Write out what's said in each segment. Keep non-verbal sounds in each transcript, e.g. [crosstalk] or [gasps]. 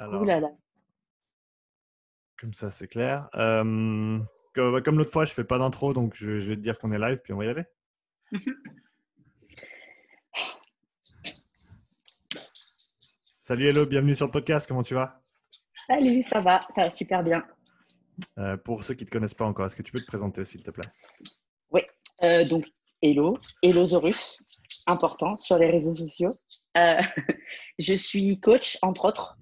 Alors, Ouh là là. Comme ça, c'est clair. Euh, comme, comme l'autre fois, je fais pas d'intro, donc je, vais te dire qu'on est live, puis on va y aller. [laughs] Salut Hello, bienvenue sur le podcast, comment tu vas? Salut, ça va, ça va super bien. Euh, pour ceux qui ne te connaissent pas encore, est-ce que tu peux te présenter s'il te plaît? Oui, euh, donc Hello, Zorus, important sur les réseaux sociaux. Euh, [laughs] je suis coach, entre autres,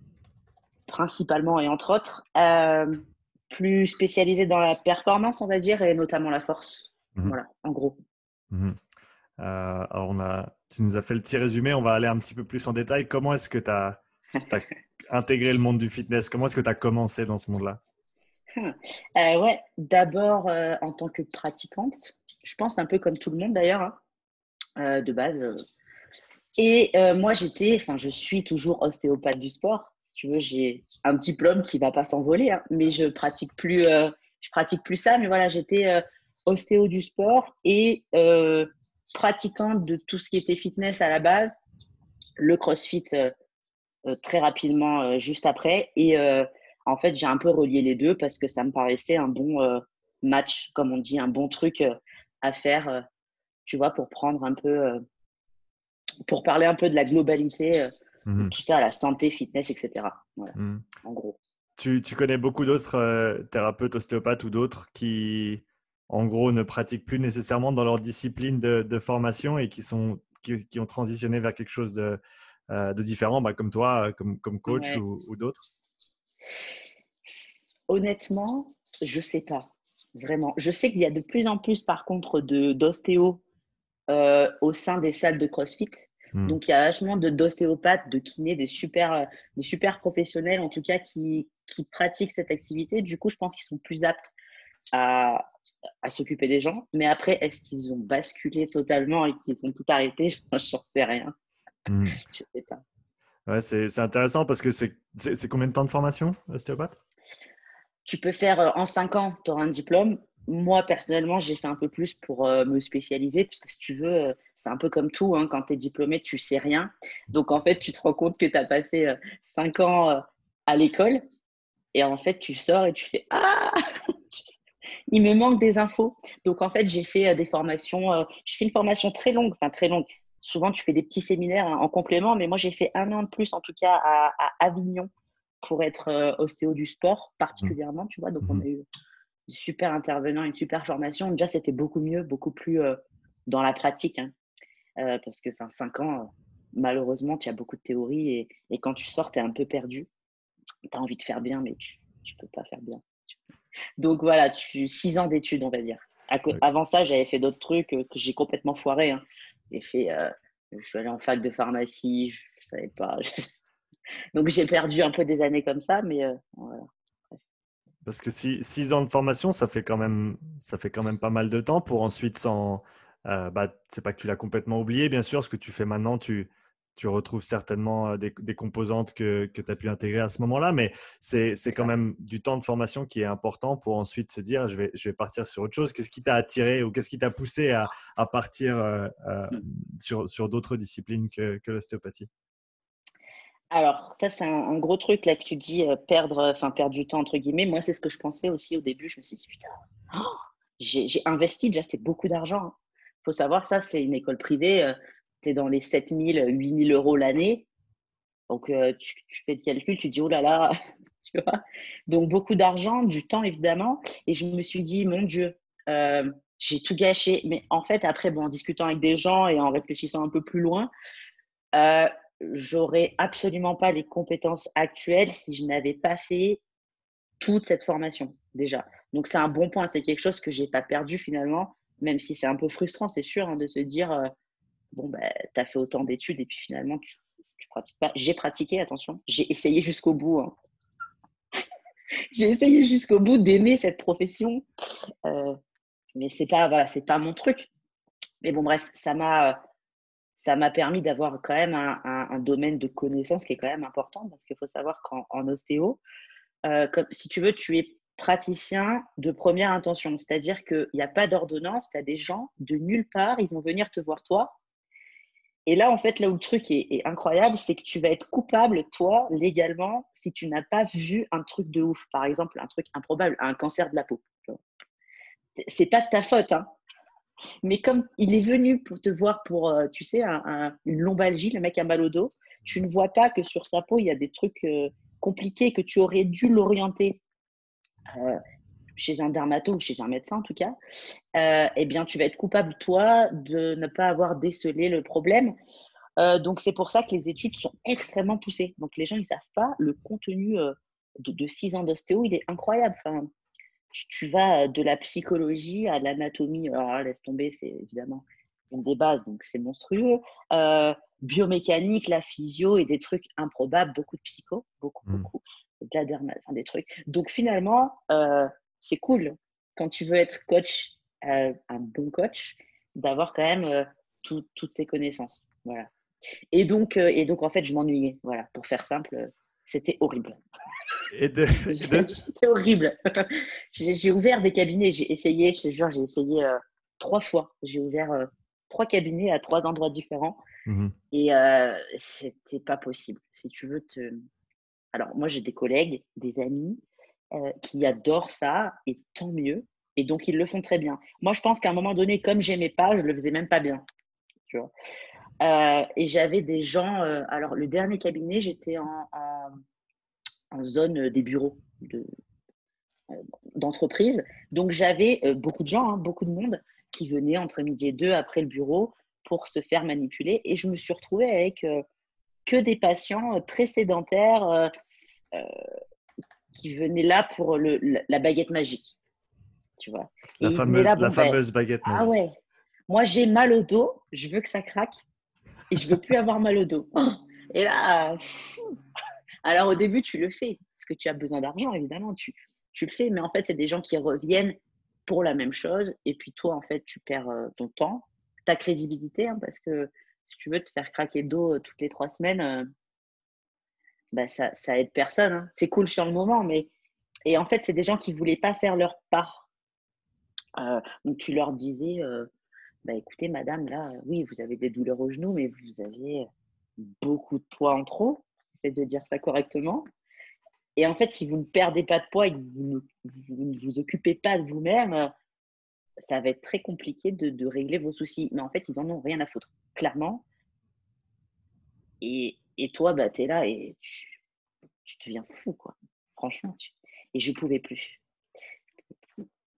principalement et entre autres, euh, plus spécialisé dans la performance, on va dire, et notamment la force. Mhm. Voilà, en gros. Mhm. Euh, alors, on a, tu nous as fait le petit résumé, on va aller un petit peu plus en détail. Comment est-ce que tu as, [laughs] intégré le monde du fitness? Comment est-ce que tu as commencé dans ce monde-là? [laughs] Ouais, d'abord en tant que pratiquante, je pense un peu comme tout le monde d'ailleurs, hein. de base et euh, moi, j'étais, enfin, je suis toujours ostéopathe du sport. Si tu veux, j'ai un diplôme qui va pas s'envoler, hein, mais je pratique plus, euh, je pratique plus ça. Mais voilà, j'étais euh, ostéo du sport et pratiquante de tout ce qui était fitness à la base, le CrossFit très rapidement juste après. Et en fait, j'ai un peu relié les deux parce que ça me paraissait un bon match, comme on dit, un bon truc à faire, tu vois, pour prendre un peu pour parler un peu de la globalité, euh, mhm. tout ça, la santé, fitness, etc. Voilà, mhm. en gros. Tu, tu connais beaucoup d'autres euh, thérapeutes, ostéopathes ou d'autres qui, en gros, ne pratiquent plus nécessairement dans leur discipline de, de formation et qui, sont, qui, ont transitionné vers quelque chose de, euh, de différent, bah, comme toi, comme, comme coach ou, ou d'autres? Honnêtement, je ne sais pas. Vraiment. Je sais qu'il y a de plus en plus, par contre, d'ostéo au sein des salles de CrossFit. Hmm. Donc, il y a vachement d'ostéopathes, de, kinés, des super, euh, des super professionnels, en tout cas, qui, qui pratiquent cette activité. Du coup, je pense qu'ils sont plus aptes à, à s'occuper des gens. Mais après, est-ce qu'ils ont basculé totalement et qu'ils ont tout arrêté? [laughs] Je n'en sais rien. Hmm. [laughs] je sais pas. Ouais, c'est intéressant parce que c'est combien de temps de formation, ostéopathe? Tu peux faire euh, en 5 ans, tu auras un diplôme moi, personnellement, j'ai fait un peu plus pour euh, me spécialiser, parce que si tu veux, euh, c'est un peu comme tout, hein, quand tu es diplômé, tu sais rien. Donc, en fait, tu te rends compte que tu as passé euh, cinq ans à l'école, et en fait, tu sors et tu fais Ah [laughs] Il me manque des infos. Donc, en fait, j'ai fait des formations, je fais une formation très longue, enfin très longue. Souvent, tu fais des petits séminaires hein, en complément, mais moi, j'ai fait un an de plus, en tout cas, à, Avignon, pour être ostéo du sport, particulièrement, tu vois. Donc, on mmh. a eu super intervenant, une super formation. Déjà, c'était beaucoup mieux, beaucoup plus euh, dans la pratique. Hein. Euh, parce que, enfin, cinq ans, euh, malheureusement, tu as beaucoup de théories et, et quand tu sors, tu es un peu perdu. Tu as envie de faire bien, mais tu ne peux pas faire bien. Donc voilà, six ans d'études, on va dire. Avant ça, j'avais fait d'autres trucs que j'ai complètement foiré. Hein. J'ai fait, je suis allé en fac de pharmacie, je savais pas. [laughs] Donc j'ai perdu un peu des années comme ça, mais voilà. Parce que six, ans de formation, ça fait, quand même, ça fait quand même pas mal de temps pour ensuite sans. Euh, bah, c'est pas que tu l'as complètement oublié, bien sûr. Ce que tu fais maintenant, tu, tu retrouves certainement euh, des, des composantes que, que tu as pu intégrer à ce moment-là, mais c'est quand même du temps de formation qui est important pour ensuite se dire je vais, je vais partir sur autre chose. Qu'est-ce qui t'a attiré ou qu'est-ce qui t'a poussé à, à partir euh, mmh. sur, sur d'autres disciplines que, que l'ostéopathie? Alors, ça, c'est un, gros truc là que tu dis, euh, perdre, enfin, perdre du temps, entre guillemets. Moi, c'est ce que je pensais aussi au début. Je me suis dit, putain, oh, j'ai investi déjà, c'est beaucoup d'argent. Il hein. faut savoir, ça, c'est une école privée. Euh, tu es dans les 7 000, 8 000 euros l'année. Donc, euh, tu, fais le calcul, tu dis, oh là là, [laughs] tu vois. Donc, beaucoup d'argent, du temps, évidemment. Et je me suis dit, mon Dieu, j'ai tout gâché. Mais en fait, après, bon, en discutant avec des gens et en réfléchissant un peu plus loin, j'aurais absolument pas les compétences actuelles si je n'avais pas fait toute cette formation déjà. Donc c'est un bon point, c'est quelque chose que j'ai pas perdu finalement, même si c'est un peu frustrant, c'est sûr, hein, de se dire euh, bon ben tu as fait autant d'études et puis finalement tu, tu pratiques pas. J'ai pratiqué, attention, j'ai essayé jusqu'au bout. Hein. [laughs] j'ai essayé jusqu'au bout d'aimer cette profession, euh, mais c'est pas voilà, c'est pas mon truc. Mais bon bref, ça m'a ça m'a permis d'avoir quand même un, domaine de connaissance qui est quand même important parce qu'il faut savoir qu'en ostéo, euh, si tu veux, tu es praticien de première intention. C'est-à-dire qu'il n'y a pas d'ordonnance, tu as des gens de nulle part, ils vont venir te voir toi Et là, en fait, là où le truc est, incroyable, c'est que tu vas être coupable, toi, légalement, si tu n'as pas vu un truc de ouf. Par exemple, un truc improbable, un cancer de la peau. C'est pas de ta faute, hein. Mais comme il est venu pour te voir pour, euh, tu sais, une lombalgie, le mec a mal au dos, tu ne vois pas que sur sa peau, il y a des trucs euh, compliqués que tu aurais dû l'orienter euh, chez un dermato ou chez un médecin en tout cas, eh bien, tu vas être coupable, toi, de ne pas avoir décelé le problème. Donc, c'est pour ça que les études sont extrêmement poussées. Donc, les gens, ils ne savent pas, le contenu de, six ans d'ostéo, il est incroyable. Tu, vas de la psychologie à l'anatomie. Alors, laisse tomber, c'est évidemment une des bases, donc c'est monstrueux. biomécanique, la physio et des trucs improbables, beaucoup de psycho, beaucoup, mmh. beaucoup. De la derma, enfin, des trucs. Donc, finalement, c'est cool quand tu veux être coach, euh, un bon coach, d'avoir quand même euh, toutes ces connaissances. Voilà. Et donc, euh, et donc, en fait, je m'ennuyais. Voilà, pour faire simple, c'était horrible. C'était [laughs] horrible. [laughs] j'ai ouvert des cabinets, j'ai essayé, je te jure, j'ai essayé trois fois. J'ai ouvert trois cabinets à trois endroits différents. Mmh et c'était pas possible. Si tu veux te. Alors, moi, j'ai des collègues, des amis euh, qui adorent ça, et tant mieux. Et donc, ils le font très bien. Moi, je pense qu'à un moment donné, comme j'aimais pas, je le faisais même pas bien. Tu vois euh, et j'avais des gens. Euh, alors, le dernier cabinet, j'étais en, en, zone des bureaux d'entreprise. donc, j'avais beaucoup de gens, hein, beaucoup de monde qui venaient entre midi et deux après le bureau pour se faire manipuler. Et je me suis retrouvée avec que des patients très sédentaires qui venait là pour le, la baguette magique. Tu vois. La fameuse, la ben, fameuse baguette ah magique. Ah ouais. Moi, j'ai mal au dos, je veux que ça craque et je veux plus avoir mal au dos. [laughs] Et là, alors au début, tu le fais parce que tu as besoin d'argent, évidemment, tu, le fais, mais en fait, c'est des gens qui reviennent pour la même chose et puis toi, en fait, tu perds euh, ton temps, ta crédibilité, hein, parce que si tu veux te faire craquer euh, toutes les trois semaines, euh, bah, ça, ça aide personne. Hein. C'est cool sur le moment, mais. Et en fait, c'est des gens qui ne voulaient pas faire leur part. Euh, donc, tu leur disais bah, écoutez, madame, là, oui, vous avez des douleurs au genou, mais vous avez beaucoup de poids en trop. C'est de dire ça correctement. Et en fait, si vous ne perdez pas de poids et que vous ne vous, occupez pas de vous-même, ça va être très compliqué de, régler vos soucis. Mais en fait, ils en ont rien à foutre, clairement. Et, et toi, bah, tu es là et tu, tu, deviens fou, quoi. Franchement. Et je ne pouvais plus.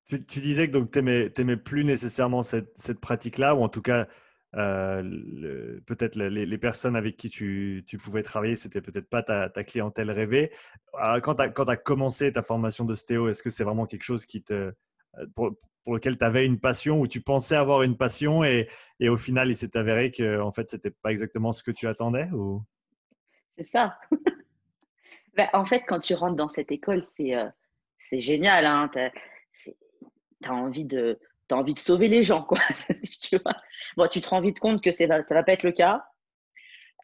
Tu, tu, disais que tu n'aimais plus nécessairement cette, cette pratique-là, ou en tout cas, euh, peut-être les, personnes avec qui tu, tu pouvais travailler, c'était peut-être pas ta, clientèle rêvée. Ah, quand tu as, commencé ta formation d'ostéo, est-ce que c'est vraiment quelque chose qui te, euh, pour, lequel tu avais une passion ou tu pensais avoir une passion et, au final, il s'est avéré que en fait, c'était pas exactement ce que tu attendais ou? C'est ça. [laughs] Ben, en fait, quand tu rentres dans cette école, c'est euh, génial. Hein. Tu as, envie de, envie de sauver les gens. Quoi. [laughs] tu, bon, tu te rends vite compte que ça ne va pas être le cas.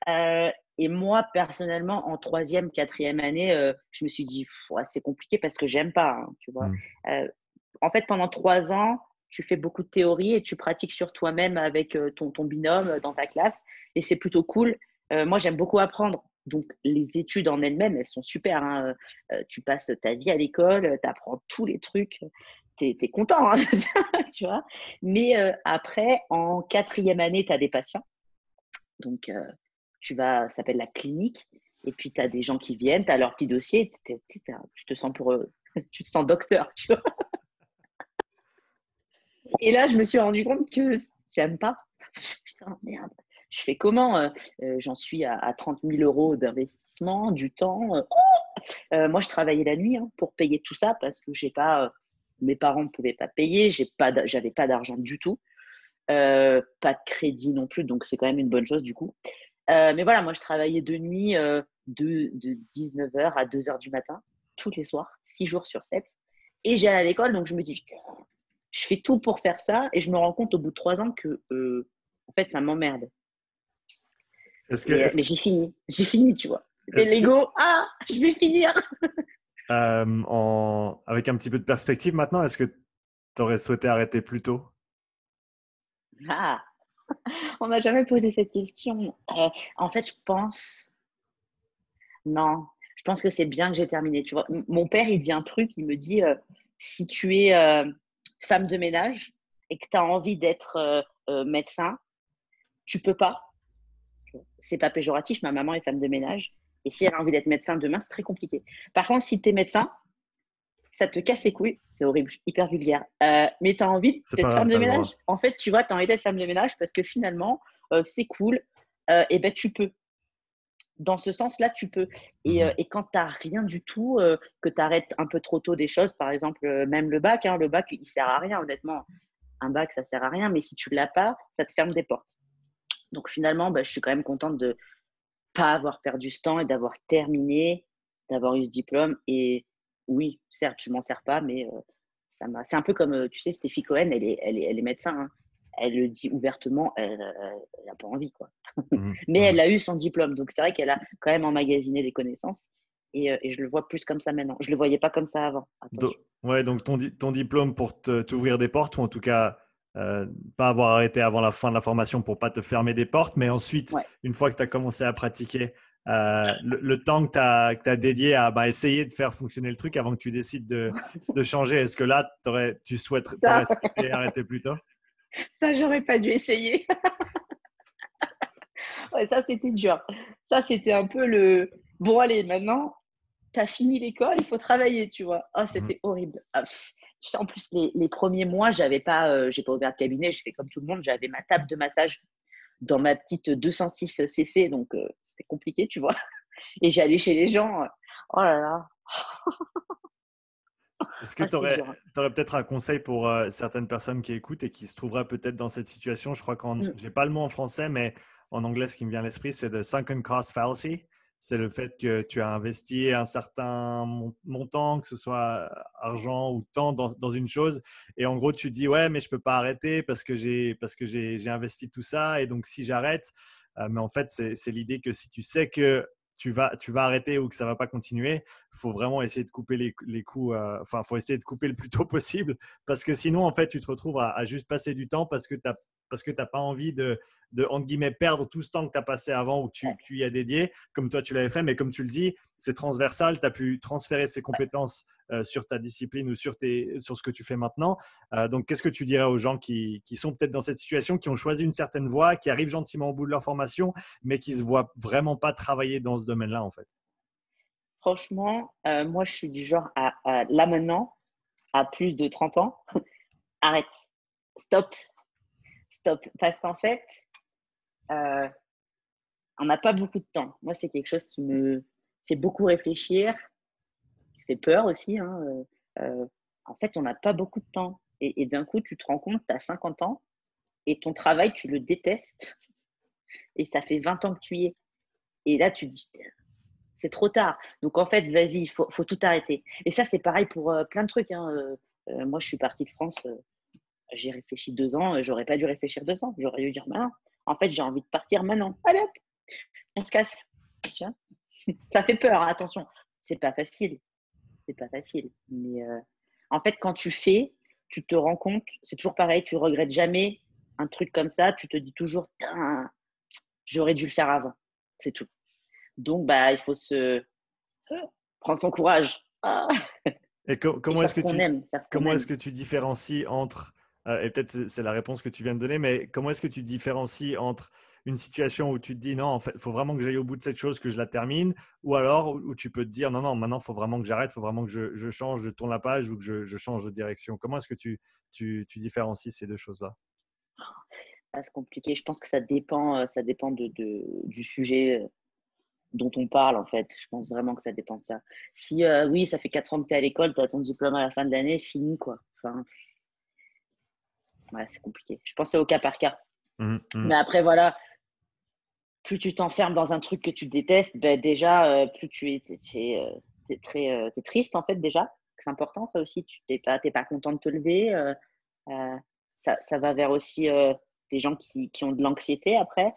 Euh, et moi, personnellement, en troisième, quatrième année, euh, je me suis dit, c'est compliqué parce que j'aime pas. Hein, tu vois. Mmh. en fait, pendant trois ans, tu fais beaucoup de théorie et tu pratiques sur toi-même avec ton, ton binôme dans ta classe. Et c'est plutôt cool. moi, j'aime beaucoup apprendre. Donc, les études en elles-mêmes, elles sont super. Hein. Euh, tu passes ta vie à l'école, tu apprends tous les trucs, tu es, content, hein, [laughs] tu vois. Mais euh, après, en quatrième année, tu as des patients. Donc, euh, tu vas, ça s'appelle la clinique. Et puis, tu as des gens qui viennent, tu as leur petit dossier, tu te sens pour eux, [laughs] tu te sens docteur, tu vois. Et là, je me suis rendu compte que j'aime pas. Putain, merde je fais comment euh, euh, J'en suis à, 30 000 euros d'investissement, du temps. Euh, moi, je travaillais la nuit hein, pour payer tout ça parce que j'ai pas, mes parents ne pouvaient pas payer, j'ai pas, j'avais pas d'argent du tout, pas de crédit non plus, donc c'est quand même une bonne chose du coup. mais voilà, moi, je travaillais de nuit de, de 19h à 2h du matin, tous les soirs, 6 jours sur 7. Et j'allais à l'école, donc je me dis, je fais tout pour faire ça. Et je me rends compte au bout de 3 ans que, en fait, ça m'emmerde. Mais, j'ai fini, j'ai fini, tu vois. C'était l'ego. Ah, je vais finir. [laughs] Avec un petit peu de perspective maintenant, est-ce que tu aurais souhaité arrêter plus tôt? Ah [laughs] On m'a jamais posé cette question. Euh, en fait, je pense. Non, je pense que c'est bien que j'ai terminé. Tu vois, mon père, il dit un truc, il me dit si tu es femme de ménage et que tu as envie d'être médecin, tu peux pas. C'est pas péjoratif, ma maman est femme de ménage. Et si elle a envie d'être médecin demain, c'est très compliqué. Par contre, si tu es médecin, ça te casse les couilles. C'est horrible, hyper vulgaire. Euh, mais tu as envie d'être femme de ménage. En fait, tu vois, tu as envie d'être femme de ménage parce que finalement, euh, c'est cool. Euh, et ben, tu peux. Dans ce sens-là, tu peux. Et, mhm. et quand tu n'as rien du tout, que tu arrêtes un peu trop tôt des choses, par exemple, même le bac, hein, le bac, il sert à rien, honnêtement. Un bac, ça sert à rien, mais si tu ne l'as pas, ça te ferme des portes. Donc finalement, bah, je suis quand même contente de pas avoir perdu ce temps et d'avoir terminé, d'avoir eu ce diplôme. Et oui, certes, je m'en sers pas, mais euh, ça m'a. C'est un peu comme, euh, tu sais, Stéphie Cohen, elle est, elle est, elle est médecin. Hein. Elle le dit ouvertement, elle n'a pas envie, quoi. [laughs] Mmh. mais elle a eu son diplôme, donc c'est vrai qu'elle a quand même emmagasiné des connaissances. Et, euh, et, je le vois plus comme ça maintenant. Je le voyais pas comme ça avant. Donc, ouais, donc ton, ton diplôme pour t'ouvrir des portes, ou en tout cas pas avoir arrêté avant la fin de la formation pour pas te fermer des portes, mais ensuite, une fois que tu as commencé à pratiquer, euh, le, temps que tu as, as, dédié à bah, essayer de faire fonctionner le truc avant que tu décides de, [laughs] de changer, est-ce que là, tu souhaiterais arrêter plus tôt [laughs] Ça, j'aurais pas dû essayer. [laughs] ouais, ça, c'était dur. Ça, c'était un peu le bon, allez, maintenant, tu as fini l'école, il faut travailler, tu vois. Oh, c'était mmh. horrible. Ah, en plus, les, les premiers mois, j'avais pas, euh, j'ai pas ouvert de cabinet, j'ai fait comme tout le monde, j'avais ma table de massage dans ma petite 206 cc, donc euh, c'était compliqué, tu vois. [laughs] Et j'allais chez les gens, euh, oh là là. [laughs] Est-ce que ah, tu aurais, peut-être un conseil pour euh, certaines personnes qui écoutent et qui se trouveraient peut-être dans cette situation? Je crois qu'en, mm. j'ai pas le mot en français, mais en anglais, ce qui me vient à l'esprit, c'est the sunken cost fallacy c'est le fait que tu as investi un certain montant, que ce soit argent ou temps, dans, une chose. Et en gros, tu dis, ouais, mais je ne peux pas arrêter parce que j'ai, parce que j'ai, investi tout ça. Et donc, si j'arrête, euh, mais en fait, c'est, l'idée que si tu sais que tu vas, tu vas arrêter ou que ça ne va pas continuer, il faut vraiment essayer de couper les, les coups. Euh, enfin, il faut essayer de couper le plus tôt possible parce que sinon, en fait, tu te retrouves à, à juste passer du temps parce que tu as parce que tu n'as pas envie de, de, entre guillemets, perdre tout ce temps que tu as passé avant ou que tu, tu, y as dédié, comme toi tu l'avais fait. Mais comme tu le dis, c'est transversal. Tu as pu transférer ces compétences euh, sur ta discipline ou sur, tes, sur ce que tu fais maintenant. Euh, donc, qu'est-ce que tu dirais aux gens qui, qui sont peut-être dans cette situation, qui ont choisi une certaine voie, qui arrivent gentiment au bout de leur formation, mais qui ne se voient vraiment pas travailler dans ce domaine-là, en fait? Franchement, euh, moi, je suis du genre à, à là maintenant, à plus de 30 ans, [laughs] arrête, stop, stop. Parce qu'en fait, euh, on n'a pas beaucoup de temps. Moi, c'est quelque chose qui me fait beaucoup réfléchir, qui fait peur aussi. Hein, euh, euh, en fait, on n'a pas beaucoup de temps. Et, d'un coup, tu te rends compte, tu as 50 ans et ton travail, tu le détestes. [laughs] Et ça fait 20 ans que tu y es. Et là, tu te dis, c'est trop tard. Donc, en fait, vas-y, il faut, tout arrêter. Et ça, c'est pareil pour plein de trucs. Hein. moi, je suis partie de France j'ai réfléchi deux ans, j'aurais pas dû réfléchir deux ans. J'aurais dû dire, bah en fait, j'ai envie de partir maintenant. Allez hop, on se casse. [laughs] Ça fait peur, hein, attention. C'est pas facile. C'est pas facile. Mais euh, en fait, quand tu fais, tu te rends compte, c'est toujours pareil, tu regrettes jamais un truc comme ça. Tu te dis toujours, j'aurais dû le faire avant. C'est tout. Donc, bah, il faut se prendre son courage. Ah. Et comment est-ce que tu comment est-ce que tu différencies entre euh, et peut-être c'est la réponse que tu viens de donner, mais comment est-ce que tu différencies entre une situation où tu te dis non, en fait, il faut vraiment que j'aille au bout de cette chose, que je la termine, ou alors où tu peux te dire non, non, maintenant, il faut vraiment que j'arrête, il faut vraiment que je, change, je tourne la page ou que je, change de direction. Comment est-ce que tu, tu, différencies ces deux choses-là? Ah, C'est compliqué. Je pense que ça dépend, euh, ça dépend de, du sujet euh, dont on parle, en fait. Je pense vraiment que ça dépend de ça. Si, oui, ça fait 4 ans que tu es à l'école, tu as ton diplôme à la fin de l'année, fini, quoi. Ouais, c'est compliqué. Je pensais au cas par cas. Mmh, mmh. Mais après, voilà, plus tu t'enfermes dans un truc que tu détestes, ben déjà, euh, plus tu es, es, très euh, es triste, en fait, déjà. C'est important, ça aussi. Tu n'es pas, pas content de te lever. Euh, ça, ça, va vers aussi des gens qui, qui ont de l'anxiété après,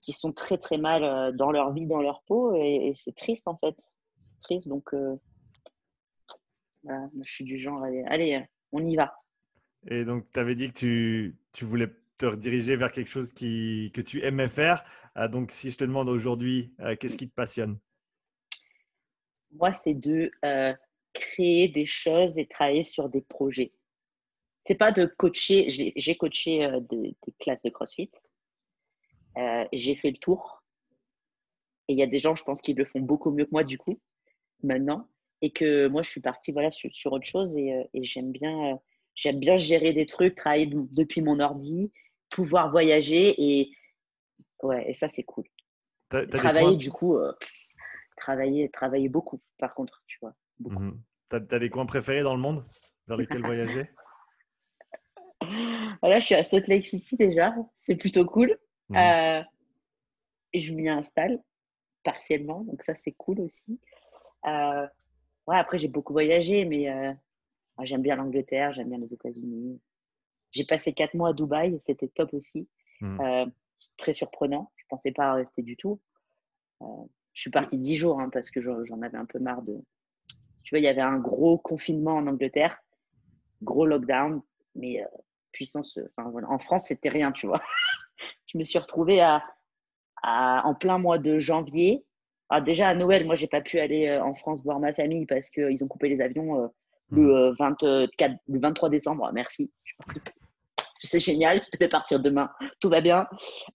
qui sont très, très mal dans leur vie, dans leur peau. Et, c'est triste, en fait. C'est triste. Donc, voilà, je suis du genre, allez, allez on y va. Et donc, tu avais dit que tu, tu voulais te rediriger vers quelque chose qui, que tu aimais faire. donc, si je te demande aujourd'hui, qu'est-ce qui te passionne? Moi, c'est de créer des choses et travailler sur des projets. C'est pas de coacher. J'ai coaché des, classes de CrossFit. j'ai fait le tour. Et il y a des gens, je pense, qui le font beaucoup mieux que moi, du coup, maintenant. Et que moi, je suis partie voilà, sur, autre chose et j'aime bien J'aime bien gérer des trucs, travailler depuis mon ordi, pouvoir voyager et ouais, et ça c'est cool. travailler du coup, euh, travailler, travailler beaucoup par contre, tu vois. Mmh tu as, des coins préférés dans le monde vers lesquels [laughs] voyager? Là, je suis à Salt Lake City déjà, c'est plutôt cool. Mmh euh, et je m'y installe partiellement, donc ça c'est cool aussi. Euh, ouais, après j'ai beaucoup voyagé, mais J'aime bien l'Angleterre, j'aime bien les États-Unis. J'ai passé quatre mois à Dubaï, c'était top aussi. Euh, très surprenant, je ne pensais pas rester du tout. Euh, je suis partie dix jours hein, parce que j'en avais un peu marre de. Tu vois, il y avait un gros confinement en Angleterre, gros lockdown, mais euh, puissance. Enfin, voilà. En France, c'était rien, tu vois. [laughs] je me suis retrouvée à, en plein mois de janvier. Ah, déjà à Noël, moi, j'ai pas pu aller en France voir ma famille parce qu'ils ont coupé les avions le, 24, mmh. le 23 décembre. Merci. C'est génial, tu te fais partir demain, tout va bien.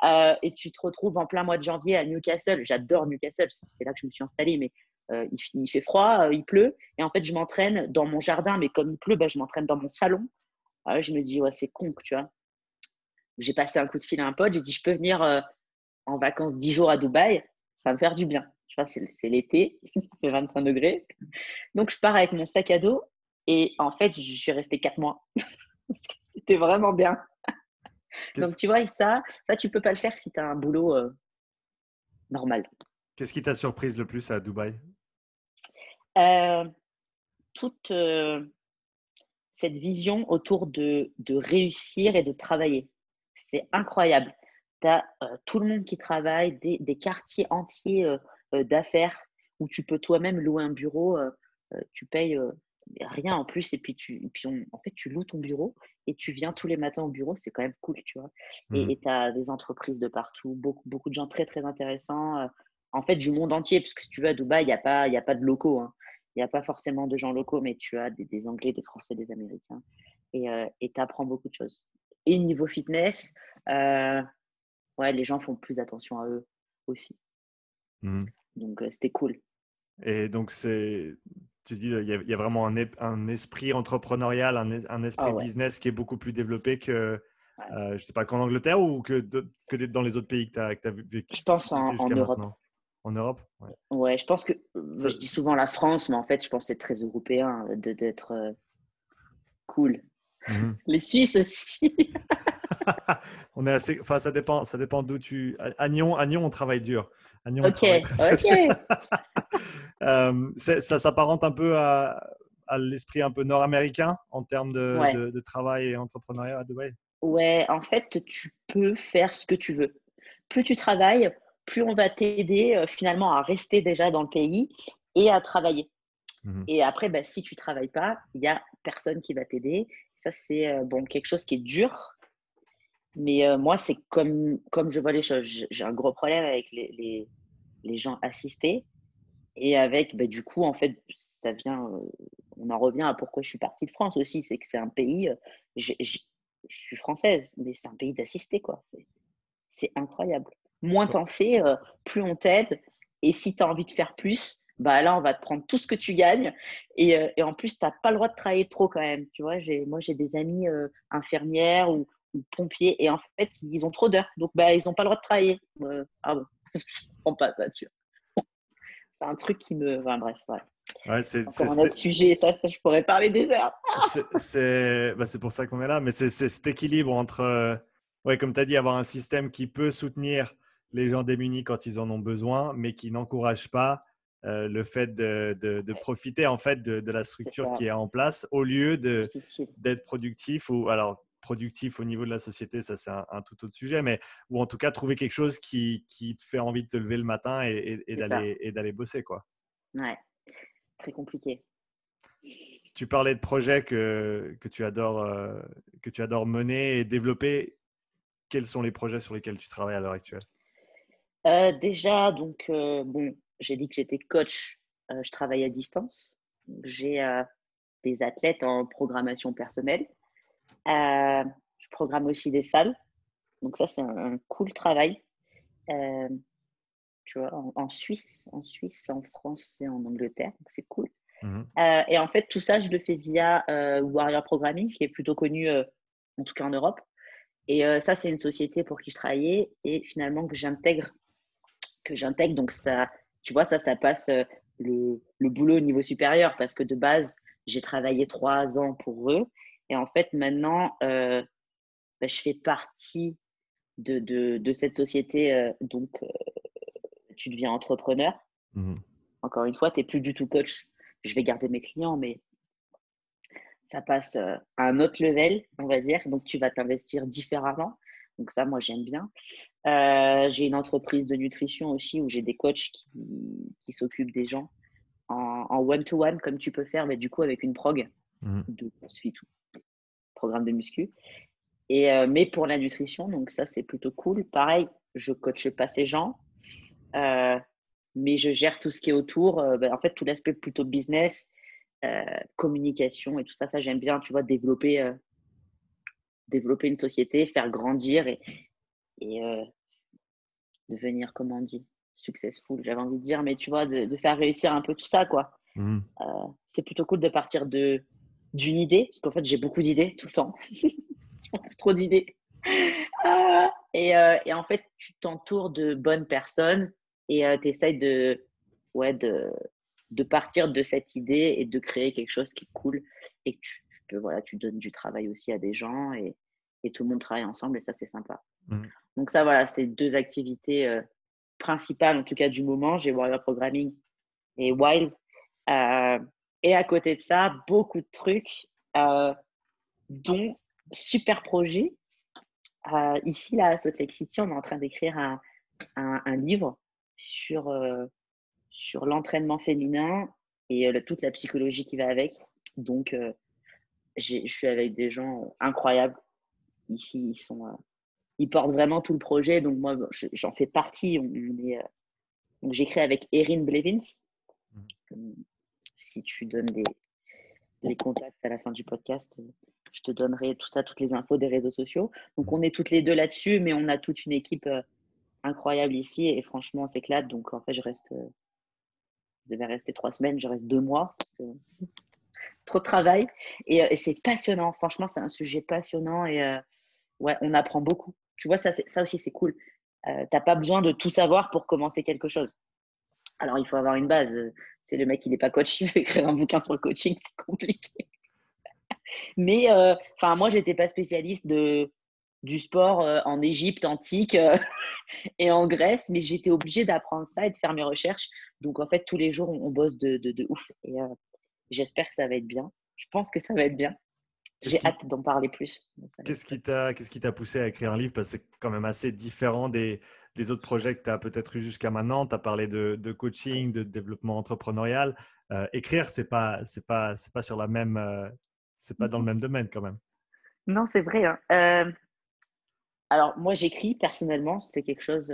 Euh, et tu te retrouves en plein mois de janvier à Newcastle. J'adore Newcastle, c'est là que je me suis installée, mais euh, il, fait froid, euh, il pleut. Et en fait, je m'entraîne dans mon jardin, mais comme il pleut, bah, je m'entraîne dans mon salon. je me dis, ouais, c'est con, tu vois. J'ai passé un coup de fil à un pote, j'ai dit, je peux venir en vacances 10 jours à Dubaï, ça va me faire du bien. C'est l'été, il fait 25 degrés. Donc, je pars avec mon sac à dos et en fait, je suis restée quatre mois. [laughs] C'était vraiment bien. Donc, tu vois, ça, ça, tu peux pas le faire si tu as un boulot euh, normal. Qu'est-ce qui t'a surprise le plus à Dubaï? Euh, Toute euh, cette vision autour de, de, réussir et de travailler. C'est incroyable. Tu as tout le monde qui travaille, des, des quartiers entiers d'affaires où tu peux toi-même louer un bureau. tu payes rien en plus. Et puis, tu, puis en fait, tu loues ton bureau et tu viens tous les matins au bureau. C'est quand même cool, tu vois. Et mmh. tu as des entreprises de partout, beaucoup, beaucoup de gens très, très intéressants. Euh, en fait, du monde entier, parce que si tu vas à Dubaï, il n'y a, pas, a pas de locaux. Hein. Il n'y a pas forcément de gens locaux, mais tu as des, Anglais, des Français, des Américains. Et euh, tu apprends beaucoup de choses. Et niveau fitness, euh, ouais, les gens font plus attention à eux aussi. Mmh. Donc, c'était cool. Et donc, c'est tu dis, il y, a, vraiment un, un, esprit entrepreneurial, un, esprit ah business qui est beaucoup plus développé que, euh, je sais pas, qu'en Angleterre ou que, que dans les autres pays que tu as, as vécu Je pense en, Europe. En Europe? Ouais. ouais. je pense que, je dis souvent la France, mais en fait, je pense que c'est très européen d'être euh, cool. Mmh [laughs] les Suisses aussi. [laughs] on est assez, enfin, ça dépend, ça dépend d'où tu. À Nyon, on travaille dur. Ok, [laughs] ok. Euh, ça s'apparente un peu à, l'esprit un peu nord-américain en termes de, travail et entrepreneuriat à Dubaï Ouais, en fait, tu peux faire ce que tu veux. Plus tu travailles, plus on va t'aider euh, finalement à rester déjà dans le pays et à travailler. Mmh et après, bah, si tu travailles pas, il n'y a personne qui va t'aider. Ça, c'est euh, bon, quelque chose qui est dur. Mais moi, c'est comme, comme je vois les choses. J'ai un gros problème avec les, les, les gens assistés. Et avec, bah, du coup, en fait, ça vient, euh, on en revient à pourquoi je suis partie de France aussi. C'est que c'est un pays, euh, je suis française, mais c'est un pays d'assistés, quoi. C'est incroyable. Moins t'en fais, euh, plus on t'aide. Et si tu as envie de faire plus, bah là, on va te prendre tout ce que tu gagnes. Et, et en plus, tu n'as pas le droit de travailler trop quand même. Tu vois, moi, j'ai des amis infirmières ou, pompiers et en fait, ils ont trop d'heures. Donc, bah, ils n'ont pas le droit de travailler. ah bon, [laughs] je ne comprends pas ça, tu vois c'est un truc qui me. Enfin, bref, ouais. c'est un autre sujet, ça, ça, je pourrais parler des heures. [laughs] bah, c'est pour ça qu'on est là, mais c'est cet équilibre entre, euh, ouais, comme tu as dit, avoir un système qui peut soutenir les gens démunis quand ils en ont besoin, mais qui n'encourage pas euh, le fait de, de, profiter en fait de, de la structure qui est en place au lieu d'être productif ou alors productif au niveau de la société, ça c'est un, tout autre sujet, mais ou en tout cas trouver quelque chose qui, qui te fait envie de te lever le matin et, et, et d'aller bosser. Quoi. Ouais, très compliqué. Tu parlais de projets que, que, tu adores, euh, que tu adores mener et développer. quels sont les projets sur lesquels tu travailles à l'heure actuelle? Déjà, donc, bon, j'ai dit que j'étais coach. je travaille à distance. J'ai des athlètes en programmation personnelle. Je programme aussi des salles. Donc ça, c'est un, cool travail. tu vois, en, Suisse, en Suisse, en France et en Angleterre. Donc c'est cool. Mmh et en fait, tout ça, je le fais via Warrior Programming, qui est plutôt connu, en tout cas en Europe. Et ça, c'est une société pour qui je travaillais et finalement que j'intègre. Que j'intègre. Donc ça, tu vois, ça, ça passe le, le, boulot au niveau supérieur parce que de base, j'ai travaillé trois ans pour eux. Et en fait, maintenant, euh, bah, je fais partie de, de, de cette société. Euh, donc, euh, tu deviens entrepreneur. Mmh Encore une fois, tu n'es plus du tout coach. Je vais garder mes clients, mais ça passe à un autre level, on va dire. Donc, tu vas t'investir différemment. Donc, ça, moi, j'aime bien. j'ai une entreprise de nutrition aussi où j'ai des coachs qui, qui s'occupent des gens en one-to-one, comme tu peux faire, mais du coup avec une prog mmh. de suite programme de muscu. Et, euh, mais pour la nutrition, donc ça c'est plutôt cool. Pareil, je coache pas ces gens, euh, mais je gère tout ce qui est autour. Euh, ben, en fait, tout l'aspect plutôt business, communication et tout ça, ça j'aime bien. Tu vois, développer, développer une société, faire grandir et, et devenir, comment on dit, successful, j'avais envie de dire, mais tu vois, de, faire réussir un peu tout ça, quoi. Mmh. C'est plutôt cool de partir de d'une idée, parce qu'en fait, j'ai beaucoup d'idées tout le temps. [laughs] trop d'idées. Ah, et, euh, et, en fait, tu t'entoures de bonnes personnes et euh, tu essayes de, ouais, de, de partir de cette idée et de créer quelque chose qui est cool et que tu, peux, voilà, tu donnes du travail aussi à des gens et, et tout le monde travaille ensemble et ça, c'est sympa. Mmh. Donc ça, voilà, c'est deux activités principal, en tout cas du moment. J'ai Warrior Programming et Wild. Euh, et à côté de ça, beaucoup de trucs, euh, dont super projet. Euh, ici, là, à Salt Lake City, on est en train d'écrire un, un, livre sur, sur l'entraînement féminin et toute la psychologie qui va avec. Donc, je suis avec des gens incroyables. Ici, ils sont il porte vraiment tout le projet. Donc, moi, j'en fais partie. On, euh, donc, j'écris avec Erin Blevins. Si tu donnes les, contacts à la fin du podcast, euh, je te donnerai tout ça, toutes les infos des réseaux sociaux. Donc, on est toutes les deux là-dessus, mais on a toute une équipe euh, incroyable ici et franchement, on s'éclate. Donc, en fait, je reste. je devais rester trois semaines, je reste deux mois. trop de travail. Et, et c'est passionnant. Franchement, c'est un sujet passionnant et ouais, on apprend beaucoup. Tu vois, ça, ça aussi, c'est cool. Euh, tu n'as pas besoin de tout savoir pour commencer quelque chose. Alors, il faut avoir une base. C'est le mec, il n'est pas coach, [laughs] il veut écrire un bouquin sur le coaching, c'est compliqué. [laughs] Mais euh, moi, je n'étais pas spécialiste de, du sport euh, en Égypte antique [laughs] et en Grèce, mais j'étais obligée d'apprendre ça et de faire mes recherches. Donc, en fait, tous les jours, on, bosse de, de, de ouf. Et j'espère que ça va être bien. Je pense que ça va être bien. J'ai hâte d'en parler plus. Qu'est-ce qui t'a qu'est-ce qui t'a poussé à écrire un livre? Parce que c'est quand même assez différent des, des autres projets que tu as peut-être eu jusqu'à maintenant. Tu as parlé de, de, coaching, de développement entrepreneurial. Euh, écrire, c'est pas c'est pas c'est pas sur la même euh, c'est pas dans le même domaine quand même. Non, c'est vrai. Hein. Euh, alors moi, j'écris personnellement. C'est quelque chose.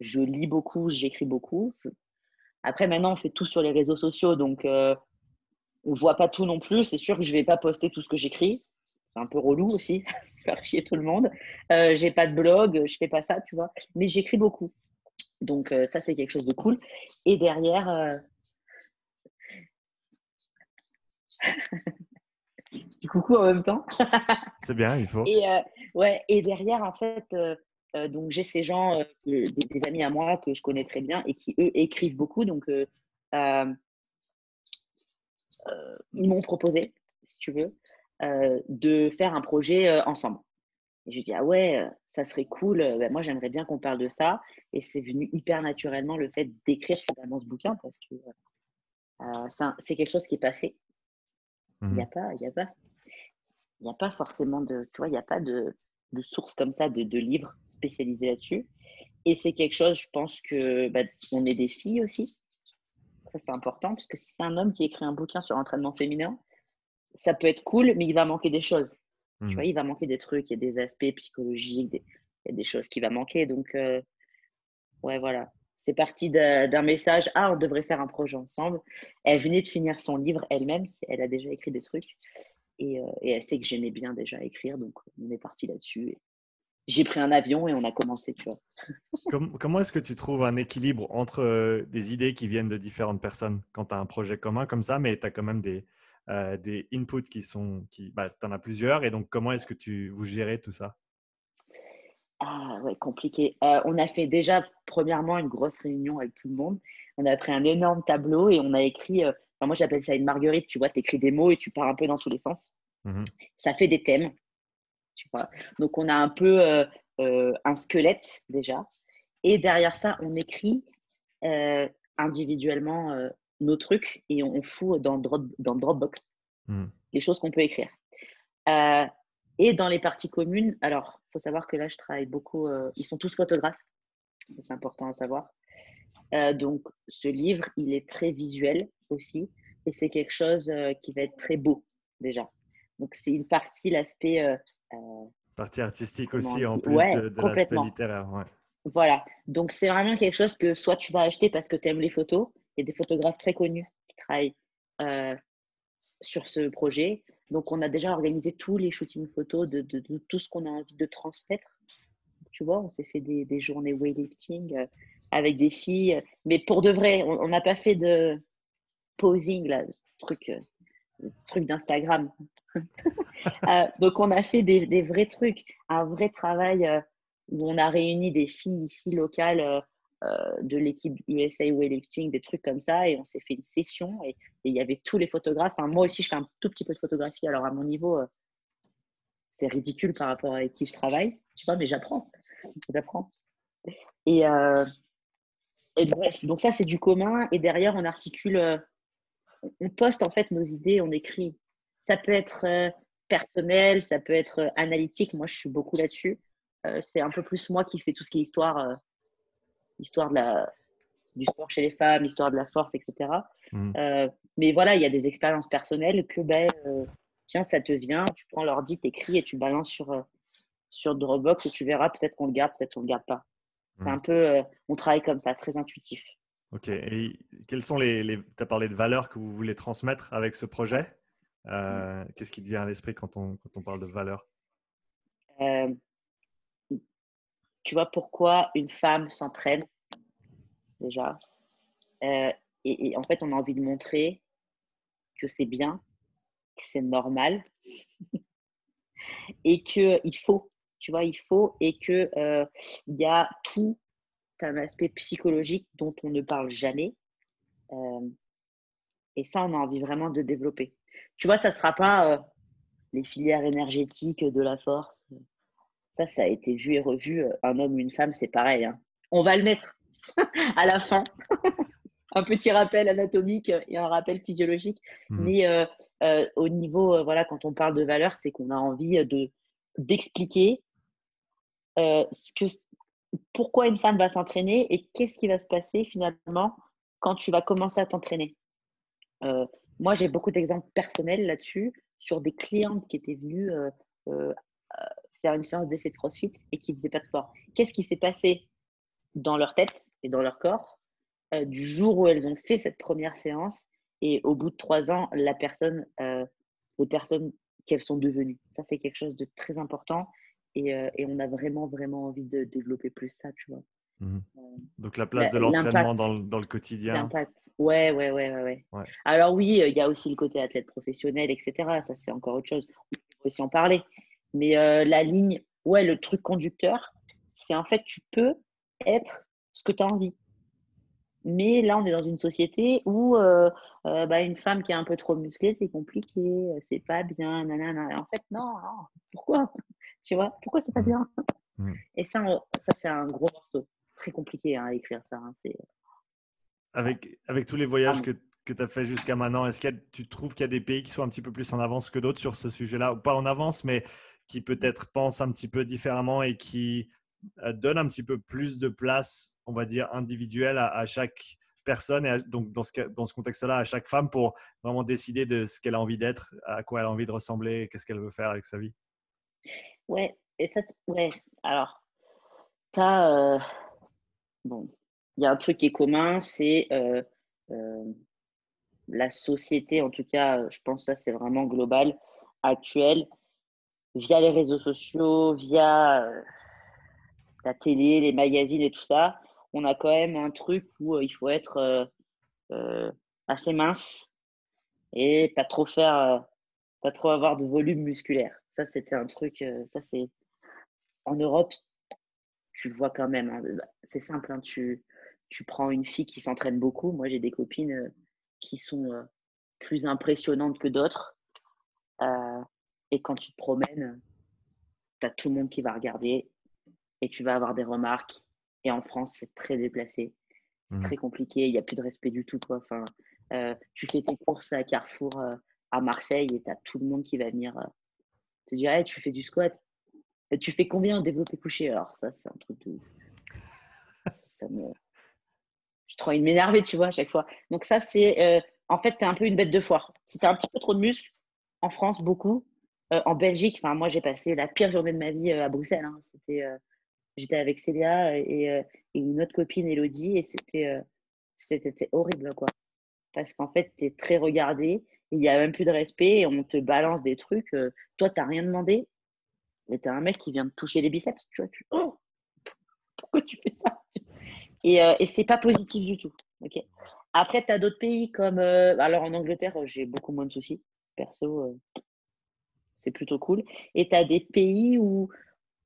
je lis beaucoup, j'écris beaucoup. Après, maintenant, on fait tout sur les réseaux sociaux, donc on voit pas tout non plus. C'est sûr que je vais pas poster tout ce que j'écris. C'est un peu relou aussi, [laughs] faire chier tout le monde. Euh, j'ai pas de blog, je fais pas ça, tu vois. Mais j'écris beaucoup. Donc euh, ça, c'est quelque chose de cool. Et derrière, euh... [laughs] coucou en même temps. [laughs] c'est bien, il faut. Et, euh, ouais, et derrière, en fait, donc j'ai ces gens, des, des, amis à moi que je connais très bien et qui, eux, écrivent beaucoup. Donc, euh, m'ont proposé, si tu veux, euh, de faire un projet euh, ensemble. Et je dis, ah ouais, ça serait cool. Ben, moi, j'aimerais bien qu'on parle de ça. Et c'est venu hyper naturellement le fait d'écrire finalement ce bouquin parce que c'est quelque chose qui n'est pas fait. Il n'y a mmh pas, il a pas, il a pas forcément de, tu vois, il n'y a pas de, de source comme ça de, de livres spécialisés là-dessus. Et c'est quelque chose, je pense que bah, on est des filles aussi c'est important, parce que si c'est un homme qui écrit un bouquin sur l'entraînement féminin, ça peut être cool, mais il va manquer des choses. Tu vois, il va manquer des trucs, il y a des aspects psychologiques, il y a des choses qui vont manquer. Donc, euh, ouais, voilà. C'est parti d'un message. Ah, on devrait faire un projet ensemble. Elle venait de finir son livre elle-même. Elle a déjà écrit des trucs. Et, euh, et elle sait que j'aimais bien déjà écrire. Donc, on est parti là-dessus. J'ai pris un avion et on a commencé, tu vois. [laughs] comment, est-ce que tu trouves un équilibre entre euh, des idées qui viennent de différentes personnes quand tu as un projet commun comme ça, mais tu as quand même des, euh, des inputs qui sont. Qui, bah, tu en as plusieurs. Et donc, comment est-ce que tu, vous gérez tout ça? Ah ouais, compliqué. Euh, on a fait déjà, premièrement, une grosse réunion avec tout le monde. On a pris un énorme tableau et on a écrit, moi j'appelle ça une marguerite, tu vois, tu écris des mots et tu pars un peu dans tous les sens. Mmh ça fait des thèmes, tu vois. Donc on a un peu euh, un squelette déjà. Et derrière ça, on écrit individuellement nos trucs et on, fout dans, dans Dropbox mmh. les choses qu'on peut écrire. et dans les parties communes, alors faut savoir que là, je travaille beaucoup. Euh, ils sont tous photographes. Ça, c'est important à savoir. Euh, donc, ce livre, il est très visuel aussi. Et c'est quelque chose euh, qui va être très beau, déjà. Donc, c'est une partie, l'aspect. Partie artistique aussi, en plus de, l'aspect littéraire. Voilà. Donc, c'est vraiment quelque chose que soit tu vas acheter parce que tu aimes les photos. Il y a des photographes très connus qui travaillent sur ce projet. Donc, on a déjà organisé tous les shootings photos de, tout ce qu'on a envie de transmettre. Tu vois, on s'est fait des, journées weightlifting euh, avec des filles. Mais pour de vrai, on n'a pas fait de posing, là, truc, euh, truc d'Instagram. [laughs] Euh, donc, on a fait des, vrais trucs, un vrai travail où on a réuni des filles ici locales euh, de l'équipe USA Weightlifting, des trucs comme ça. Et on s'est fait une session et il y avait tous les photographes. moi aussi, je fais un tout petit peu de photographie. Alors, à mon niveau, euh, c'est ridicule par rapport à qui je travaille. Tu vois, mais j'apprends. J'apprends. Et, euh, et bref, donc ça, c'est du commun. Et derrière, on articule, on poste en fait nos idées, on écrit. Ça peut être personnel, ça peut être analytique. Moi, je suis beaucoup là-dessus. c'est un peu plus moi qui fais tout ce qui est histoire histoire de la, du sport chez les femmes, histoire de la force, etc. Mm. Euh, mais voilà, il y a des expériences personnelles que, ben, euh, tiens, ça te vient, tu prends l'ordi, t'écris et tu balances sur, euh, sur Dropbox et tu verras, peut-être qu'on le garde, peut-être qu'on le garde pas. C'est mm. un peu, on travaille comme ça, très intuitif. Ok. Et quelles sont les, les tu as parlé de valeurs que vous voulez transmettre avec ce projet Qu'est-ce qui te vient à l'esprit quand on, quand on parle de valeurs? Tu vois pourquoi une femme s'entraîne déjà. Euh, et, en fait, on a envie de montrer que c'est bien, que c'est normal [laughs] et qu'il faut, tu vois, il faut et qu'il euh, y a tout un aspect psychologique dont on ne parle jamais. Euh, et ça, on a envie vraiment de développer. Tu vois, ça ne sera pas les filières énergétiques de la force, ça, ça a été vu et revu. Euh, un homme une femme, c'est pareil. Hein. On va le mettre [laughs] à la fin. [laughs] un petit rappel anatomique et un rappel physiologique. Mmh. Mais euh, euh, au niveau, voilà, quand on parle de valeur, c'est qu'on a envie de d'expliquer ce que, pourquoi une femme va s'entraîner et qu'est-ce qui va se passer finalement quand tu vas commencer à t'entraîner. moi, j'ai beaucoup d'exemples personnels là-dessus sur des clientes qui étaient venues faire une séance d'essai de crossfit et qui ne faisaient pas de sport. Qu'est-ce qui s'est passé dans leur tête et dans leur corps euh, du jour où elles ont fait cette première séance et au bout de trois ans, la personne, euh, les personnes qu'elles sont devenues? Ça, c'est quelque chose de très important et, euh, et, on a vraiment, vraiment envie de développer plus ça, tu vois. Mmh. Donc la place de l'entraînement dans, dans, le quotidien. L'impact. Ouais, ouais, ouais, ouais, ouais, Alors oui, il y a aussi le côté athlète professionnel, etc. Ça, c'est encore autre chose. On peut aussi en parler. Mais euh, la ligne, ouais, le truc conducteur, c'est en fait, tu peux être ce que tu as envie. Mais là, on est dans une société où euh, euh, bah, une femme qui est un peu trop musclée, c'est compliqué, c'est pas bien, nanana. En fait, non, pourquoi? Tu vois, pourquoi c'est pas mmh. bien? Mmh. Et ça, ça c'est un gros morceau. Très compliqué hein, à écrire ça. Hein, avec, avec tous les voyages que, que tu as fait jusqu'à maintenant, est-ce que tu trouves qu'il y a des pays qui sont un petit peu plus en avance que d'autres sur ce sujet-là? Ou pas en avance, mais qui peut-être pensent un petit peu différemment et qui euh, donnent un petit peu plus de place, on va dire, individuelle à, chaque personne et donc dans ce, dans ce contexte-là, à chaque femme pour vraiment décider de ce qu'elle a envie d'être, à quoi elle a envie de ressembler, qu'est-ce qu'elle veut faire avec sa vie? Ouais, et ça, ouais. Alors, ça, bon, il y a un truc qui est commun, c'est la société, en tout cas, je pense que ça c'est vraiment global, actuel, via les réseaux sociaux, via la télé, les magazines et tout ça, on a quand même un truc où il faut être assez mince et pas trop faire, pas trop avoir de volume musculaire. Ça, c'était un truc, ça c'est en Europe, tu le vois quand même. Hein, c'est simple, hein, tu, tu prends une fille qui s'entraîne beaucoup. Moi, j'ai des copines euh, qui sont euh, plus impressionnantes que d'autres. Euh, et quand tu te promènes, tu as tout le monde qui va regarder et tu vas avoir des remarques. Et en France, c'est très déplacé. C'est mmh. très compliqué. Il n'y a plus de respect du tout. Quoi. Enfin, tu fais tes courses à Carrefour à Marseille et tu as tout le monde qui va venir te dire Tu fais du squat Tu fais combien en développé couché? Alors, ça, c'est un truc de ça me je trouve une m'énerver, tu vois, à chaque fois. Donc ça, c'est, euh, en fait, tu es un peu une bête de foire. Si tu as un petit peu trop de muscles, en France, beaucoup. Euh, en Belgique, moi, j'ai passé la pire journée de ma vie euh, à Bruxelles. Hein. C'était, j'étais avec Célia et, une autre copine, Elodie, et c'était, c'était horrible, quoi. Parce qu'en fait, tu es très regardé, il n'y a même plus de respect, et on te balance des trucs. toi, tu n'as rien demandé, et tu as un mec qui vient te toucher les biceps, tu vois. Tu, oh, pourquoi tu fais ça? [laughs] Et, euh, et c'est pas positif du tout. Après, tu as d'autres pays comme. Euh, alors en Angleterre, j'ai beaucoup moins de soucis. Perso, euh, c'est plutôt cool. Et tu as des pays où,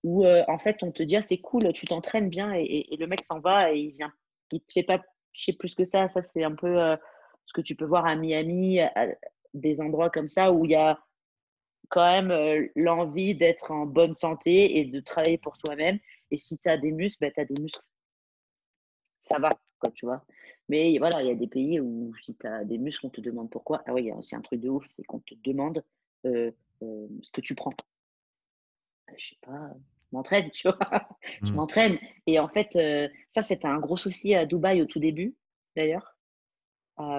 où en fait, on te dit ah, c'est cool, tu t'entraînes bien et, le mec s'en va et il vient. Il te fait pas chier plus que ça. Ça, c'est un peu ce que tu peux voir à Miami, des endroits comme ça où il y a quand même l'envie d'être en bonne santé et de travailler pour soi-même. Et si tu as des muscles, ben, tu as des muscles ça va, quoi, tu vois. Mais voilà, il y a des pays où si tu as des muscles, on te demande pourquoi. Ah oui, il y a aussi un truc de ouf, c'est qu'on te demande euh, euh, ce que tu prends. Euh, je sais pas, je m'entraîne, [laughs] tu vois. je mmh. m'entraîne. Et en fait, ça, c'était un gros souci à Dubaï au tout début, d'ailleurs.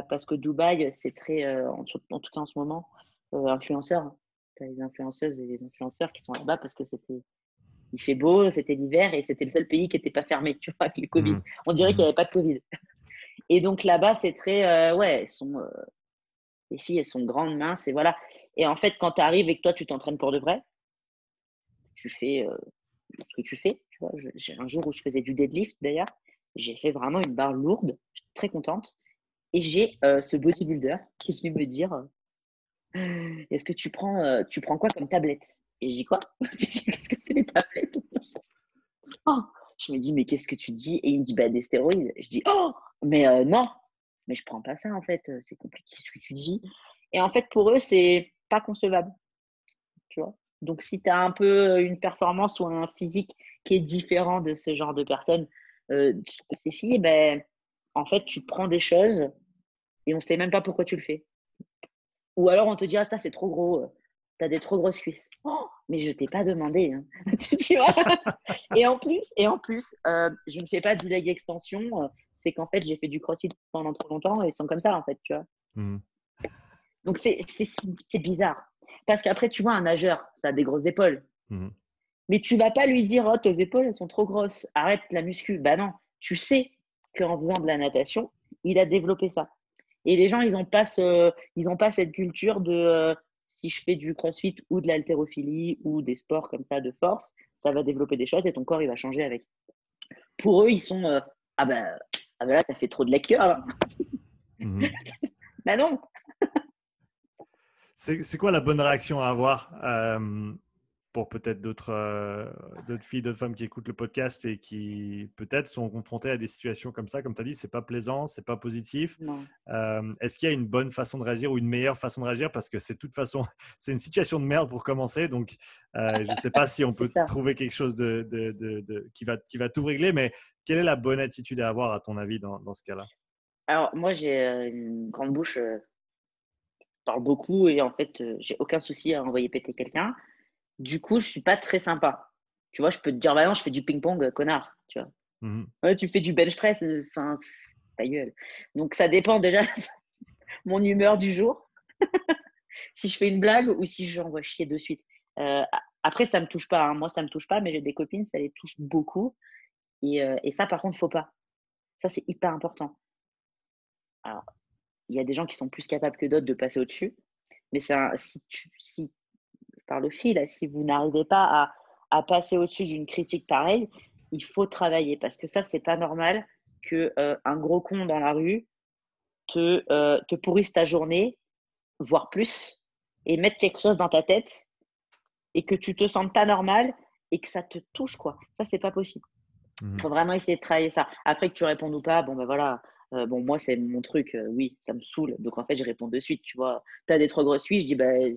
Parce que Dubaï, c'est très, en, tout cas en ce moment, influenceur. Tu as les influenceuses et les influenceurs qui sont là-bas parce que c'était il fait beau, c'était l'hiver et c'était le seul pays qui n'était pas fermé, [laughs] tu vois, avec le Covid. Mmh. On dirait qu'il n'y mmh. avait pas de Covid. Et donc là-bas, c'est très, euh, ouais, sont, euh, les filles, elles sont grandes, minces, et voilà. Et en fait, quand tu arrives et que toi, tu t'entraînes pour de vrai, tu fais euh, ce que tu fais. Tu vois, j'ai un jour où je faisais du deadlift, d'ailleurs, j'ai fait vraiment une barre lourde, très contente. Et j'ai ce bodybuilder [laughs] qui est venu me dire, est-ce que tu prends, tu prends quoi comme tablette? Et je dis quoi? [laughs] Qu'est-ce que c'est les tablettes? Oh! Je me dis, mais qu'est-ce que tu dis? Et il me dit, bah, des stéroïdes. Je dis, oh, mais euh, non, mais je prends pas ça en fait, c'est compliqué ce que tu dis. Et en fait, pour eux, c'est pas concevable. Tu vois? Donc, si tu as un peu une performance ou un physique qui est différent de ce genre de personnes, euh, ces filles, ben, en fait, tu prends des choses et on sait même pas pourquoi tu le fais. Ou alors on te dit, ah, ça c'est trop gros, tu as des trop grosses cuisses. Oh, mais je t'ai pas demandé. Hein. [laughs] et en plus, et en plus euh, je ne fais pas du leg extension. Euh, c'est qu'en fait, j'ai fait du crossfit pendant trop longtemps et ils sont comme ça, en fait, tu vois. Mmh. Donc, c'est bizarre. Parce qu'après, tu vois, un nageur, ça a des grosses épaules. Mmh. Mais tu vas pas lui dire, oh, tes épaules, elles sont trop grosses. Arrête la muscu. Bah non, tu sais qu'en faisant de la natation, il a développé ça. Et les gens, ils n'ont pas, ils pas cette culture de euh, si je fais du crossfit ou de l'haltérophilie ou des sports comme ça de force, ça va développer des choses et ton corps, il va changer avec. Pour eux, ils sont euh, ah, ben, ah ben là, t'as fait trop de lecture. Hein. Mhm. [laughs] ben non. C'est quoi la bonne réaction à avoir euh, pour peut-être d'autres euh, d'autres filles, d'autres femmes qui écoutent le podcast et qui peut-être sont confrontées à des situations comme ça, comme tu as dit, c'est pas plaisant, c'est pas positif. Euh, est-ce qu'il y a une bonne façon de réagir ou une meilleure façon de réagir? Parce que c'est toute façon, [laughs] c'est une situation de merde pour commencer. Donc, euh, je ne sais pas si on [laughs] peut trouver quelque chose de, de, de, qui va, qui va tout régler, mais quelle est la bonne attitude à avoir, à ton avis, dans, dans ce cas-là? Alors, moi, j'ai une grande bouche, je parle beaucoup et en fait, j'ai aucun souci à envoyer péter quelqu'un. Du coup, je suis pas très sympa. Tu vois, je peux te dire, bah non, je fais du ping-pong, connard. Tu vois. Mmh ouais, tu fais du bench press, euh, enfin, ta gueule. Donc, ça dépend déjà [laughs] mon humeur du jour. [laughs] si je fais une blague ou si j'envoie chier de suite. Euh, Après, ça ne me touche pas. Hein. Moi, ça ne me touche pas, mais j'ai des copines, ça les touche beaucoup. Et, euh, et ça, par contre, il ne faut pas. Ça, c'est hyper important. Alors, il y a des gens qui sont plus capables que d'autres de passer au-dessus. Mais ça, si, tu, si, par le fil, si vous n'arrivez pas à, à passer au-dessus d'une critique pareille, il faut travailler parce que ça, c'est pas normal que euh, un gros con dans la rue te, euh, te pourrisse ta journée, voire plus, et mettre quelque chose dans ta tête et que tu te sentes pas normal et que ça te touche, quoi. Ça, c'est pas possible. Il mmh. faut vraiment essayer de travailler ça. Après que tu répondes ou pas, bon, ben voilà. Euh, bon, moi, c'est mon truc. oui, ça me saoule. Donc, en fait, je réponds de suite. Tu vois, tu as des trop grosses suites, je dis, ben,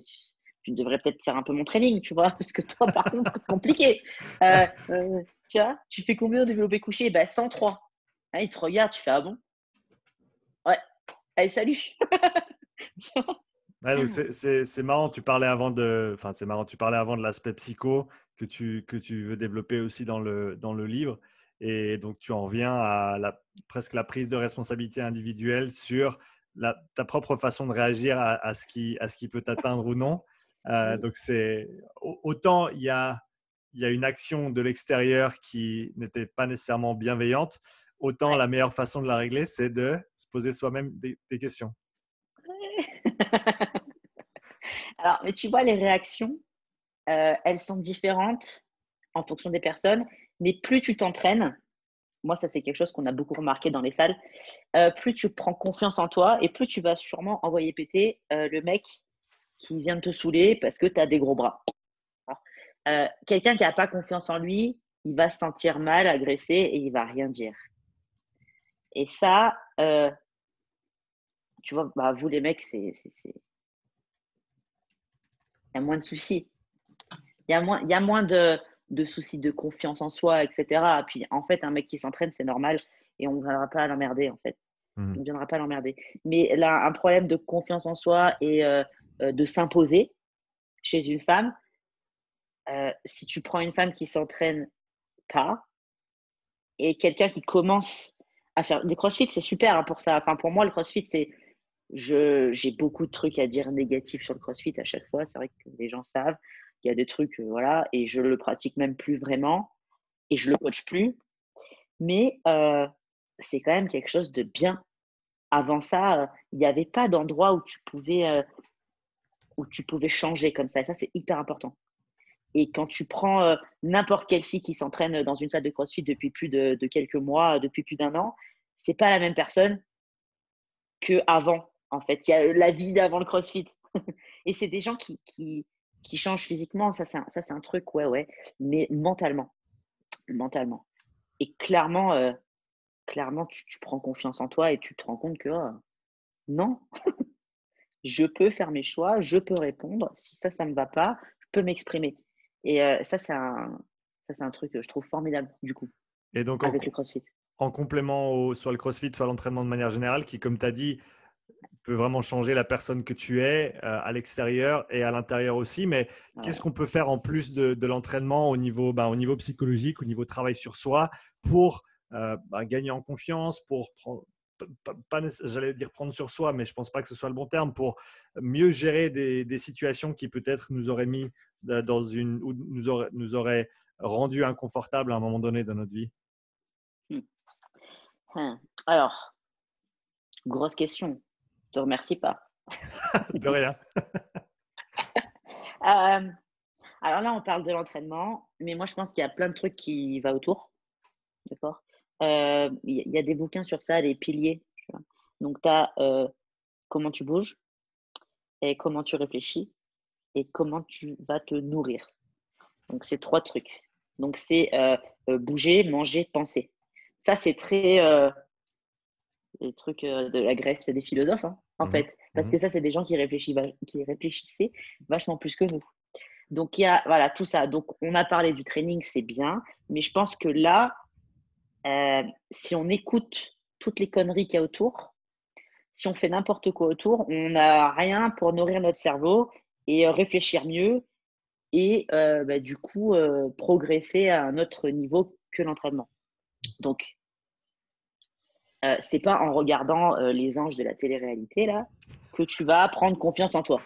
tu devrais peut-être faire un peu mon training, tu vois, [laughs] parce que toi, par contre, c'est compliqué. Euh, euh, tu vois, tu fais combien de développé couché? Bah, 103. Ah, il te regarde, tu fais Ah bon? Ouais, allez, salut c'est marrant, tu parlais avant de, enfin c'est marrant, tu parlais avant de l'aspect psycho que tu, que tu veux développer aussi dans le, dans le livre. Et donc tu en viens à presque la prise de responsabilité individuelle sur la, ta propre façon de réagir à, ce, qui, à ce qui peut t'atteindre ou non. Euh, donc c'est autant il y a, il y a une action de l'extérieur qui n'était pas nécessairement bienveillante, autant la meilleure façon de la régler, c'est de se poser soi-même des, questions. [laughs] Alors, mais tu vois, les réactions, euh, elles sont différentes en fonction des personnes, mais plus tu t'entraînes, moi ça c'est quelque chose qu'on a beaucoup remarqué dans les salles, euh, plus tu prends confiance en toi et plus tu vas sûrement envoyer péter le mec qui vient de te saouler parce que tu as des gros bras. Euh, quelqu'un qui n'a pas confiance en lui, il va se sentir mal, agressé et il va rien dire. Et ça, euh, tu vois, bah, vous les mecs, c'est. Il y a moins de soucis. Il y a moins, y a moins de, de, soucis de confiance en soi, etc. Et puis, en fait, un mec qui s'entraîne, c'est normal et on ne viendra pas l'emmerder, en fait. Mmh. On ne viendra pas l'emmerder. Mais là, un problème de confiance en soi et euh, de s'imposer chez une femme. Euh, si tu prends une femme qui s'entraîne pas et quelqu'un qui commence à faire des crossfit, c'est super hein, pour ça. Enfin, pour moi, le crossfit, c'est. J'ai beaucoup de trucs à dire négatifs sur le crossfit à chaque fois. C'est vrai que les gens savent. Il y a des trucs, euh, voilà, et je le pratique même plus vraiment et je le coach plus. Mais c'est quand même quelque chose de bien. Avant ça, il n'y avait pas d'endroit où tu pouvais où tu pouvais changer comme ça. Et ça, c'est hyper important. Et quand tu prends euh, n'importe quelle fille qui s'entraîne dans une salle de CrossFit depuis plus de, quelques mois, depuis plus d'un an, c'est pas la même personne que avant. En fait, il y a la vie d'avant le CrossFit. [laughs] et c'est des gens qui, qui, changent physiquement. Ça, c'est un, un truc, ouais, ouais. Mais mentalement, mentalement. Et clairement, euh, clairement, tu, tu, prends confiance en toi et tu te rends compte que oh, non, [laughs] je peux faire mes choix, je peux répondre. Si ça, ça ne me va pas, je peux m'exprimer. Et euh, ça, c'est un, un truc que je trouve formidable, du coup, Et donc, avec en, le CrossFit. En complément au, soit le CrossFit, soit l'entraînement de manière générale, qui, comme tu as dit, peut vraiment changer la personne que tu es euh, à l'extérieur et à l'intérieur aussi. Mais qu'est-ce qu'on peut faire en plus de, l'entraînement au niveau, bah, au niveau psychologique, au niveau travail sur soi, pour euh, bah, gagner en confiance, pour pas, j'allais dire prendre sur soi, mais je pense pas que ce soit le bon terme pour mieux gérer des, situations qui peut-être nous auraient mis dans une ou nous auraient, nous aurait rendu inconfortable à un moment donné dans notre vie. Hmm. Hmm. Alors, grosse question. Je te remercie pas. [laughs] de rien. [laughs] Euh, alors là, on parle de l'entraînement, mais moi, je pense qu'il y a plein de trucs qui vont autour. D'accord? euh, il y, a des bouquins sur ça, les piliers. Donc, tu as euh, comment tu bouges, et comment tu réfléchis, et comment tu vas te nourrir. Donc, c'est trois trucs. Donc, c'est euh, bouger, manger, penser. Ça, c'est très. les trucs de la Grèce, c'est des philosophes, hein, en mmh fait. Parce mmh que ça, c'est des gens qui, réfléchissent, qui réfléchissaient vachement plus que nous. Donc, il y a voilà, tout ça. Donc, on a parlé du training, c'est bien. Mais je pense que là, euh, si on écoute toutes les conneries qu'il y a autour, si on fait n'importe quoi autour, on n'a rien pour nourrir notre cerveau et euh, réfléchir mieux et euh, bah, du coup progresser à un autre niveau que l'entraînement. Donc, euh, c'est pas en regardant les anges de la télé-réalité là que tu vas prendre confiance en toi.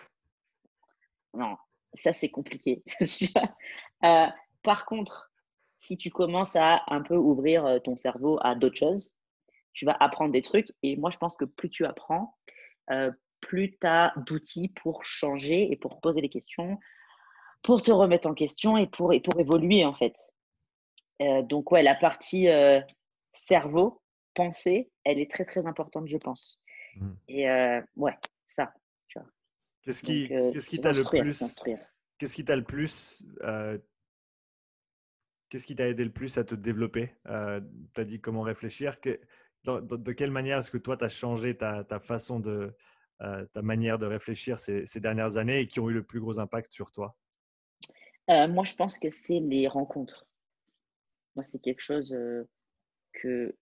Non, ça, c'est compliqué. [laughs] Par contre, si tu commences à un peu ouvrir euh, ton cerveau à d'autres choses, tu vas apprendre des trucs. Et moi, je pense que plus tu apprends, euh, plus tu as d'outils pour changer et pour poser des questions, pour te remettre en question et pour, et pour évoluer, en fait. donc, ouais, la partie cerveau, pensée, elle est très, très importante, je pense. Mmh. Et ouais, ça, Qu'est-ce qui, qu'est-ce qui t'a le plus Qu'est-ce qui t'a le plus Qu'est-ce qui t'a aidé le plus à te développer? Euh, Tu as dit comment réfléchir. de, quelle manière est-ce que toi, tu as changé ta, façon de, ta manière de réfléchir ces, dernières années et qui ont eu le plus gros impact sur toi? Moi, je pense que c'est les rencontres. Moi, c'est quelque chose que,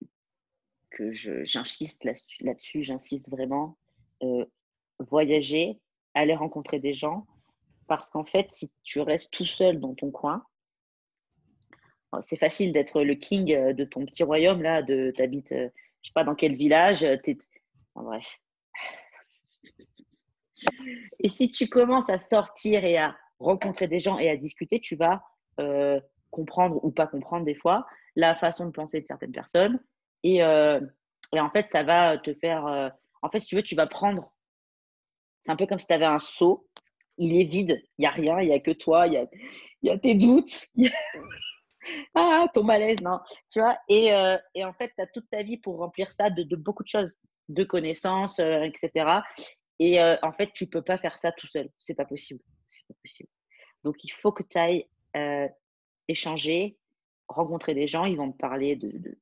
que j'insiste là-dessus, j'insiste vraiment. voyager, aller rencontrer des gens, parce qu'en fait, si tu restes tout seul dans ton coin, c'est facile d'être le king euh, de ton petit royaume, là, de t'habites, euh, je sais pas dans quel village, euh, bref. [laughs] Et si tu commences à sortir et à rencontrer des gens et à discuter, tu vas comprendre ou pas comprendre des fois la façon de penser de certaines personnes. Et, et en fait, ça va te faire. en fait, si tu veux, tu vas prendre. C'est un peu comme si tu avais un seau il est vide, il n'y a rien, il n'y a que toi, il y a, y a, tes doutes, ah, ton malaise, non, tu vois. Et, euh, et en fait, tu as toute ta vie pour remplir ça de, de beaucoup de choses, de connaissances, euh, etc. Et euh, en fait, tu peux pas faire ça tout seul, c'est pas possible, c'est pas possible. Donc, il faut que tu ailles échanger, rencontrer des gens, ils vont te parler de, de,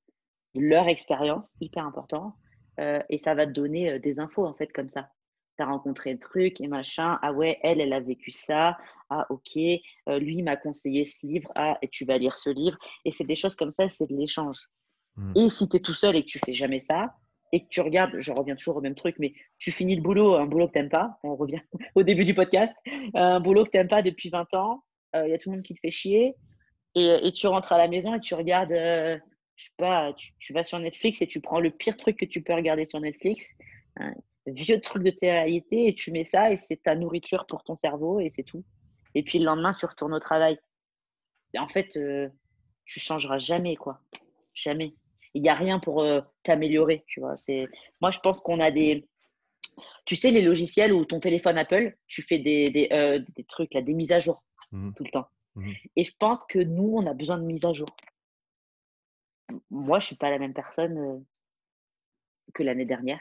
de leur expérience, hyper important, et ça va te donner des infos en fait comme ça tu as rencontré le truc et machin. Ah ouais, elle, elle a vécu ça. Ah ok, euh, lui m'a conseillé ce livre. Ah, et tu vas lire ce livre. Et c'est des choses comme ça, c'est de l'échange. Hmm. Et si tu es tout seul et que tu fais jamais ça, et que tu regardes, je reviens toujours au même truc, mais tu finis le boulot, un boulot que tu pas, on revient [laughs] au début du podcast, un boulot que tu pas depuis 20 ans, il euh, y a tout le monde qui te fait chier, et, et, tu rentres à la maison et tu regardes, euh, je sais pas, tu, tu, vas sur Netflix et tu prends le pire truc que tu peux regarder sur Netflix, hein, vieux truc de télé-réalité et tu mets ça et c'est ta nourriture pour ton cerveau et c'est tout. Et puis le lendemain, tu retournes au travail. Et en fait, euh, tu changeras jamais, quoi. Jamais. Il n'y a rien pour euh, t'améliorer, tu vois. C'est... Moi, je pense qu'on a des... Tu sais, les logiciels ou ton téléphone Apple, tu fais des, des, euh, des trucs, là, des mises à jour mmh tout le temps. Mmh et je pense que nous, on a besoin de mises à jour. Moi, je ne suis pas la même personne que l'année dernière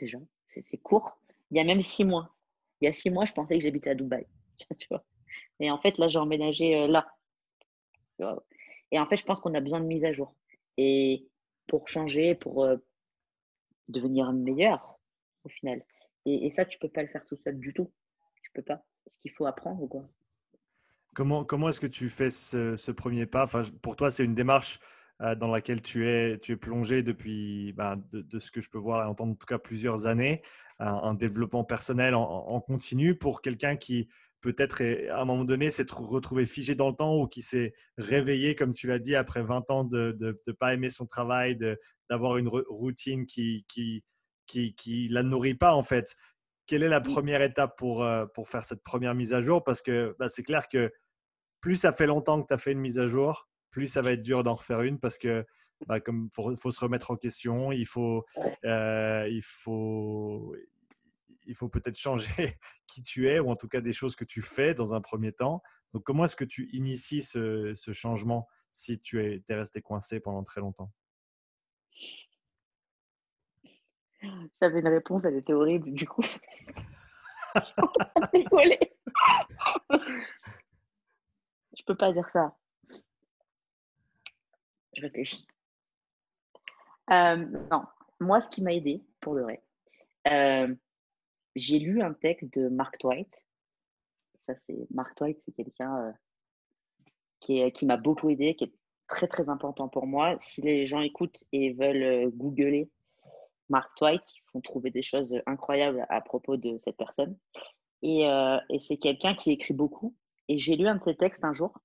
déjà. C'est court. Il y a même six mois. Il y a six mois, je pensais que j'habitais à Dubaï. [laughs] Tu vois et en fait, là, j'ai emménagé euh, là. Et en fait, je pense qu'on a besoin de mise à jour. Et pour changer, pour euh, devenir meilleur, au final. Et, ça, tu peux pas le faire tout seul du tout. Tu peux pas. Parce qu'il faut apprendre quoi. Comment, comment est-ce que tu fais ce, ce premier pas? Enfin, Pour toi, c'est une démarche dans laquelle tu es, tu es plongé depuis, ben, de, ce que je peux voir et entendre en tout cas plusieurs années, un, développement personnel en, continu pour quelqu'un qui peut-être à un moment donné s'est retrouvé figé dans le temps ou qui s'est réveillé, comme tu l'as dit, après 20 ans de ne pas aimer son travail, d'avoir une routine qui qui, qui, qui la nourrit pas en fait. Quelle est la première étape pour, euh, pour faire cette première mise à jour? Parce que bah, c'est clair que plus ça fait longtemps que tu as fait une mise à jour, plus ça va être dur d'en refaire une parce que bah, comme faut, faut, se remettre en question, il faut, euh, il faut, il faut peut-être changer [laughs] qui tu es ou en tout cas des choses que tu fais dans un premier temps. Donc comment est-ce que tu inities ce, ce changement si tu es, es resté coincé pendant très longtemps? J'avais une réponse, elle était horrible du coup. [laughs] Je peux pas dire ça je réfléchis. Euh, non, moi, ce qui m'a aidé, pour le vrai, euh, j'ai lu un texte de Mark Twain. Ça, c'est Mark Twain, c'est quelqu'un euh, qui, qui m'a beaucoup aidé, qui est très très important pour moi. Si les gens écoutent et veulent googler Mark Twain, ils vont trouver des choses incroyables à propos de cette personne. Et, et c'est quelqu'un qui écrit beaucoup. Et j'ai lu un de ses textes un jour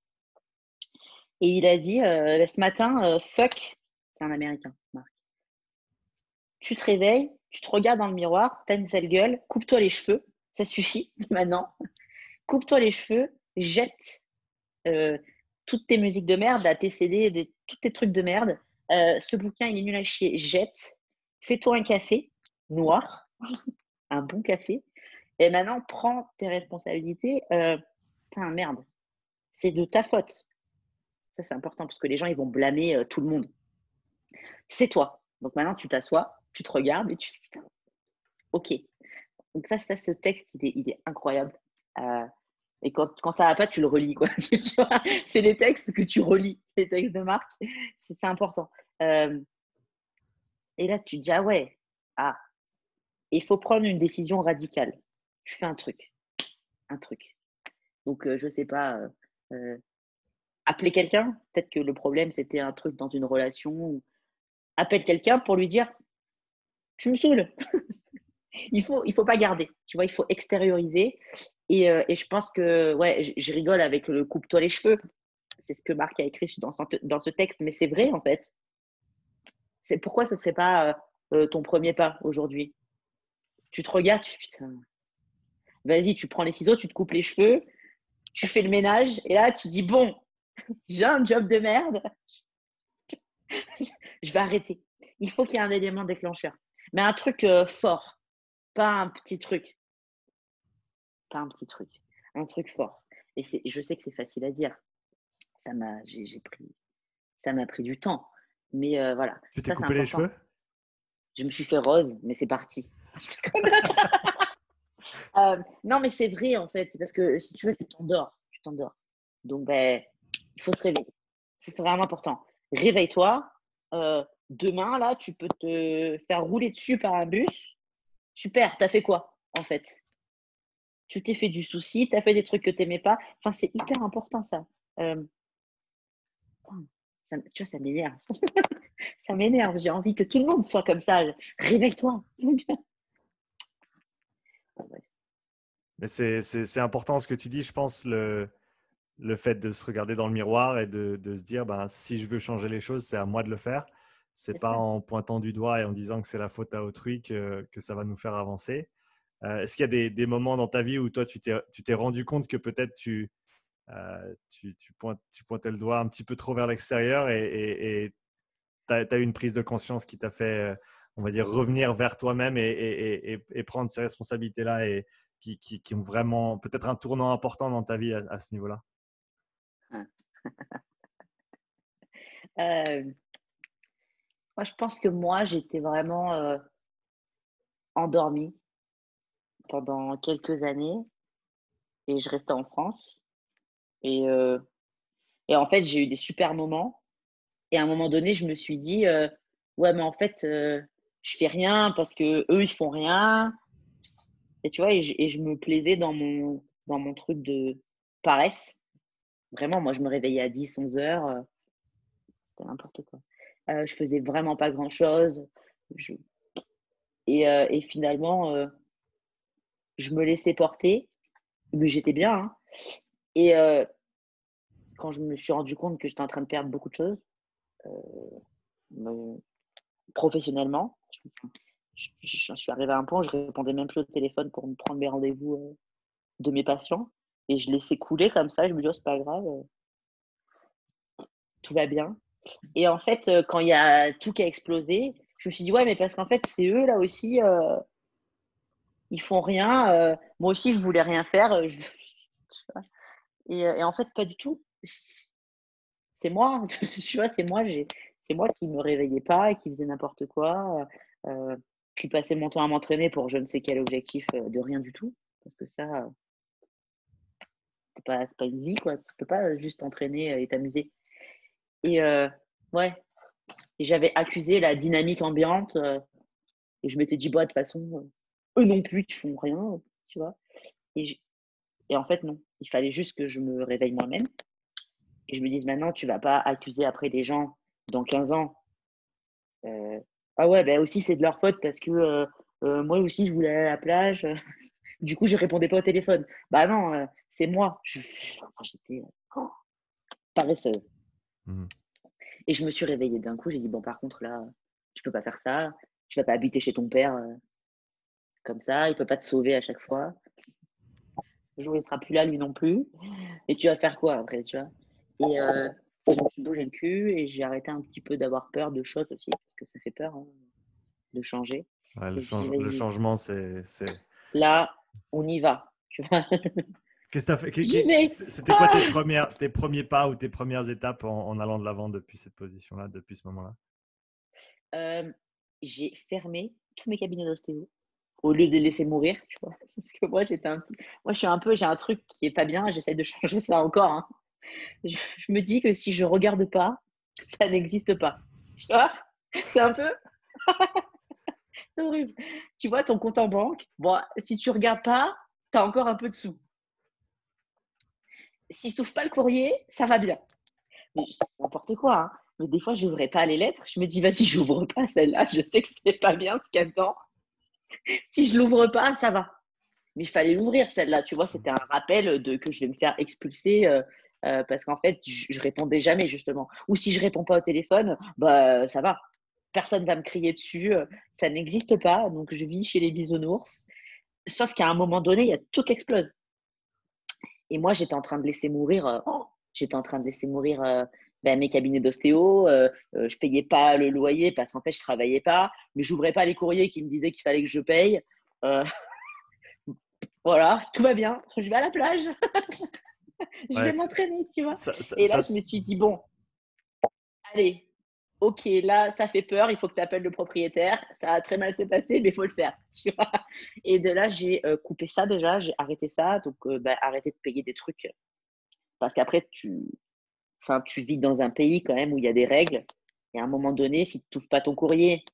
et il a dit euh, ce matin, euh, fuck, c'est un américain, Marc. Tu te réveilles, tu te regardes dans le miroir, t'as une sale gueule, coupe-toi les cheveux, ça suffit [laughs] maintenant. coupe-toi les cheveux, jette euh, toutes tes musiques de merde, tes CD, tous tes trucs de merde. Ce bouquin, il est nul à chier. Jette, fais-toi un café noir, [laughs] un bon café. Et maintenant, prends tes responsabilités. Putain, merde, c'est de ta faute. Ça, c'est important parce que les gens, ils vont blâmer tout le monde. C'est toi. Donc maintenant, tu t'assois, tu te regardes et tu putain, ok. Donc ça, ça ce texte, il est, incroyable. Euh, et quand, quand, ça va pas, tu le relis. Quoi. [laughs] c'est les textes que tu relis, les textes de Marc. C'est important. Euh, et là, tu te dis, ah ouais, ah, il faut prendre une décision radicale. Tu fais un truc. Un truc. Donc, euh, je sais pas, appeler quelqu'un. Peut-être que le problème, c'était un truc dans une relation. Appelle quelqu'un pour lui dire, tu me saoules. [laughs] il faut, il faut pas garder. Tu vois, il faut extérioriser. Et, euh, et je pense que, ouais, je, rigole avec le coupe-toi les cheveux. C'est ce que Marc a écrit dans, dans ce texte, mais c'est vrai en fait. C'est pourquoi ce serait pas euh, euh, ton premier pas aujourd'hui? Tu te regardes, putain. Vas-y, tu prends les ciseaux, tu te coupes les cheveux, tu fais le ménage, et là tu dis bon, j'ai un job de merde. je vais arrêter. Il faut qu'il y ait un élément déclencheur. Mais un truc fort, pas un petit truc. Pas un petit truc. Un truc fort. Et je sais que c'est facile à dire. Ça m'a, j'ai, pris, ça m'a pris du temps. Mais euh, voilà. Tu t'es coupé les cheveux? Je me suis fait rose, mais c'est parti. [laughs] Euh, non, mais c'est vrai en fait. Parce que si tu veux, tu t'endors. Tu t'endors. Donc, ben, il faut se réveiller. C'est vraiment important. Réveille-toi. Euh, demain, là, tu peux te faire rouler dessus par un bus Super, t'as fait quoi en fait? Tu t'es fait du souci, t'as fait des trucs que t'aimais pas. Enfin, c'est hyper important ça. Euh, tu vois, ça m'énerve. [laughs] ça m'énerve. J'ai envie que tout le monde soit comme ça. Réveille-toi. [laughs] Mais c'est important ce que tu dis, je pense, le, le fait de se regarder dans le miroir et de, de se dire, ben, si je veux changer les choses, c'est à moi de le faire. C'est pas en pointant du doigt et en disant que c'est la faute à autrui que, que, ça va nous faire avancer. Euh, est-ce qu'il y a des, des, moments dans ta vie où toi, tu t'es rendu compte que peut-être tu, euh, tu, tu, tu, pointais le doigt un petit peu trop vers l'extérieur et tu as, as, eu une prise de conscience qui t'a fait, on va dire, revenir vers toi-même et, et, et, prendre ces responsabilités-là et qui, qui, qui, ont vraiment peut-être un tournant important dans ta vie à, à ce niveau-là? [laughs] euh, moi, je pense que moi, j'étais vraiment euh, endormie pendant quelques années et je restais en France. Et, euh, et en fait, j'ai eu des super moments. Et à un moment donné, je me suis dit, ouais, mais en fait, je fais rien parce que eux, ils font rien. Et tu vois, et je, et je me plaisais dans mon, dans mon truc de paresse. Vraiment, moi, je me réveillais à 10, 11 heures. C'était n'importe quoi. Euh, je faisais vraiment pas grand chose. Et, euh, et, finalement, euh, je me laissais porter, mais j'étais bien. Hein. Et quand je me suis rendu compte que j'étais en train de perdre beaucoup de choses, professionnellement, je, suis arrivée à un point où je répondais même plus au téléphone pour me prendre mes rendez-vous de mes patients. Et je laissais couler comme ça. Je me dis, oh, c'est pas grave, tout va bien. Et en fait, euh, quand il y a tout qui a explosé, je me suis dit, ouais, mais parce qu'en fait, c'est eux là aussi, euh, ils font rien. Euh, moi aussi, je voulais rien faire. [laughs] et, en fait, pas du tout. C'est moi, [laughs] tu vois, c'est moi, c'est moi qui me réveillais pas et qui faisais n'importe quoi, qui passais mon temps à m'entraîner pour je ne sais quel objectif de rien du tout. Parce que ça, c'est pas, pas une vie, quoi. Tu peux pas juste t'entraîner et t'amuser. Et euh, ouais, et j'avais accusé la dynamique ambiante. Euh, et je m'étais dit, bah, de toute façon, euh, eux non plus, ils font rien, tu vois. Et, et en fait, non. Il fallait juste que je me réveille moi-même. Et je me dise, maintenant, tu vas pas accuser après des gens dans 15 ans. ah ouais, ben aussi, c'est de leur faute parce que moi aussi, je voulais aller à la plage. Du coup, je répondais pas au téléphone. Bah non, c'est moi. J'étais oh, paresseuse. Mmh. Et je me suis réveillée d'un coup. J'ai dit, bon, par contre, là, tu peux pas faire ça. Tu vas pas habiter chez ton père euh, comme ça. Il peut pas te sauver à chaque fois. Le jour il sera plus là, lui non plus. Et tu vas faire quoi après, tu vois? Et euh, je me suis bougé le cul et j'ai arrêté un petit peu d'avoir peur de choses aussi, parce que ça fait peur hein, de changer. le, changement, c'est. Là, on y va. [laughs] Qu'est-ce que tu fait? C'était quoi tes, premières, tes premiers pas ou tes premières étapes en, allant de l'avant depuis cette position-là, depuis ce moment-là? Euh, J'ai fermé tous mes cabinets d'ostéo au lieu de les laisser mourir, tu vois. [laughs] Parce que moi, j'étais un petit... Moi, je suis un peu, j'ai un truc qui est pas bien, j'essaie de changer ça encore. Hein. Je, me dis que si je regarde pas, ça n'existe pas. Tu vois? C'est un peu. [laughs] Horrible. Tu vois, ton compte en banque, bon, si tu regardes pas, tu as encore un peu de sous. Si je trouve pas le courrier, ça va bien. Mais n'importe quoi. Hein. Mais des fois, je n'ouvrais pas les lettres. Je me dis, vas-y, j'ouvre pas celle-là. Je sais que c'est pas bien ce qu'il y a dedans. si je l'ouvre pas, ça va. Mais il fallait l'ouvrir celle-là. Tu vois, c'était un rappel de que je vais me faire expulser euh, euh, parce qu'en fait, je, répondais jamais justement. Ou si je réponds pas au téléphone, bah ça va. Personne va me crier dessus. Euh, ça n'existe pas. Donc je vis chez les bisounours. Sauf qu'à un moment donné, il y a tout qui explose. Et moi, j'étais en train de laisser mourir. Oh, j'étais en train de laisser mourir ben, mes cabinets d'ostéo, euh, euh, je payais pas le loyer parce qu'en fait je travaillais pas, mais j'ouvrais pas les courriers qui me disaient qu'il fallait que je paye. Euh, [laughs] voilà, tout va bien. Je vais à la plage. [laughs] je vais m'entraîner, tu vois. et là, je me suis dit bon, allez, ok, là, ça fait peur, il faut que tu appelles le propriétaire. Ça a très mal se passer, mais il faut le faire. [laughs] Et de là, j'ai coupé ça déjà, j'ai arrêté ça. Donc, bah, arrêté de payer des trucs. Parce qu'après, tu, Enfin, tu vis dans un pays quand même où il y a des règles. Et à un moment donné, si tu n'ouvres pas ton courrier,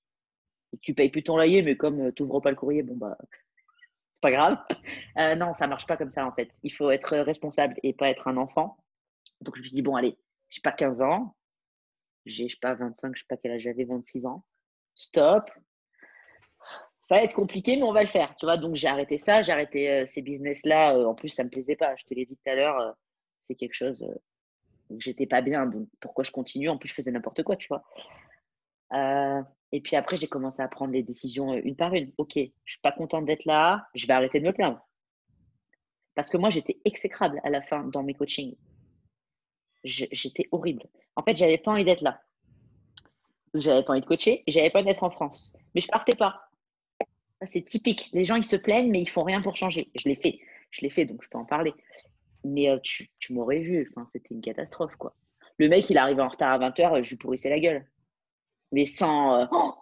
et que tu payes plus ton loyer, mais comme euh, tu n'ouvres pas le courrier, bon, bah, c'est pas grave. [laughs] Euh, non, ça marche pas comme ça en fait. Il faut être responsable et pas être un enfant. Donc, je me suis dit, bon, allez, j'ai pas 15 ans, j'ai, je sais pas, 25, je sais pas quel âge j'avais, 26 ans. Stop. Ça va être compliqué, mais on va le faire. Tu vois, donc j'ai arrêté ça, j'ai arrêté euh, ces business-là. en plus, ça me plaisait pas. Je te l'ai dit tout à l'heure, c'est quelque chose j'étais pas bien, donc pourquoi je continue? En plus, je faisais n'importe quoi, tu vois. Euh, et puis après, j'ai commencé à prendre les décisions euh, une par une. Ok, je suis pas contente d'être là, je vais arrêter de me plaindre. Parce que moi, j'étais exécrable à la fin dans mes coachings. J'étais horrible. En fait, j'avais pas envie d'être là. J'avais pas envie de coacher, j'avais pas envie d'être en France. Mais je partais pas. C'est typique. Les gens, ils se plaignent, mais ils font rien pour changer. Je l'ai fait. Je l'ai fait, donc je peux en parler mais euh, tu, m'aurais vu. C'était une catastrophe, quoi. Le mec, il arrivait en retard à 20h, je lui pourrissais la gueule. Mais sans. Euh, oh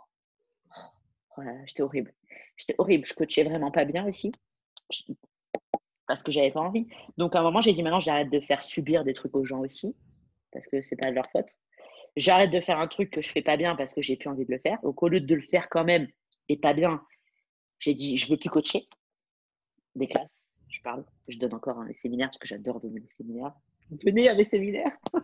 voilà, j'étais horrible. J'étais horrible. Je coachais vraiment pas bien aussi. Parce que j'avais pas envie. Donc, à un moment, j'ai dit maintenant, j'arrête de faire subir des trucs aux gens aussi. Parce que c'est pas de leur faute. J'arrête de faire un truc que je fais pas bien parce que j'ai plus envie de le faire. Donc, au lieu de le faire quand même et pas bien, j'ai dit, je veux plus coacher des classes je parle. Je donne encore un séminaires parce que j'adore donner des séminaires. Venez à mes séminaires. [laughs]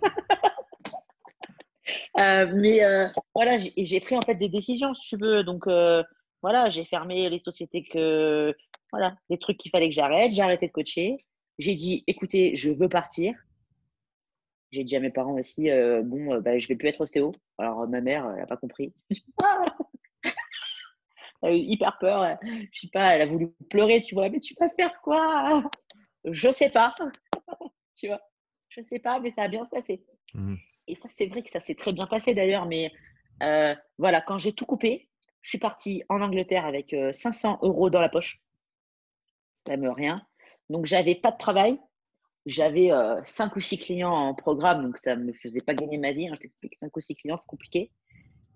Euh, mais euh, voilà, j'ai pris en fait des décisions, si tu veux. Donc euh, voilà, j'ai fermé les sociétés que voilà, les trucs qu'il fallait que j'arrête. J'ai arrêté de coacher. J'ai dit, écoutez, je veux partir. J'ai dit à mes parents aussi, bon, bah, je vais plus être ostéo. Alors ma mère, elle n'a pas compris. [laughs] [laughs] elle a eu hyper peur. Je sais pas, elle a voulu pleurer, tu vois. Mais tu vas faire quoi? Je sais pas. [laughs] tu vois, je sais pas, mais ça a bien se passer. Mmh. Et ça, c'est vrai que ça s'est très bien passé d'ailleurs. Mais euh, voilà, quand j'ai tout coupé, je suis partie en Angleterre avec 500 euh, euros dans la poche. Même rien. Donc, j'avais pas de travail. J'avais euh, 5 ou 6 clients en programme, donc ça ne me faisait pas gagner ma vie. Hein. Je t'explique, 5 ou 6 clients, c'est compliqué.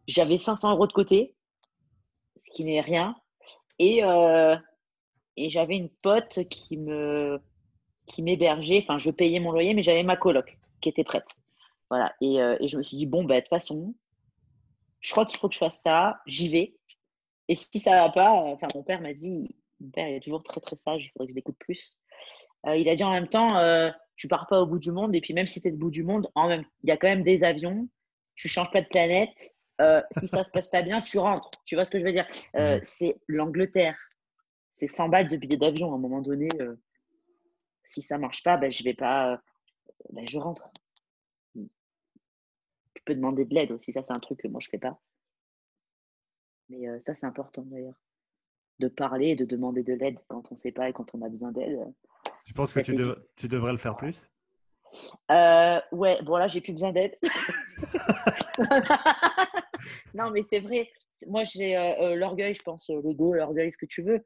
J'avais 500 euros de côté ce qui n'est rien. Et, euh, et j'avais une pote qui me qui m'hébergeait. Enfin, je payais mon loyer, mais j'avais ma coloc qui était prête. Voilà. Et, euh, je me suis dit, bon, bah, de toute façon, je crois qu'il faut que je fasse ça, j'y vais. Et si ça va pas, enfin, mon père m'a dit, mon père il est toujours très très sage, il faudrait que je l'écoute plus. Euh, il a dit en même temps, tu pars pas au bout du monde, et puis même si tu es au bout du monde, en même, il y a quand même des avions, tu changes pas de planète, euh, si ça se passe pas bien, tu rentres. Tu vois ce que je veux dire? Euh, C'est l'Angleterre. C'est 100 balles de billets d'avion. À un moment donné, euh, si ça marche pas, ben, je vais pas. Ben, je rentre. Tu peux demander de l'aide aussi. Ça, c'est un truc que moi, je fais pas. Mais ça, c'est important d'ailleurs. De parler et de demander de l'aide quand on ne sait pas et quand on a besoin d'aide. Tu penses que tu, tu, devrais le faire plus? Euh, Ouais, bon là, j'ai plus besoin d'aide. [laughs] [laughs] non, mais c'est vrai. Moi, j'ai euh, euh, l'orgueil, je pense, l'ego, l'orgueil, ce que tu veux.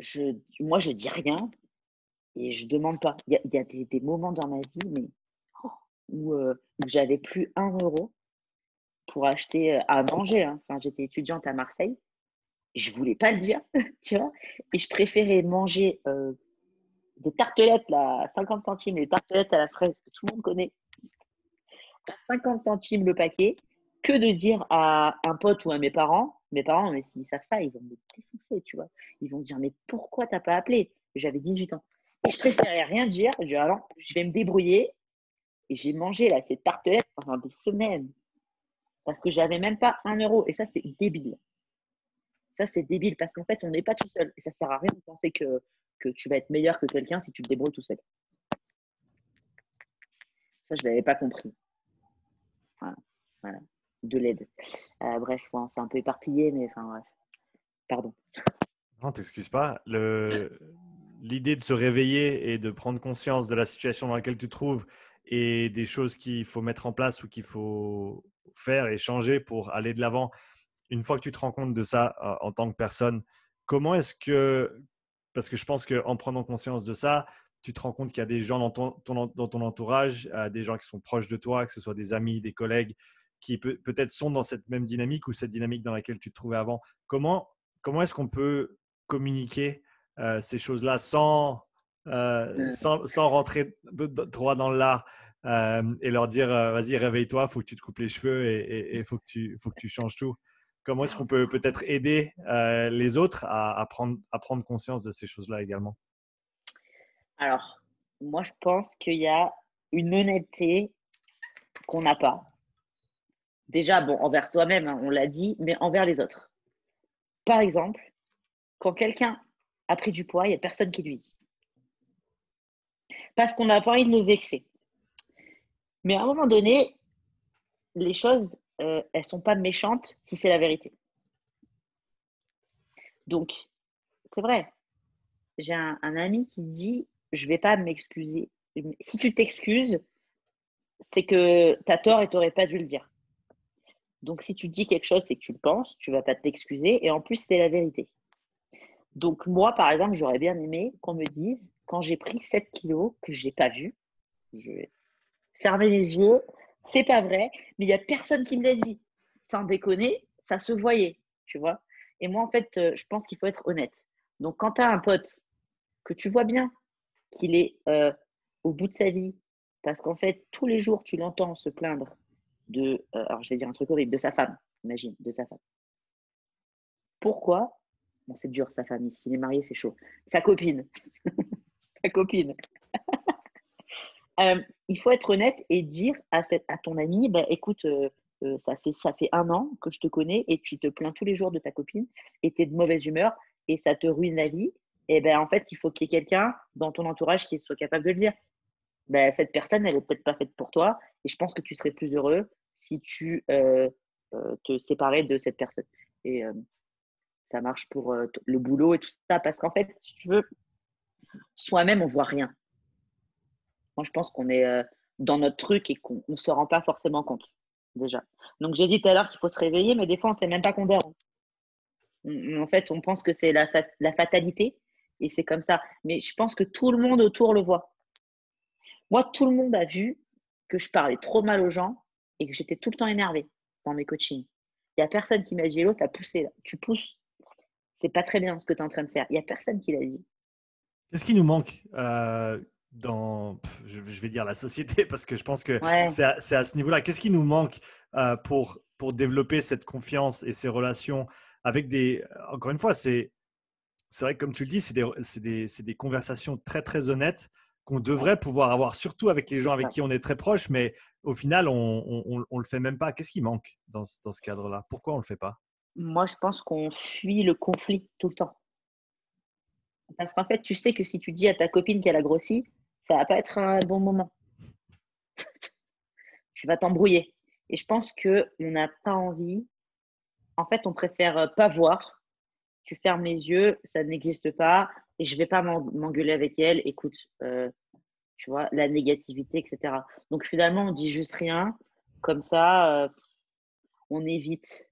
Je, moi, je dis rien et je demande pas. Il y a, des, moments dans ma vie mais, oh, où, où j'avais plus un euro pour acheter à manger. Hein. Enfin, j'étais étudiante à Marseille je voulais pas le dire, [laughs] tu vois. Et je préférais manger euh, des tartelettes à 50 centimes, des tartelettes à la fraise que tout le monde connaît, à 50 centimes le paquet, que de dire à un pote ou à mes parents, mes parents, mais s'ils savent ça, ils vont me défoncer, tu vois. Ils vont se dire, mais pourquoi t'as pas appelé? J'avais 18 ans. Et je préférais rien dire. Je dis, alors, je vais me débrouiller. Et j'ai mangé là, ces tartelettes pendant des semaines. Parce que j'avais même pas un euro. Et ça, c'est débile. Ça, c'est débile parce qu'en fait, on n'est pas tout seul. Et ça sert à rien de penser que, tu vas être meilleur que quelqu'un si tu te débrouilles tout seul. Ça, je ne l'avais pas compris. Voilà. De l'aide. Euh, bref, on s'est un peu éparpillé, mais enfin, bref. Pardon. Non, t'excuses pas. L'idée de se réveiller et de prendre conscience de la situation dans laquelle tu te trouves et des choses qu'il faut mettre en place ou qu'il faut faire et changer pour aller de l'avant une fois que tu te rends compte de ça en tant que personne, comment est-ce que, parce que je pense qu'en prenant conscience de ça, tu te rends compte qu'il y a des gens dans ton, dans ton entourage, euh, des gens qui sont proches de toi, que ce soit des amis, des collègues, qui peut, être sont dans cette même dynamique ou cette dynamique dans laquelle tu te trouvais avant. Comment, comment est-ce qu'on peut communiquer euh, ces choses-là sans, euh, sans, sans, rentrer droit dans l'art et leur dire vas-y, réveille-toi, il faut que tu te coupes les cheveux et il faut, que tu, faut que tu changes tout? Comment est-ce qu'on peut peut-être aider euh, les autres à, prendre, conscience de ces choses-là également? Alors, moi, je pense qu'il y a une honnêteté qu'on n'a pas. Déjà, bon, envers soi-même, hein, on l'a dit, mais envers les autres. Par exemple, quand quelqu'un a pris du poids, il n'y a personne qui lui dit. Parce qu'on n'a pas envie de le vexer. Mais à un moment donné, les choses, euh, elles sont pas méchantes si c'est la vérité. Donc, c'est vrai. J'ai un, ami qui dit Je vais pas m'excuser. Si tu t'excuses, c'est que tu as tort et tu n'aurais pas dû le dire. Donc, si tu dis quelque chose, c'est que tu le penses, tu vas pas t'excuser et en plus, c'est la vérité. Donc, moi, par exemple, j'aurais bien aimé qu'on me dise quand j'ai pris 7 kilos que je n'ai pas vu, je vais fermer les yeux, c'est pas vrai, mais il n'y a personne qui me l'a dit. Sans déconner, ça se voyait, tu vois. Et moi, en fait, euh, je pense qu'il faut être honnête. Donc, quand tu as un pote que tu vois bien qu'il est euh, au bout de sa vie, parce qu'en fait, tous les jours, tu l'entends se plaindre de, euh, alors je vais dire un truc horrible, de sa femme, imagine, de sa femme. Pourquoi? Bon, c'est dur, sa famille. S'il est marié, c'est chaud. Sa copine. [laughs] sa copine. Euh, il faut être honnête et dire à, à ton ami, bah, écoute, euh, euh, ça, fait, ça fait un an que je te connais et tu te plains tous les jours de ta copine et tu es de mauvaise humeur et ça te ruine la vie. Et ben en fait, il faut qu'il y ait quelqu'un dans ton entourage qui soit capable de le dire. Ben, cette personne, elle n'est peut-être pas faite pour toi et je pense que tu serais plus heureux si tu te séparais de cette personne. Et ça marche pour le boulot et tout ça parce qu'en fait, si tu veux, soi-même, on voit rien. Moi, je pense qu'on est euh, dans notre truc et qu'on ne se rend pas forcément compte, déjà. Donc, j'ai dit tout à l'heure qu'il faut se réveiller, mais des fois, on ne sait même pas qu'on dort. En fait, on pense que c'est la, fatalité et c'est comme ça. Mais je pense que tout le monde autour le voit. Moi, tout le monde a vu que je parlais trop mal aux gens et que j'étais tout le temps énervée dans mes coachings. Il n'y a personne qui m'a dit Hello, tu as poussé, tu pousses. C'est pas très bien ce que tu es en train de faire. Il n'y a personne qui l'a dit. Qu'est-ce qui nous manque euh, dans, je vais dire la société, [laughs] parce que je pense que c'est à, ce niveau-là. Qu'est-ce qui nous manque euh, pour, pour développer cette confiance et ces relations avec des... Encore une fois, c'est vrai que comme tu le dis, c'est des, des, des, conversations très, très honnêtes qu'on devrait pouvoir avoir, surtout avec les gens avec qui on est très proche, mais au final, on ne le fait même pas. Qu'est-ce qui manque dans, dans ce cadre-là? Pourquoi on ne le fait pas? Moi, je pense qu'on fuit le conflit tout le temps. Parce qu'en fait, tu sais que si tu dis à ta copine qu'elle a grossi, ça va pas être un bon moment. [laughs] tu vas t'embrouiller. Et je pense qu'on n'a pas envie. En fait, on préfère pas voir tu fermes les yeux, ça n'existe pas et je vais pas m'engueuler avec elle. Écoute, euh, tu vois, la négativité, etc. Donc finalement, on dit juste rien. Comme ça, euh, on évite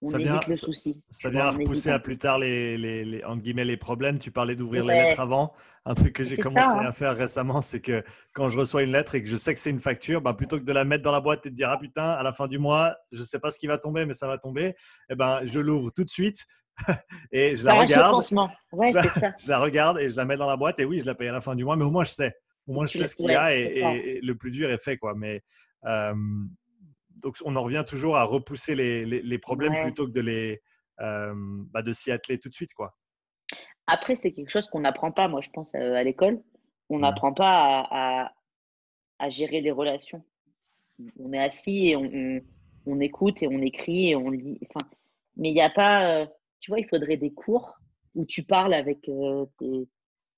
on ça vient, le souci. Ça, vient repousser à plus tard les, les, les, guillemets, les problèmes. Tu parlais d'ouvrir les lettres avant. Un truc que j'ai commencé hein. à faire récemment, c'est que quand je reçois une lettre et que je sais que c'est une facture, bah, plutôt que de la mettre dans la boîte et de dire Ah putain, à la fin du mois, je ne sais pas ce qui va tomber, mais ça va tomber, eh ben, je l'ouvre tout de suite [laughs] et je la regarde. Ouais, je, la, ça. [laughs] je la regarde et je la mets dans la boîte. Et oui, je la paye à la fin du mois, mais au moins je sais. Au moins je sais ce qu'il y a et, le plus dur est fait. Quoi. Mais. Euh, donc on en revient toujours à repousser les, problèmes plutôt que de les euh, bah, de s'y atteler tout de suite quoi. Après c'est quelque chose qu'on n'apprend pas moi je pense euh, à, l'école on mmh. n'apprend pas à, gérer les relations. On est assis et on, écoute et on écrit et on lit. Enfin, mais il n'y a pas, euh, tu vois, il faudrait des cours où tu parles avec tes,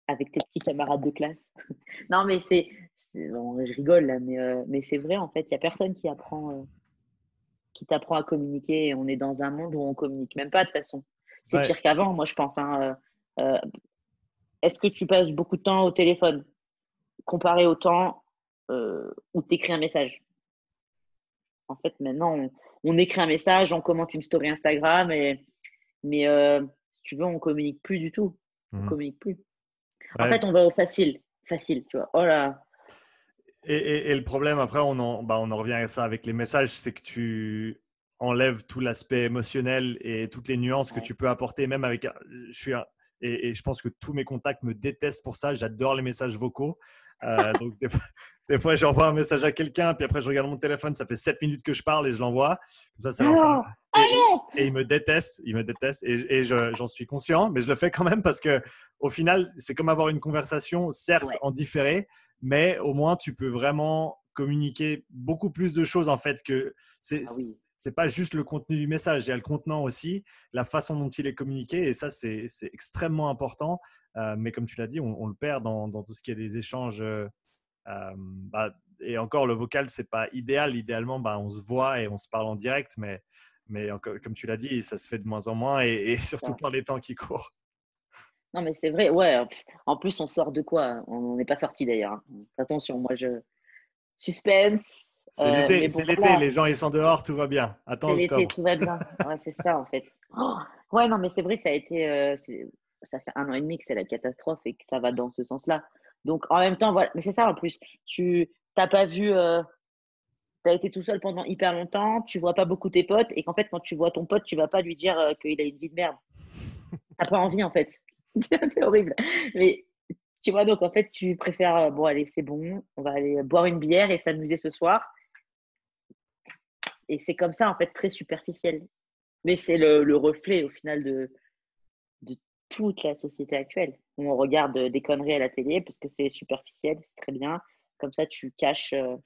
avec tes petits camarades de classe. [laughs] non, mais c'est, je rigole là, mais, euh, mais c'est vrai en fait, il n'y a personne qui apprend, euh, qui t'apprend à communiquer. On est dans un monde où on communique même pas de toute façon. C'est pire qu'avant, moi je pense. Hein, euh, est-ce que tu passes beaucoup de temps au téléphone? Comparé au temps où tu écris un message En fait, maintenant, on, écrit un message, on commente une story Instagram, et, mais si tu veux, on communique plus du tout. On mmh. communique plus. En fait, on va au facile. Facile, tu vois. Oh là, et, le problème, après, on en, bah, on en revient à ça avec les messages, c'est que tu enlèves tout l'aspect émotionnel et toutes les nuances que tu peux apporter, même avec. Je suis et, je pense que tous mes contacts me détestent pour ça. J'adore les messages vocaux. Euh, [laughs] donc, [laughs] des fois, j'envoie un message à quelqu'un, puis après, je regarde mon téléphone, ça fait 7 minutes que je parle et je l'envoie. Comme ça, ça et, et, il me déteste, il me déteste, et, et j'en suis conscient, mais je le fais quand même parce que, au final, c'est comme avoir une conversation, certes en différé, mais au moins tu peux vraiment communiquer beaucoup plus de choses en fait que c'est ah c'est pas juste le contenu du message, il y a le contenant aussi, la façon dont il est communiqué et ça c'est extrêmement important. Euh, mais comme tu l'as dit, on, le perd dans, dans, tout ce qui est des échanges. Euh, euh, bah, et encore le vocal c'est pas idéal. Idéalement, bah, on se voit et on se parle en direct, mais mais comme tu l'as dit, ça se fait de moins en moins et, et surtout par les temps qui courent. Non, mais c'est vrai, ouais. En plus, on sort de quoi On n'est pas sorti d'ailleurs. Hein. Attention, moi, je. Suspense. C'est euh, l'été, c'est l'été, les gens ils sont dehors, tout va bien. Attends, c'est l'été, tout va bien. [laughs] Ouais, c'est ça en fait. Oh, ouais, non, mais c'est vrai, ça a été. Euh, ça fait un an et demi que c'est la catastrophe et que ça va dans ce sens-là. Donc en même temps, voilà. Mais c'est ça en plus. Tu n'as pas vu. Euh, tu as été tout seul pendant hyper longtemps, tu vois pas beaucoup tes potes et qu'en fait, quand tu vois ton pote, tu vas pas lui dire qu'il a une vie de merde. [laughs] T'as pas envie en fait. [laughs] c'est horrible. Mais tu vois, donc en fait, tu préfères, euh, bon, allez, c'est bon, on va aller boire une bière et s'amuser ce soir. Et c'est comme ça, en fait, très superficiel. Mais c'est le, reflet, au final, de, de toute la société actuelle. On regarde des conneries à la télé parce que c'est superficiel, c'est très bien. Comme ça, tu caches euh,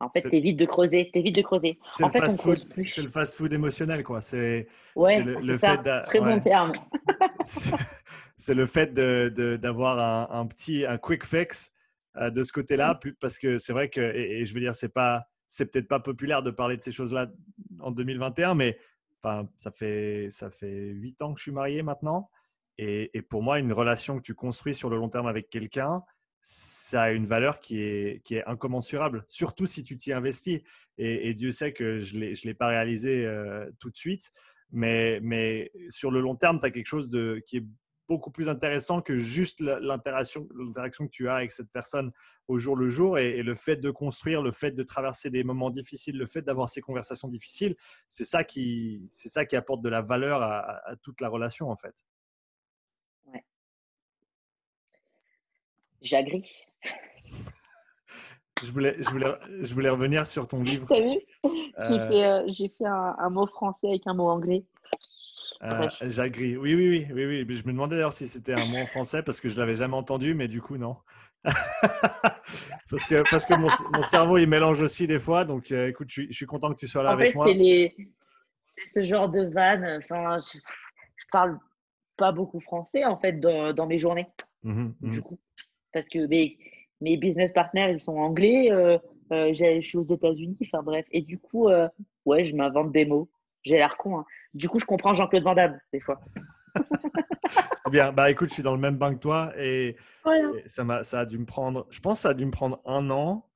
en fait, t'évites de creuser, t'évites de creuser. C'est le, fast food, c'est le fast food émotionnel, quoi. C'est ouais, le, fait très bon terme. [laughs] c'est le fait d'avoir un, petit, un quick fix euh, de ce côté-là, parce que c'est vrai que, et, je veux dire, c'est pas, c'est peut-être pas populaire de parler de ces choses-là en 2021, mais enfin, ça fait ça fait huit ans que je suis marié maintenant, et, et pour moi, une relation que tu construis sur le long terme avec quelqu'un ça a une valeur qui est, incommensurable, surtout si tu t'y investis. Et, Dieu sait que je ne l'ai pas réalisé euh, tout de suite, mais, sur le long terme, tu as quelque chose de, qui est beaucoup plus intéressant que juste l'interaction que tu as avec cette personne au jour le jour et, le fait de construire, le fait de traverser des moments difficiles, le fait d'avoir ces conversations difficiles, c'est ça qui, apporte de la valeur à toute la relation en fait. J'agris. je, voulais, je, voulais, je voulais revenir sur ton livre. T'as vu? J'ai euh, fait, euh, j'ai fait un, mot français avec un mot anglais. Euh, J'agris. Oui, oui, oui, oui, oui. Je me demandais d'ailleurs si c'était un mot en français parce que je l'avais jamais entendu, mais du coup, non. [laughs] parce que, parce que mon, mon, cerveau, il mélange aussi des fois. Donc, euh, écoute, je, je, suis content que tu sois là avec moi. C'est ce genre de vanne. Enfin, je, je, parle pas beaucoup français, en fait, dans, dans mes journées. Mmh du mmh. coup parce que mes, mes business partners, ils sont anglais. Euh, euh, je suis aux États-Unis. Enfin bref. Et du coup, euh, ouais, je m'invente des mots. J'ai l'air con. Hein. Du coup, je comprends Jean-Claude Van Damme, des fois. [laughs] Bien. Bah écoute, je suis dans le même bain que toi et, ça, a, ça a dû me prendre, je pense que ça a dû me prendre un an,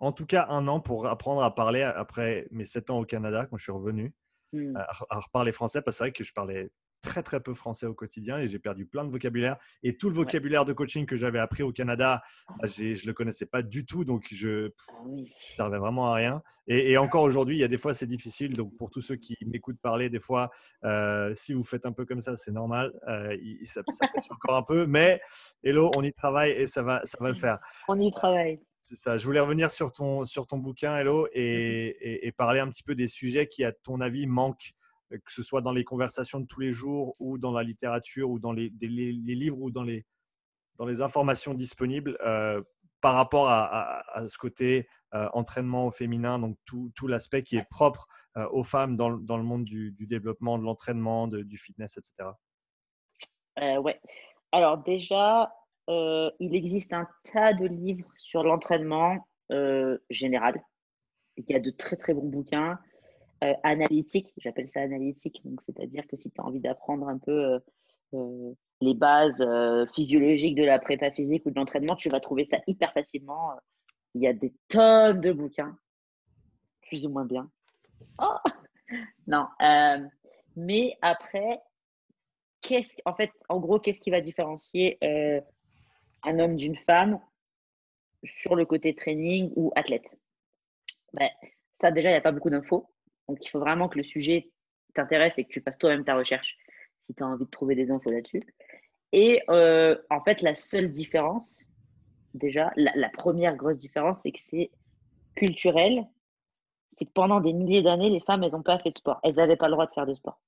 en tout cas un an pour apprendre à parler après mes sept ans au Canada quand je suis revenu, mmh. à, à, reparler français parce que c'est vrai que je parlais très très peu français au quotidien et j'ai perdu plein de vocabulaire. Et tout le vocabulaire de coaching que j'avais appris au Canada, bah, je ne le connaissais pas du tout, donc je ne ah servais vraiment à rien. Et, encore aujourd'hui, il y a des fois c'est difficile. Donc pour tous ceux qui m'écoutent parler, des fois, euh, si vous faites un peu comme ça, c'est normal. Euh, ça, ça [laughs] encore un peu, mais hello, on y travaille et ça va, ça va le faire. On y travaille. C'est ça. Je voulais revenir sur ton, sur ton bouquin, Hello, et, et, parler un petit peu des sujets qui, à ton avis, manquent que ce soit dans les conversations de tous les jours ou dans la littérature ou dans les, livres ou dans les, dans les informations disponibles euh, par rapport à, ce côté euh, entraînement au féminin, donc tout, tout l'aspect qui est propre aux femmes dans, dans, le monde du, développement, de l'entraînement, du fitness, etc. ouais. Alors déjà, il existe un tas de livres sur l'entraînement général. Il y a de très très bons bouquins. Euh, analytique, j'appelle ça analytique, donc c'est-à-dire que si tu as envie d'apprendre un peu euh, euh, les bases physiologiques de la prépa physique ou de l'entraînement, tu vas trouver ça hyper facilement. Il y a des tonnes de bouquins, plus ou moins bien. Oh non, mais après, qu'est-ce, en fait, en gros, qu'est-ce qui va différencier un homme d'une femme sur le côté training ou athlète? Ben, Ça, déjà, il n'y a pas beaucoup d'infos. Donc, il faut vraiment que le sujet t'intéresse et que tu fasses toi-même ta recherche si tu as envie de trouver des infos là-dessus. Et euh, en fait, la seule différence, déjà, la, première grosse différence, c'est que c'est culturel. C'est que pendant des milliers d'années, les femmes, elles n'ont pas fait de sport. Elles n'avaient pas le droit de faire de sport.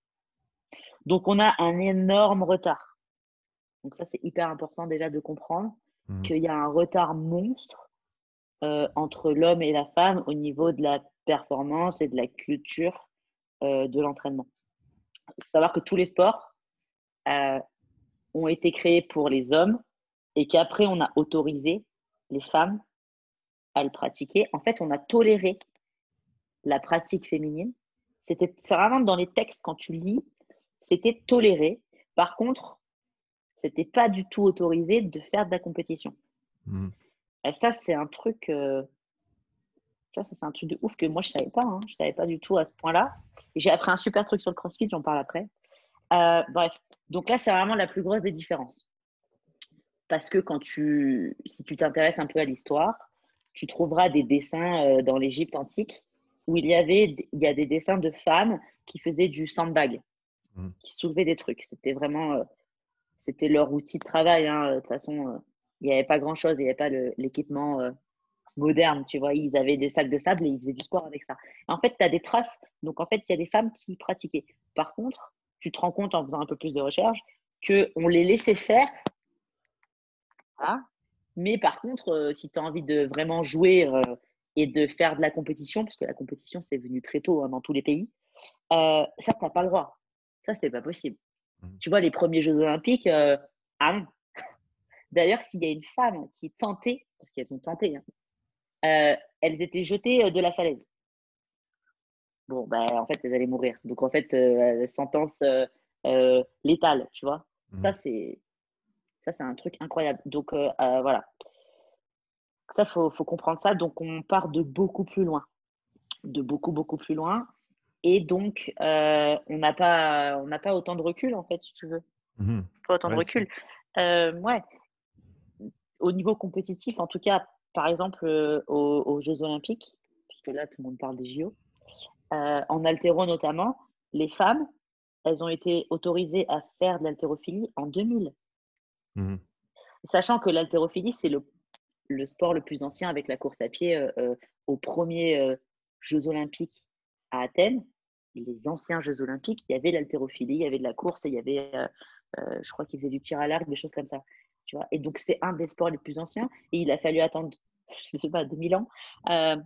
Donc, on a un énorme retard. Donc, ça, c'est hyper important déjà de comprendre mmh. qu'il y a un retard monstre euh, entre l'homme et la femme au niveau de la performance et de la culture euh, de l'entraînement. Il faut savoir que tous les sports euh, ont été créés pour les hommes et qu'après, on a autorisé les femmes à le pratiquer. En fait, on a toléré la pratique féminine. C'était vraiment dans les textes, quand tu lis, c'était toléré. Par contre, c'était pas du tout autorisé de faire de la compétition. Mmh. Et ça, c'est un truc euh, ça, c'est un truc de ouf que moi, je ne savais pas. Hein. Je ne savais pas du tout à ce point-là. J'ai appris un super truc sur le crossfit, j'en parle après. Euh, bref, donc là, c'est vraiment la plus grosse des différences. Parce que quand tu, si tu t'intéresses un peu à l'histoire, tu trouveras des dessins euh, dans l'Égypte antique où il y avait il y a des dessins de femmes qui faisaient du sandbag, mmh. qui soulevaient des trucs. C'était vraiment euh, c'était leur outil de travail. Hein. De toute façon, il n'y avait pas grand-chose, il n'y avait pas l'équipement moderne, tu vois. Ils avaient des sacs de sable et ils faisaient du sport avec ça. En fait, tu as des traces. Donc, en fait, il y a des femmes qui pratiquaient. Par contre, tu te rends compte en faisant un peu plus de recherche qu'on les laissait faire. Mais par contre, euh, si tu as envie de vraiment jouer euh, et de faire de la compétition, parce que la compétition, c'est venu très tôt hein, dans tous les pays, euh, ça, tu n'as pas le droit. Ça, c'est pas possible. Mmh. Tu vois, les premiers Jeux Olympiques, ah non. D'ailleurs, s'il y a une femme qui est tentée, parce qu'elles ont tenté, hein, euh, elles étaient jetées euh, de la falaise. Bon, ben, en fait, elles allaient mourir. Donc, en fait, euh, sentence létale, tu vois. Ça, mmh. c'est ça, c'est un truc incroyable. Donc, voilà. Ça, il faut, faut, comprendre ça. Donc, on part de beaucoup plus loin. De beaucoup, beaucoup plus loin. Et donc, on n'a pas, on pas autant de recul, en fait, si tu veux. Mmh pas autant de recul. ouais. Au niveau compétitif, en tout cas, par exemple, euh, aux, Jeux Olympiques, puisque là, tout le monde parle des JO, euh, en altéro notamment, les femmes, elles ont été autorisées à faire de l'haltérophilie en 2000. Mmh Sachant que l'haltérophilie, c'est le, le, sport le plus ancien avec la course à pied euh, aux premiers Jeux Olympiques à Athènes. Les anciens Jeux Olympiques, il y avait l'haltérophilie, il y avait de la course et il y avait, je crois qu'ils faisaient du tir à l'arc, des choses comme ça et donc, c'est un des sports les plus anciens. Et il a fallu attendre, [laughs] je ne sais pas, 2000 ans euh,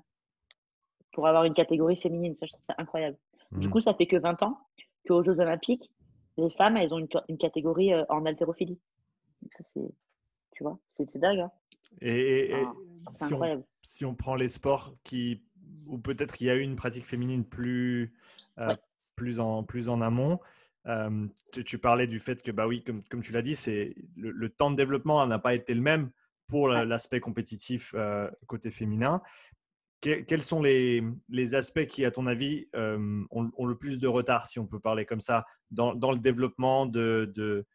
pour avoir une catégorie féminine. Ça, je trouve ça incroyable. Du mmh. coup, ça fait que 20 ans qu'aux Jeux Olympiques, les femmes, elles ont une, catégorie euh, en haltérophilie. ça, c'est, tu vois, c'est dingue. Hein. et, si, on, si, on, prend les sports qui, ou peut-être il y a eu une pratique féminine plus, euh, plus en, plus en amont. Tu, parlais du fait que, bah oui, comme, comme tu l'as dit, c'est le, temps de développement n'a pas été le même pour l'aspect compétitif côté féminin. quels sont les, les, aspects qui, à ton avis, ont, le plus de retard, si on peut parler comme ça, dans, dans le développement de, de,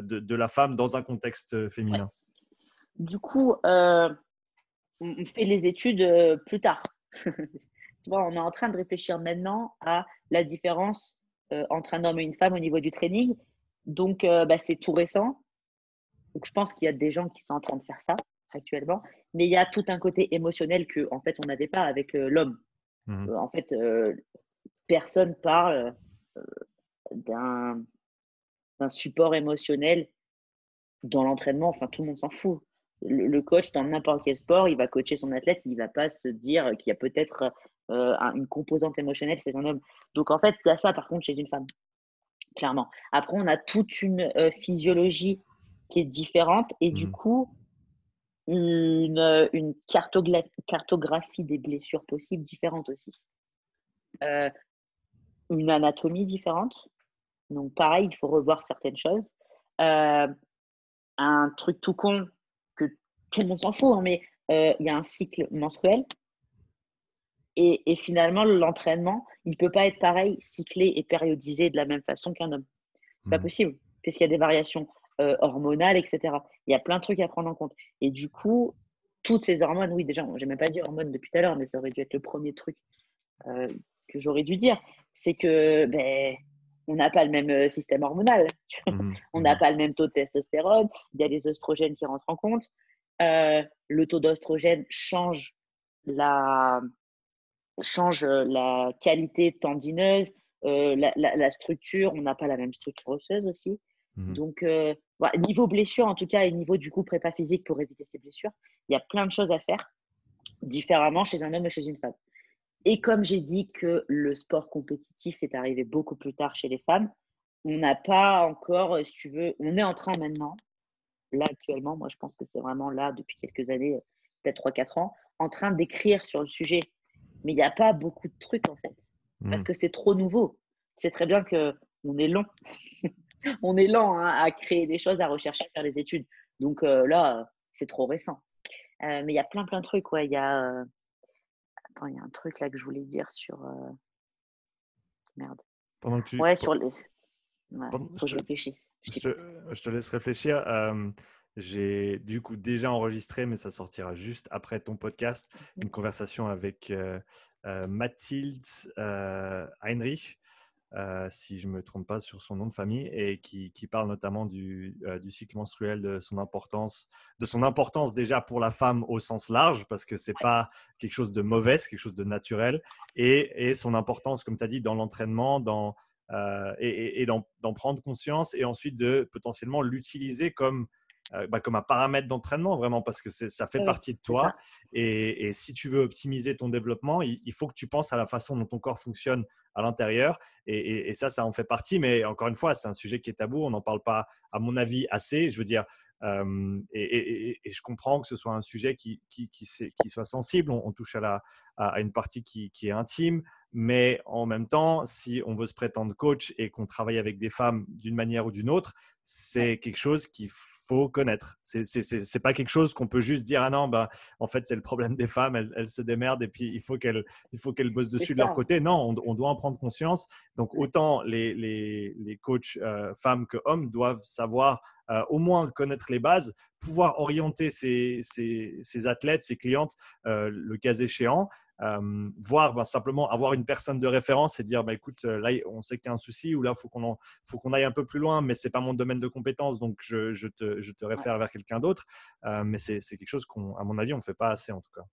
de, la femme dans un contexte féminin? Du coup, on fait les études plus tard. [laughs] on est en train de réfléchir maintenant à la différence entre un homme et une femme au niveau du training. Donc, euh, bah, c'est tout récent. Donc, je pense qu'il y a des gens qui sont en train de faire ça actuellement. Mais il y a tout un côté émotionnel que, en fait, on n'avait pas avec euh, l'homme. Mmh. en fait, personne parle d'un support émotionnel dans l'entraînement. Enfin, tout le monde s'en fout le coach dans n'importe quel sport, il va coacher son athlète, il ne va pas se dire qu'il y a peut-être euh, une composante émotionnelle chez un homme. Donc en fait, il y a ça par contre chez une femme, clairement. Après, on a toute une euh, physiologie qui est différente et du mmh. coup, une, euh, une cartographie des blessures possibles différente aussi. une anatomie différente. Donc pareil, il faut revoir certaines choses. un truc tout con que tout le monde s'en fout, hein, mais il y a un cycle menstruel et, finalement, l'entraînement, il ne peut pas être pareil, cyclé et périodisé de la même façon qu'un homme. C'est pas mmh. possible, puisqu'il y a des variations euh, hormonales, etc. Il y a plein de trucs à prendre en compte. Et du coup, toutes ces hormones, oui, déjà, j'ai même pas dit hormones depuis tout à l'heure, mais ça aurait dû être le premier truc euh, que j'aurais dû dire. C'est que ben, on n'a pas le même euh, système hormonal. [laughs] Mmh. on n'a mmh. pas le même taux de testostérone. Il y a les oestrogènes qui rentrent en compte. le taux d'oestrogène change la, change euh, la qualité tendineuse, euh, la, structure. On n'a pas la même structure osseuse aussi. Mmh Donc, euh, niveau blessure, en tout cas, et niveau du coup prépa physique pour éviter ces blessures, il y a plein de choses à faire différemment chez un homme et chez une femme. Et comme j'ai dit que le sport compétitif est arrivé beaucoup plus tard chez les femmes, on n'a pas encore, si tu veux, on est en train maintenant, là actuellement, moi je pense que c'est vraiment là depuis quelques années, peut-être 3-4 ans, en train d'écrire sur le sujet mais il n'y a pas beaucoup de trucs en fait, parce hmm. que c'est trop nouveau. C'est très bien qu'on est lent. [laughs] on est lent hein, à créer des choses, à rechercher, à faire des études. Donc euh, là, c'est trop récent. Euh, mais il y a plein, plein de trucs. Ouais. Y a. Euh, attends, il y a un truc là que je voulais dire sur. Merde. Pendant que tu... Ouais, sur les. Ouais, faut que je réfléchisse. Je te, je te, laisse réfléchir. J'ai du coup déjà enregistré, mais ça sortira juste après ton podcast, une conversation avec euh, euh, Mathilde euh, Heinrich, si je ne me trompe pas sur son nom de famille, et qui, parle notamment du, cycle menstruel, de son importance, de son importance déjà pour la femme au sens large, parce que c'est pas quelque chose de mauvais, c'est quelque chose de naturel, et, et son importance, comme tu as dit, dans l'entraînement, dans et, d'en prendre conscience, et ensuite de potentiellement l'utiliser comme euh, bah, comme un paramètre d'entraînement vraiment parce que ça fait partie de toi. Et, si tu veux optimiser ton développement, il, faut que tu penses à la façon dont ton corps fonctionne à l'intérieur. Et, ça, ça en fait partie. Mais encore une fois, c'est un sujet qui est tabou. On n'en parle pas, à mon avis, assez. Je veux dire, euh, et, je comprends que ce soit un sujet qui, qui, qui, soit sensible. On, touche à, la, à, une partie qui, est intime. Mais en même temps, si on veut se prétendre coach et qu'on travaille avec des femmes d'une manière ou d'une autre, c'est quelque chose qu'il faut connaître. C'est n'est pas quelque chose qu'on peut juste dire ah non, bah, en fait, c'est le problème des femmes, elles, se démerdent et puis il faut qu'elles qu bossent dessus de leur côté. Non, on, doit en prendre conscience. Donc, autant les, les, les coachs euh, femmes que hommes doivent savoir euh, au moins connaître les bases, pouvoir orienter ses, athlètes, ses clientes, euh, le cas échéant, euh, voir bah, simplement avoir une personne de référence et dire bah, écoute, là, on sait qu'il y a un souci ou là, il faut qu'on faut qu'on aille un peu plus loin, mais ce n'est pas mon domaine de compétence, donc je, te, je te, réfère vers quelqu'un d'autre. mais c'est quelque chose qu'à mon avis, on ne fait pas assez en tout cas.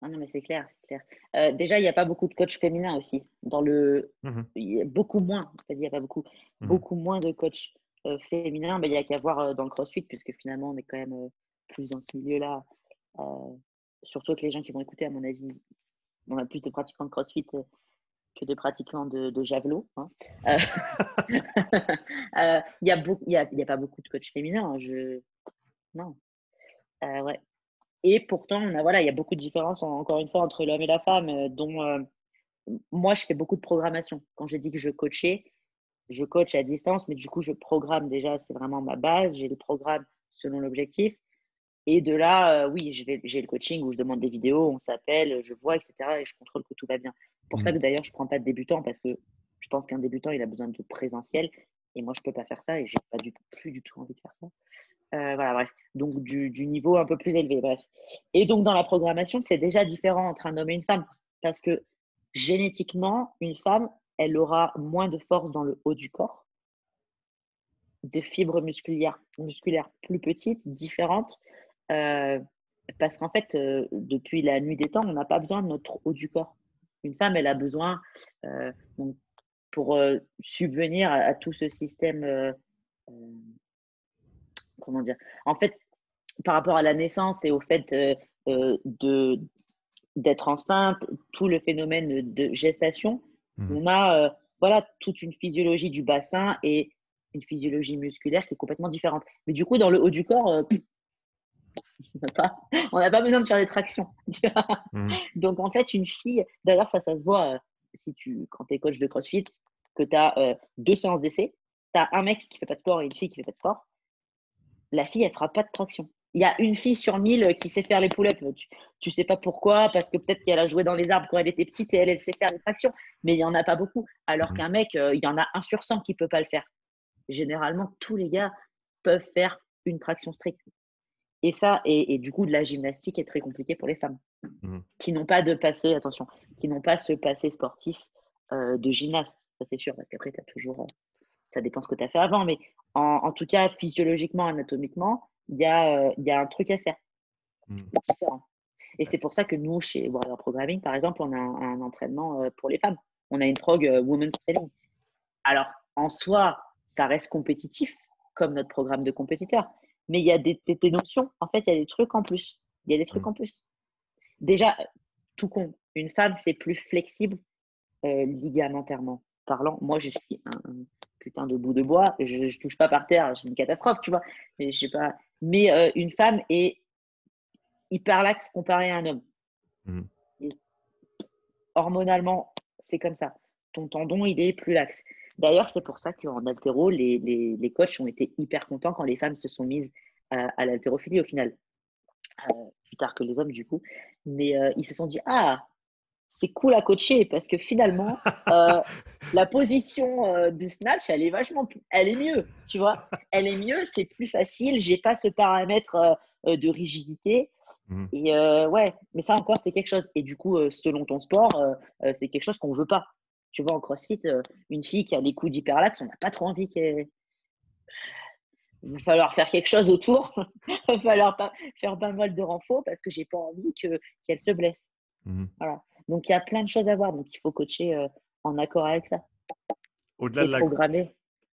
Ah non, mais c'est clair, c'est déjà, il n'y a pas beaucoup de coachs féminins aussi. Dans le, mmh il y a beaucoup moins, il n'y a pas beaucoup, mmh beaucoup moins de coachs euh, féminin, ben, il n'y a qu'à voir euh, dans le crossfit, puisque finalement, on est quand même euh, plus dans ce milieu-là. surtout que les gens qui vont écouter, à mon avis, on a plus de pratiquants de crossfit que de pratiquants de, javelot. Hein. [laughs] Il n'y a, a, pas beaucoup de coachs féminins. Hein, je... Non. ouais. Et pourtant, on a, voilà, il y a beaucoup de différences, encore une fois, entre l'homme et la femme, dont moi, je fais beaucoup de programmation. Quand je dis que je coachais, je coach à distance, mais du coup, je programme déjà, c'est vraiment ma base. J'ai le programme selon l'objectif. Et de là, euh, oui, j'ai le coaching où je demande des vidéos, on s'appelle, je vois, etc. Et je contrôle que tout va bien. Pour ça mmh. que d'ailleurs, je ne prends pas de débutant parce que je pense qu'un débutant, il a besoin de présentiel. Et moi, je ne peux pas faire ça et je n'ai pas du plus du tout envie de faire ça. Euh, voilà, bref. Donc, du, du, niveau un peu plus élevé, bref. Et donc, dans la programmation, c'est déjà différent entre un homme et une femme. Parce que génétiquement, une femme, elle aura moins de force dans le haut du corps, des fibres musculaires, plus petites, différentes. Euh, parce qu'en fait, euh, depuis la nuit des temps, on n'a pas besoin de notre haut du corps. Une femme, elle a besoin, pour subvenir à, tout ce système comment dire En fait, par rapport à la naissance et au fait euh, euh, d'être enceinte, tout le phénomène de gestation, mmh. on a euh, voilà toute une physiologie du bassin et une physiologie musculaire qui est complètement différente. Mais du coup, dans le haut du corps, [laughs] on n'a pas, besoin de faire des tractions. [laughs] Mmh. Donc en fait, une fille, d'ailleurs ça, ça se voit si tu, quand tu es coach de CrossFit, que tu as deux séances d'essai, tu as un mec qui fait pas de sport et une fille qui fait pas de sport la fille, elle fera pas de traction. Il y a une fille sur mille qui sait faire les pull-ups. Tu, ne sais pas pourquoi, parce que peut-être qu'elle a joué dans les arbres quand elle était petite et elle, elle sait faire les tractions. Mais il y en a pas beaucoup. Alors mmh. qu'un mec, euh, il y en a un sur 100 qui peut pas le faire. Généralement, tous les gars peuvent faire une traction stricte. Et ça, et, du coup, de la gymnastique est très compliqué pour les femmes mmh. qui n'ont pas de passé, attention, qui n'ont pas ce passé sportif euh, de gymnaste. Ça, c'est sûr, parce qu'après, tu as toujours euh, ça dépend ce que tu as fait avant, mais en, tout cas, physiologiquement, anatomiquement, il y, a, y a un truc à faire. Différent. Et c'est pour ça que nous, chez Warrior Programming, par exemple, on a un, entraînement euh, pour les femmes. On a une prog euh, Women's Training. Alors, en soi, ça reste compétitif, comme notre programme de compétiteurs. Mais il y a des, notions. En fait, il y a des trucs en plus. Il y a des trucs hmm. en plus. Déjà, tout con, une femme, c'est plus flexible euh, ligamentairement parlant. Moi, je suis un, putain de bout de bois, je, ne touche pas par terre, c'est une catastrophe, tu vois. Mais je sais pas. Mais euh, une femme est hyper laxe comparée à un homme. Mmh. hormonalement, c'est comme ça. Ton tendon, il est plus laxe. D'ailleurs, c'est pour ça qu'en altéro, les, les, les, coachs ont été hyper contents quand les femmes se sont mises à, à l'haltérophilie au final. Euh, plus tard que les hommes, du coup. Mais euh, ils se sont dit Ah, c'est cool à coacher parce que finalement, [laughs] euh, la position euh, du snatch, elle est vachement, elle est mieux, tu vois. Elle est mieux, c'est plus facile. J'ai pas ce paramètre euh, de rigidité. Mmh. Et ouais, mais ça encore, c'est quelque chose. Et du coup, selon ton sport, c'est quelque chose qu'on veut pas. Tu vois, en CrossFit, une fille qui a les coups d'hyperlax, on n'a pas trop envie qu'elle. Il va falloir faire quelque chose autour. [laughs] Il va falloir pas faire pas mal de renfort parce que j'ai pas envie qu'elle se blesse. Mmh. Voilà. Donc, il y a plein de choses à voir. Donc, il faut coacher euh, en accord avec ça. Au-delà de la programmer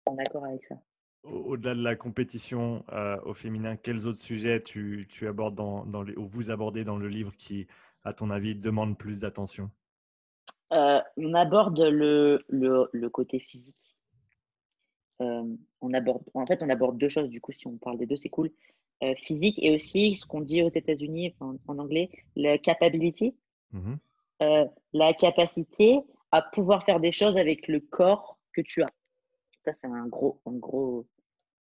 en accord avec ça. Au-delà de la compétition euh, au féminin, quels autres sujets tu, abordes dans, les, ou vous abordez dans le livre qui, à ton avis, demandent plus d'attention? Euh, On aborde le, le, côté physique. on aborde, en fait, on aborde deux choses. Du coup, si on parle des deux, c'est cool. physique et aussi ce qu'on dit aux États-Unis, en anglais, le capability. Mmh euh, la capacité à pouvoir faire des choses avec le corps que tu as. Ça, c'est un gros, un gros,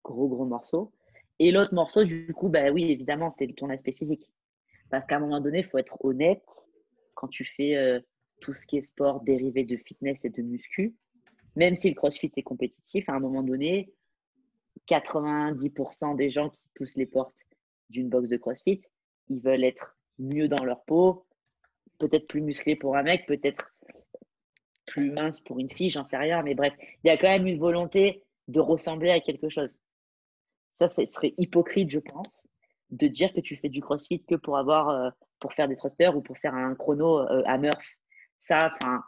gros, gros morceau. Et l'autre morceau, du coup, bah oui, évidemment, c'est ton aspect physique. Parce qu'à un moment donné, il faut être honnête. Quand tu fais euh, tout ce qui est sport dérivé de fitness et de muscu, même si le crossfit c'est compétitif, à un moment donné, 90% des gens qui poussent les portes d'une box de crossfit, ils veulent être mieux dans leur peau, peut-être plus musclé pour un mec, peut-être plus mince pour une fille, j'en sais rien. Mais bref, il y a quand même une volonté de ressembler à quelque chose. Ça, ce serait hypocrite, je pense, de dire que tu fais du crossfit que pour avoir, euh, pour faire des thrusters ou pour faire un chrono euh, à Murph. Ça, enfin,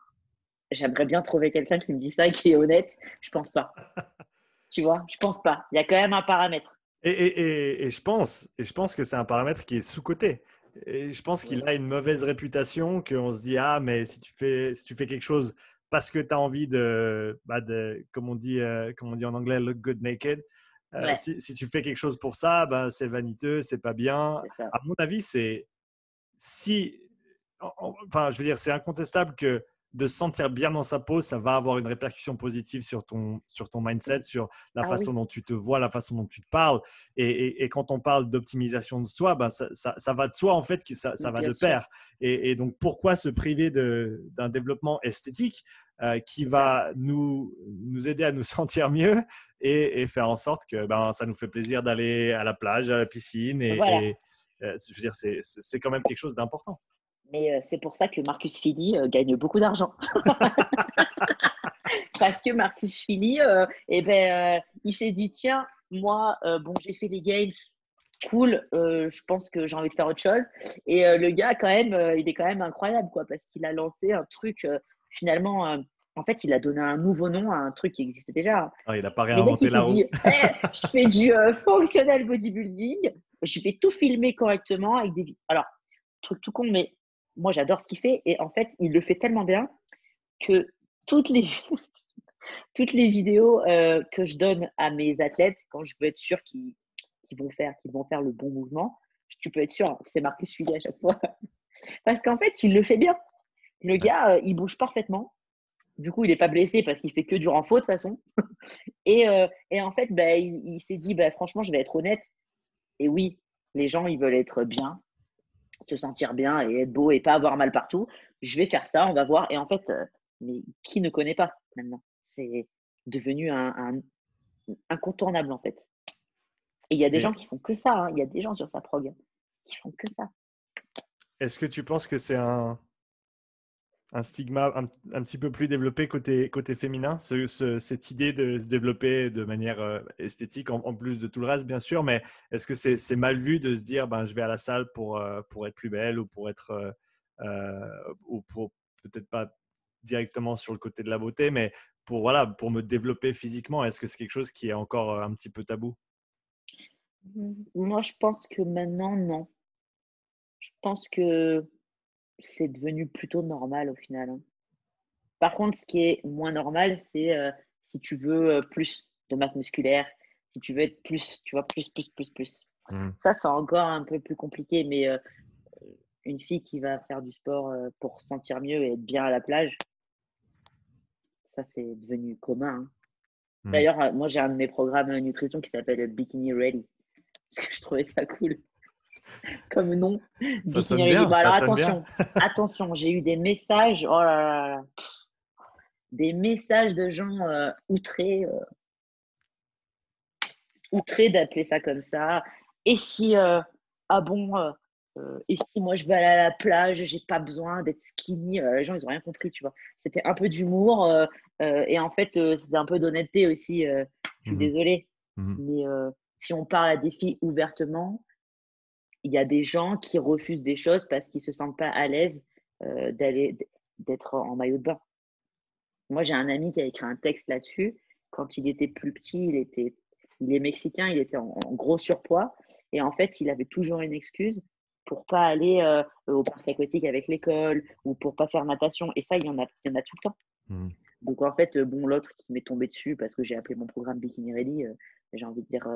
j'aimerais bien trouver quelqu'un qui me dit ça, qui est honnête. Je pense pas. [laughs] tu vois, je pense pas. Il y a quand même un paramètre. Et, et, et, je pense, et je pense que c'est un paramètre qui est sous-coté. Et je pense qu'il a une mauvaise réputation, qu'on se dit, ah, mais si tu fais, si tu fais quelque chose parce que tu as envie de, bah de comme, on dit, euh, comme on dit en anglais, look good naked, euh, si, si, tu fais quelque chose pour ça, bah, c'est vaniteux, c'est pas bien. À mon avis, c'est si, enfin, je veux dire, c'est incontestable que de se sentir bien dans sa peau, ça va avoir une répercussion positive sur ton, sur ton mindset, sur la Ah façon oui. dont tu te vois, la façon dont tu te parles. Et, et- et quand on parle d'optimisation de soi, ben ça, ça- ça va de soi en fait, que ça, ça va Bien de sûr. pair. Et, et donc pourquoi se priver d'un développement esthétique euh, qui va nous, nous aider à nous [laughs] sentir mieux et, faire en sorte que ben, ça nous fait plaisir d'aller à la plage, à la piscine. Et, Voilà. euh, je veux dire, c'est quand même quelque chose d'important. Mais euh, c'est pour ça que Marcus Philly euh, gagne beaucoup d'argent. [laughs] Parce que Marcus Philly, euh, eh ben, il s'est dit tiens, moi, bon, j'ai fait les games, cool, euh, je pense que j'ai envie de faire autre chose. Et euh, le gars, quand même, euh, il est quand même incroyable, quoi, parce qu'il a lancé un truc, finalement, en fait, il a donné un nouveau nom à un truc qui existait déjà. Ah, il n'a pas réinventé la roue. dit Eh, je fais du functional bodybuilding, je vais tout filmer correctement avec des. Alors, truc tout con, mais moi j'adore ce qu'il fait et en fait, il le fait tellement bien que toutes les, [laughs] toutes les vidéos euh, que je donne à mes athlètes, quand je veux être sûr qu'ils vont, faire, qu'ils vont faire le bon mouvement, tu peux être sûr, hein, c'est Marcus Philly à chaque fois. [laughs] Parce qu'en fait, il le fait bien. Le gars, euh, il bouge parfaitement. Du coup, il n'est pas blessé parce qu'il fait que du renfort de toute façon. [laughs] Et, euh, et en fait, bah, il, il s'est dit, bah, franchement, je vais être honnête. Et oui, les gens, ils veulent être bien, se sentir bien et être beau et pas avoir mal partout. Je vais faire ça, on va voir. Et en fait, euh, mais qui ne connaît pas maintenant? C'est devenu un, un- incontournable en fait. Et il y a des gens qui font que ça. hein. Il y a des gens sur sa prog qui font que ça. Est-ce que tu penses que c'est un, un stigma un, un petit peu plus développé côté, côté féminin, ce- ce- cette idée de se développer de manière euh, esthétique, en, plus de tout le reste, bien sûr, mais est-ce que c'est mal vu de se dire, ben, je vais à la salle pour, euh, pour être plus belle ou pour être, euh, ou pour peut-être pas directement sur le côté de la beauté, mais pour, voilà, pour me développer physiquement, est-ce que c'est quelque chose qui est encore un petit peu tabou? Moi, je pense que maintenant, non. Je pense que c'est devenu plutôt normal au final. hein. Par contre, ce qui est moins normal, c'est euh, si tu veux euh, plus de masse musculaire, si tu veux être plus, tu vois, plus, plus, plus, plus. Mhm. Ça, c'est encore un peu plus compliqué, mais euh, une fille qui va faire du sport pour se sentir mieux et être bien à la plage, ça, c'est devenu commun. hein. Mhm. D'ailleurs, moi, j'ai un de mes programmes nutrition qui s'appelle Bikini Ready, parce que je trouvais ça cool. [laughs] Comme nom, Ça sonne Bikini bien, Ready. Bon, ça alors sonne bien. attention, attention, j'ai eu des messages, oh là là là, pff, des messages de gens euh, outrés, euh, outrés d'appeler ça comme ça. Et si, euh, ah bon, et si moi je vais aller à la plage, j'ai pas besoin d'être skinny. Les gens, ils ont rien compris, tu vois. C'était un peu d'humour et en fait, c'était un peu d'honnêteté aussi. je suis Mhm. désolée, Mhm. mais si on parle à des filles ouvertement, il y a des gens qui refusent des choses parce qu'ils se sentent pas à l'aise euh, d'aller d'être en maillot de bain. Moi, j'ai un ami qui a écrit un texte là-dessus. Quand il était plus petit, il était, il est mexicain, il était en, en gros surpoids et en fait, il avait toujours une excuse pour pas aller euh, au parc aquatique avec l'école ou pour pas faire natation. Et ça, il y en a, il y en a tout le temps. Mhm. Donc en fait, euh, bon, l'autre qui m'est tombé dessus parce que j'ai appelé mon programme Bikini Ready, euh, j'ai envie de dire,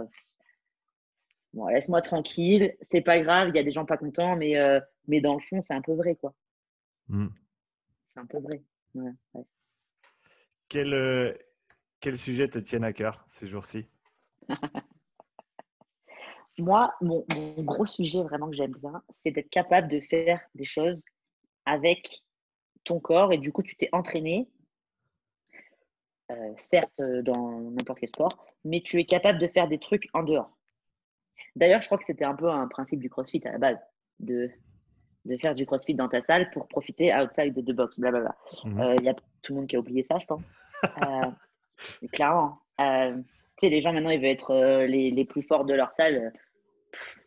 bon, laisse-moi tranquille, c'est pas grave, il y a des gens pas contents, mais, euh, mais dans le fond, c'est un peu vrai, quoi. Mhm. C'est un peu vrai. Ouais, ouais. Quel, euh, quel sujet te tiennent à cœur ces jours-ci? [laughs] Moi, mon, mon gros sujet vraiment que j'aime bien, c'est d'être capable de faire des choses avec ton corps et du coup, tu t'es entraîné, euh, certes euh, dans n'importe quel sport, mais tu es capable de faire des trucs en dehors. D'ailleurs, je crois que c'était un peu un principe du CrossFit à la base, de, de faire du CrossFit dans ta salle pour profiter outside de the box, blablabla. Mhm. Euh, Il y a tout le monde qui a oublié ça, je pense. [laughs] Euh, clairement. Euh, tu sais, les gens maintenant, ils veulent être euh, les, les plus forts de leur salle.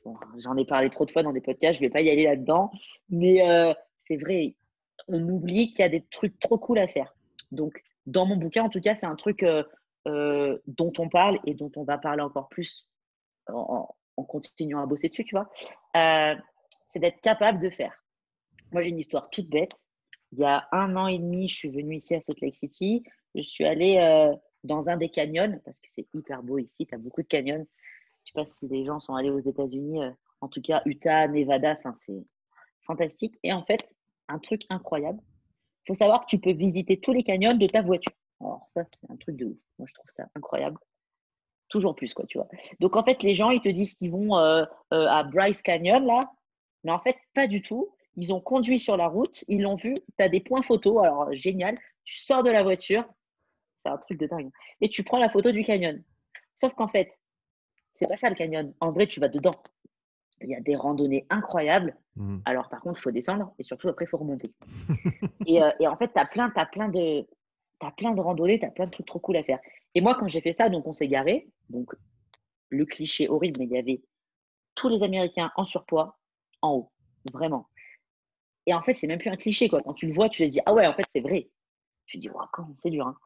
Bon, J'en ai parlé trop de fois dans des podcasts, je vais pas y aller là-dedans. Mais euh, c'est vrai, on oublie qu'il y a des trucs trop cool à faire. Donc, dans mon bouquin, en tout cas, c'est un truc euh, euh, dont on parle et dont on va parler encore plus en, en- continuant à bosser dessus, tu vois. Euh, c'est d'être capable de faire. Moi, j'ai une histoire toute bête. Il y a un an et demi, je suis venue ici à Salt Lake City. Je suis allée euh, dans un des canyons parce que c'est hyper beau ici. Tu as beaucoup de canyons. Je sais pas si les gens sont allés aux États-Unis. euh, en tout cas, Utah, Nevada, c'est fantastique. Et en fait, un truc incroyable, faut savoir que tu peux visiter tous les canyons de ta voiture. Alors ça, c'est un truc de ouf. Moi, je trouve ça incroyable. Toujours plus, quoi, tu vois. Donc, en fait, les gens, ils te disent qu'ils vont euh, euh, à Bryce Canyon, là. Mais en fait, pas du tout. Ils ont conduit sur la route, ils l'ont vu. Tu as des points photos. Alors, génial. Tu sors de la voiture. C'est un truc de dingue. Et tu prends la photo du canyon. Sauf qu'en fait, c'est pas ça le canyon. En vrai, tu vas dedans. Il y a des randonnées incroyables. Mmh. Alors, par contre, il faut descendre et surtout, après, il faut remonter. [laughs] et, euh, et, en fait, tu as plein, as plein de, as plein de randonnées, tu as plein de trucs trop cool à faire. Et moi, quand j'ai fait ça, donc on s'est garé. Donc, le cliché horrible, mais il y avait tous les Américains en surpoids en haut. Vraiment. Et en fait, c'est même plus un cliché. Quoi. Quand tu le vois, tu te dis Ah ouais, en fait, c'est vrai. Tu dis wow, quand c'est dur. Hein.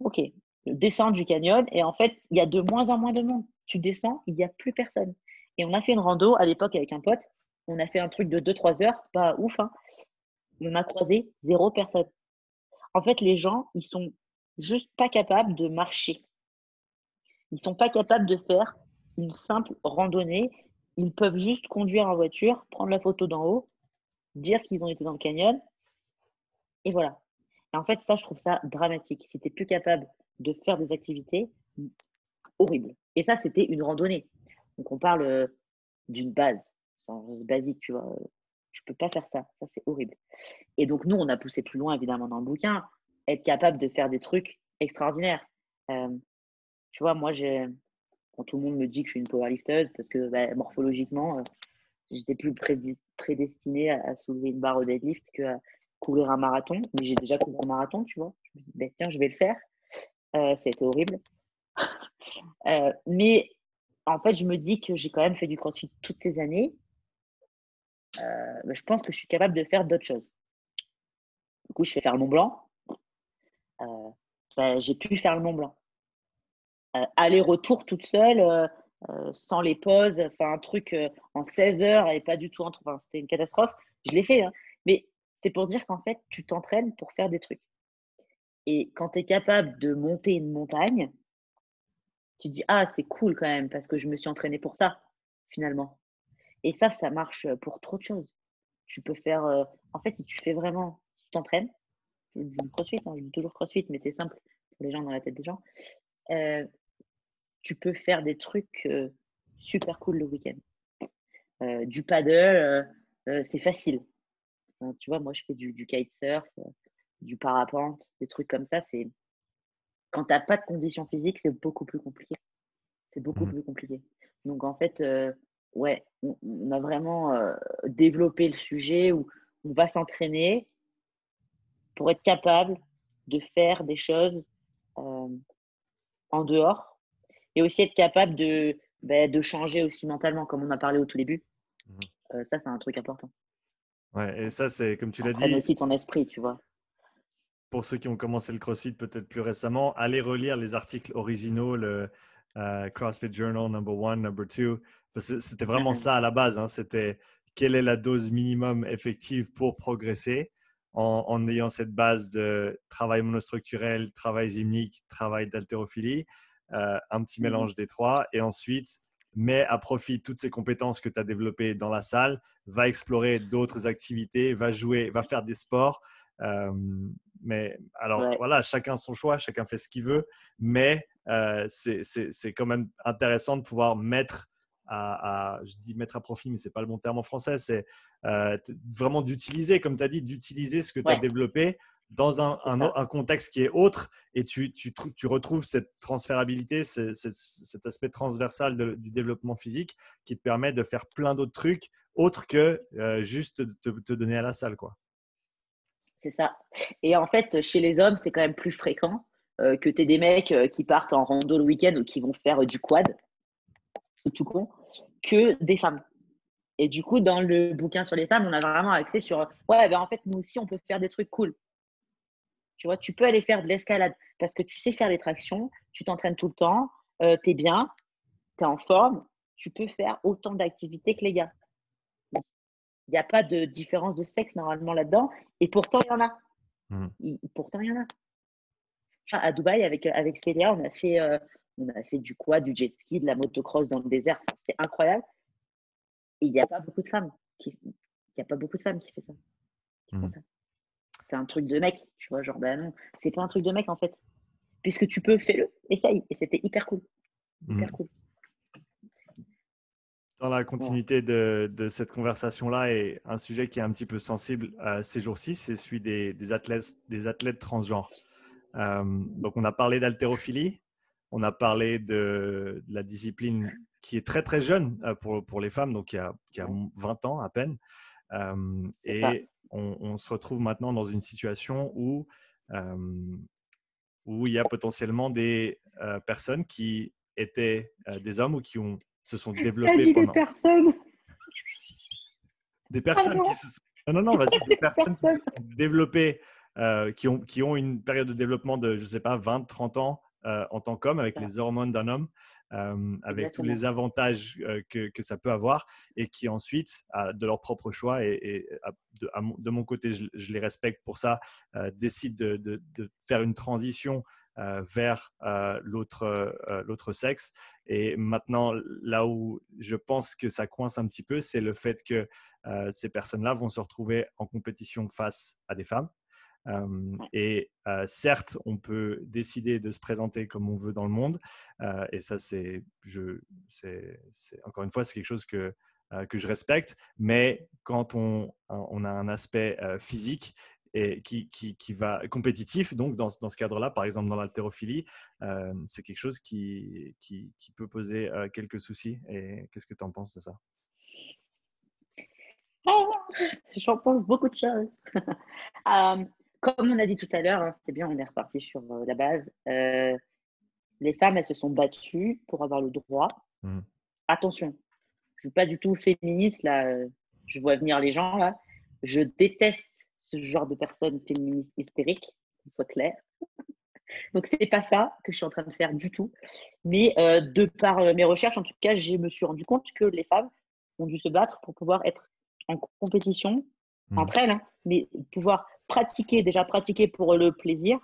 Ok. Descendre du canyon. Et en fait, il y a de moins en moins de monde. Tu descends, il n'y a plus personne. Et on a fait une rando à l'époque avec un pote. On a fait un truc de 2-3 heures, pas ouf. Hein. On a croisé zéro personne. En fait, les gens, ils sont juste pas capables de marcher. Ils sont pas capables de faire une simple randonnée. Ils peuvent juste conduire en voiture, prendre la photo d'en haut, dire qu'ils ont été dans le canyon, et voilà. Et en fait, ça, je trouve ça dramatique. Si tu plus capable de faire des activités, horrible. Et ça, c'était une randonnée. Donc, on parle euh, d'une base, c'est basique, tu vois. Tu peux pas faire ça. Ça, c'est horrible. Et donc, nous, on a poussé plus loin, évidemment, dans le bouquin, être capable de faire des trucs extraordinaires. Euh, tu vois, moi, quand tout le monde me dit que je suis une powerlifteuse, parce que bah, morphologiquement, euh, j'étais plus prédestinée à, soulever une barre au deadlift qu'à courir un marathon. Mais j'ai déjà couru un marathon, tu vois. Je me dis, bah, tiens, je vais le faire. Euh, ça a été horrible. [laughs] mais en fait, je me dis que j'ai quand même fait du crossfit toutes ces années. Je pense que je suis capable de faire d'autres choses. Du coup, je fais faire le Mont Blanc. Euh, ben, j'ai pu faire le Mont Blanc. Euh, aller-retour toute seule, euh, sans les pauses, enfin un truc en 16 heures et pas du tout entre. Enfin, c'était une catastrophe. Je l'ai fait, hein. mais c'est pour dire qu'en fait, tu t'entraînes pour faire des trucs. Et quand tu es capable de monter une montagne, tu dis Ah, c'est cool quand même, parce que je me suis entraîné pour ça, finalement. Et ça, ça marche pour trop de choses. Tu peux faire. en fait, si tu fais vraiment, si tu t'entraînes, crossfit, hein, je dis toujours crossfit, mais c'est simple pour les gens dans la tête des gens. Euh, tu peux faire des trucs euh, super cool le week-end. Euh, du paddle, c'est facile. tu vois, moi, je fais du, du kitesurf, du parapente, des trucs comme ça. C'est quand tu n'as pas de conditions physiques, c'est beaucoup plus compliqué. C'est beaucoup mmh. plus compliqué. Donc, en fait, ouais, on, a vraiment développé le sujet où on va s'entraîner pour être capable de faire des choses euh, en dehors et aussi être capable de, ben, de changer aussi mentalement, comme on a parlé au tout début. Mmh euh, ça, c'est un truc important. Ouais, et ça, c'est comme tu l'as dit. aussi ton esprit, tu vois. Pour ceux qui ont commencé le CrossFit peut-être plus récemment, allez relire les articles originaux, le euh, CrossFit Journal number one, number two. C'était vraiment mmh ça à la base. Hein. C'était quelle est la dose minimum effective pour progresser en, ayant cette base de travail monostructurel, travail gymnique, travail d'haltérophilie, euh, un petit mmh mélange des trois. Et ensuite, mets à profit toutes ces compétences que tu as développées dans la salle, va explorer d'autres activités, va jouer, va faire des sports. Euh, mais alors voilà, chacun son choix, chacun fait ce qu'il veut, mais euh, c'est quand même intéressant de pouvoir mettre à, je dis mettre à profit, mais c'est pas le bon terme en français, c'est euh, vraiment d'utiliser, comme tu as dit, d'utiliser ce que tu as développé dans un, un, contexte qui est autre et tu, tu, tu retrouves cette transférabilité, cet aspect transversal du développement physique qui te permet de faire plein d'autres trucs autres que euh, juste te, te, donner à la salle. quoi. C'est ça. Et en fait, chez les hommes, c'est quand même plus fréquent euh, que tu aies des mecs qui partent en rando le week-end ou qui vont faire du quad tout con, que des femmes. Et du coup, dans le bouquin sur les femmes, on a vraiment axé sur ouais, ben en fait, nous aussi, on peut faire des trucs cool. Tu vois, tu peux aller faire de l'escalade parce que tu sais faire les tractions, tu t'entraînes tout le temps, euh, tu es bien, tu en forme, tu peux faire autant d'activités que les gars. Il n'y a pas de différence de sexe normalement là-dedans, et pourtant, il y en a. Mmh. pourtant, il y en a. à Dubaï, avec, avec Célia, on a fait, euh, on a fait du quad, du jet ski, de la motocross dans le désert. C'était incroyable. Et il n'y a pas beaucoup de femmes qui, il y a pas beaucoup de femmes qui font ça. Mmh. c'est un truc de mec. Tu vois, genre, ben non, c'est pas un truc de mec en fait. Puisque tu peux, fais-le, essaye. Et c'était hyper cool. Hyper Mm. cool. Dans la continuité de, de cette conversation-là, et un sujet qui est un petit peu sensible euh, ces jours-ci, c'est celui des, des athlètes, des athlètes transgenres. Euh, donc, on a parlé d'haltérophilie, on a parlé de, de la discipline qui est très très jeune euh, pour, pour les femmes, donc qui a, qui a 20 ans à peine. Euh, et on, on se retrouve maintenant dans une situation où, où il y a potentiellement des personnes qui étaient des hommes ou qui ont, se sont T'as développés dit des pendant. personnes. des personnes qui se sont... Non, non, non, vas-y, des personnes qui se sont développées, euh, qui, ont, qui ont une période de développement de, je sais pas, 20, 30 ans euh, en tant qu'homme, avec les hormones d'un homme, euh, avec tous les avantages que, que ça peut avoir, et qui ensuite, de leur propre choix, et, de, mon, de mon côté, je, je les respecte pour ça, décident de, de- de faire une transition vers euh, l'autre euh, l'autre sexe. Et maintenant, là où je pense que ça coince un petit peu, c'est le fait que euh, ces personnes-là vont se retrouver en compétition face à des femmes. Euh, et euh, certes, on peut décider de se présenter comme on veut dans le monde. euh, et ça, c'est, je, c'est, c'est- encore une fois, c'est quelque chose que, euh, que je respecte. Mais quand on, on a un aspect euh, physique et qui, qui, qui va compétitif, donc dans, dans ce cadre-là, par exemple dans l'haltérophilie, euh, c'est quelque chose qui, qui, qui peut poser euh, quelques soucis. Et qu'est-ce que tu en penses de ça? Ah, J'en pense beaucoup de choses. [laughs] Euh, comme on a dit tout à l'heure, hein, c'est bien, on est reparti sur euh, la base. Les femmes, elles se sont battues pour avoir le droit. Mhm. Attention, je ne suis pas du tout féministe, là. Je vois venir les gens, là. Je déteste ce genre de personnes féministes hystériques, qu'on soit clair. [laughs] Donc, c'est pas ça que je suis en train de faire du tout. Mais euh, de par euh, mes recherches, en tout cas, je me suis rendu compte que les femmes ont dû se battre pour pouvoir être en compétition Mhm. entre elles, hein, mais pouvoir pratiquer, déjà pratiquer pour le plaisir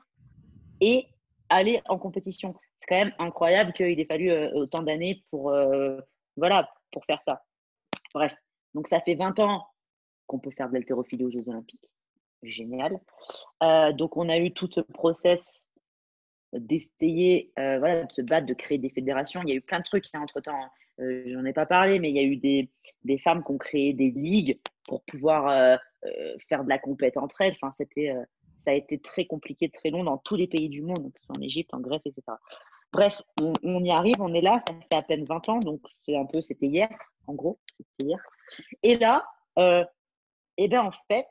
et aller en compétition. C'est quand même incroyable qu'il ait fallu euh, autant d'années pour, euh, voilà, pour faire ça. Bref, donc ça fait 20 ans qu'on peut faire de l'haltérophilie aux Jeux Olympiques. Génial. Euh, donc on a eu tout ce process d'essayer euh, voilà, de se battre, de créer des fédérations. Il y a eu plein de trucs hein, entre-temps. hein. Euh, J'en ai pas parlé, mais il y a eu des, des femmes qui ont créé des ligues pour pouvoir euh, faire de la compète entre elles. Enfin, c'était, ça a été très compliqué, très long dans tous les pays du monde, en Égypte, en Grèce, etc. Bref, on, y arrive, on est là, ça fait à peine 20 ans, donc c'est un peu, c'était hier, en gros, c'était hier. Et là, eh ben en fait,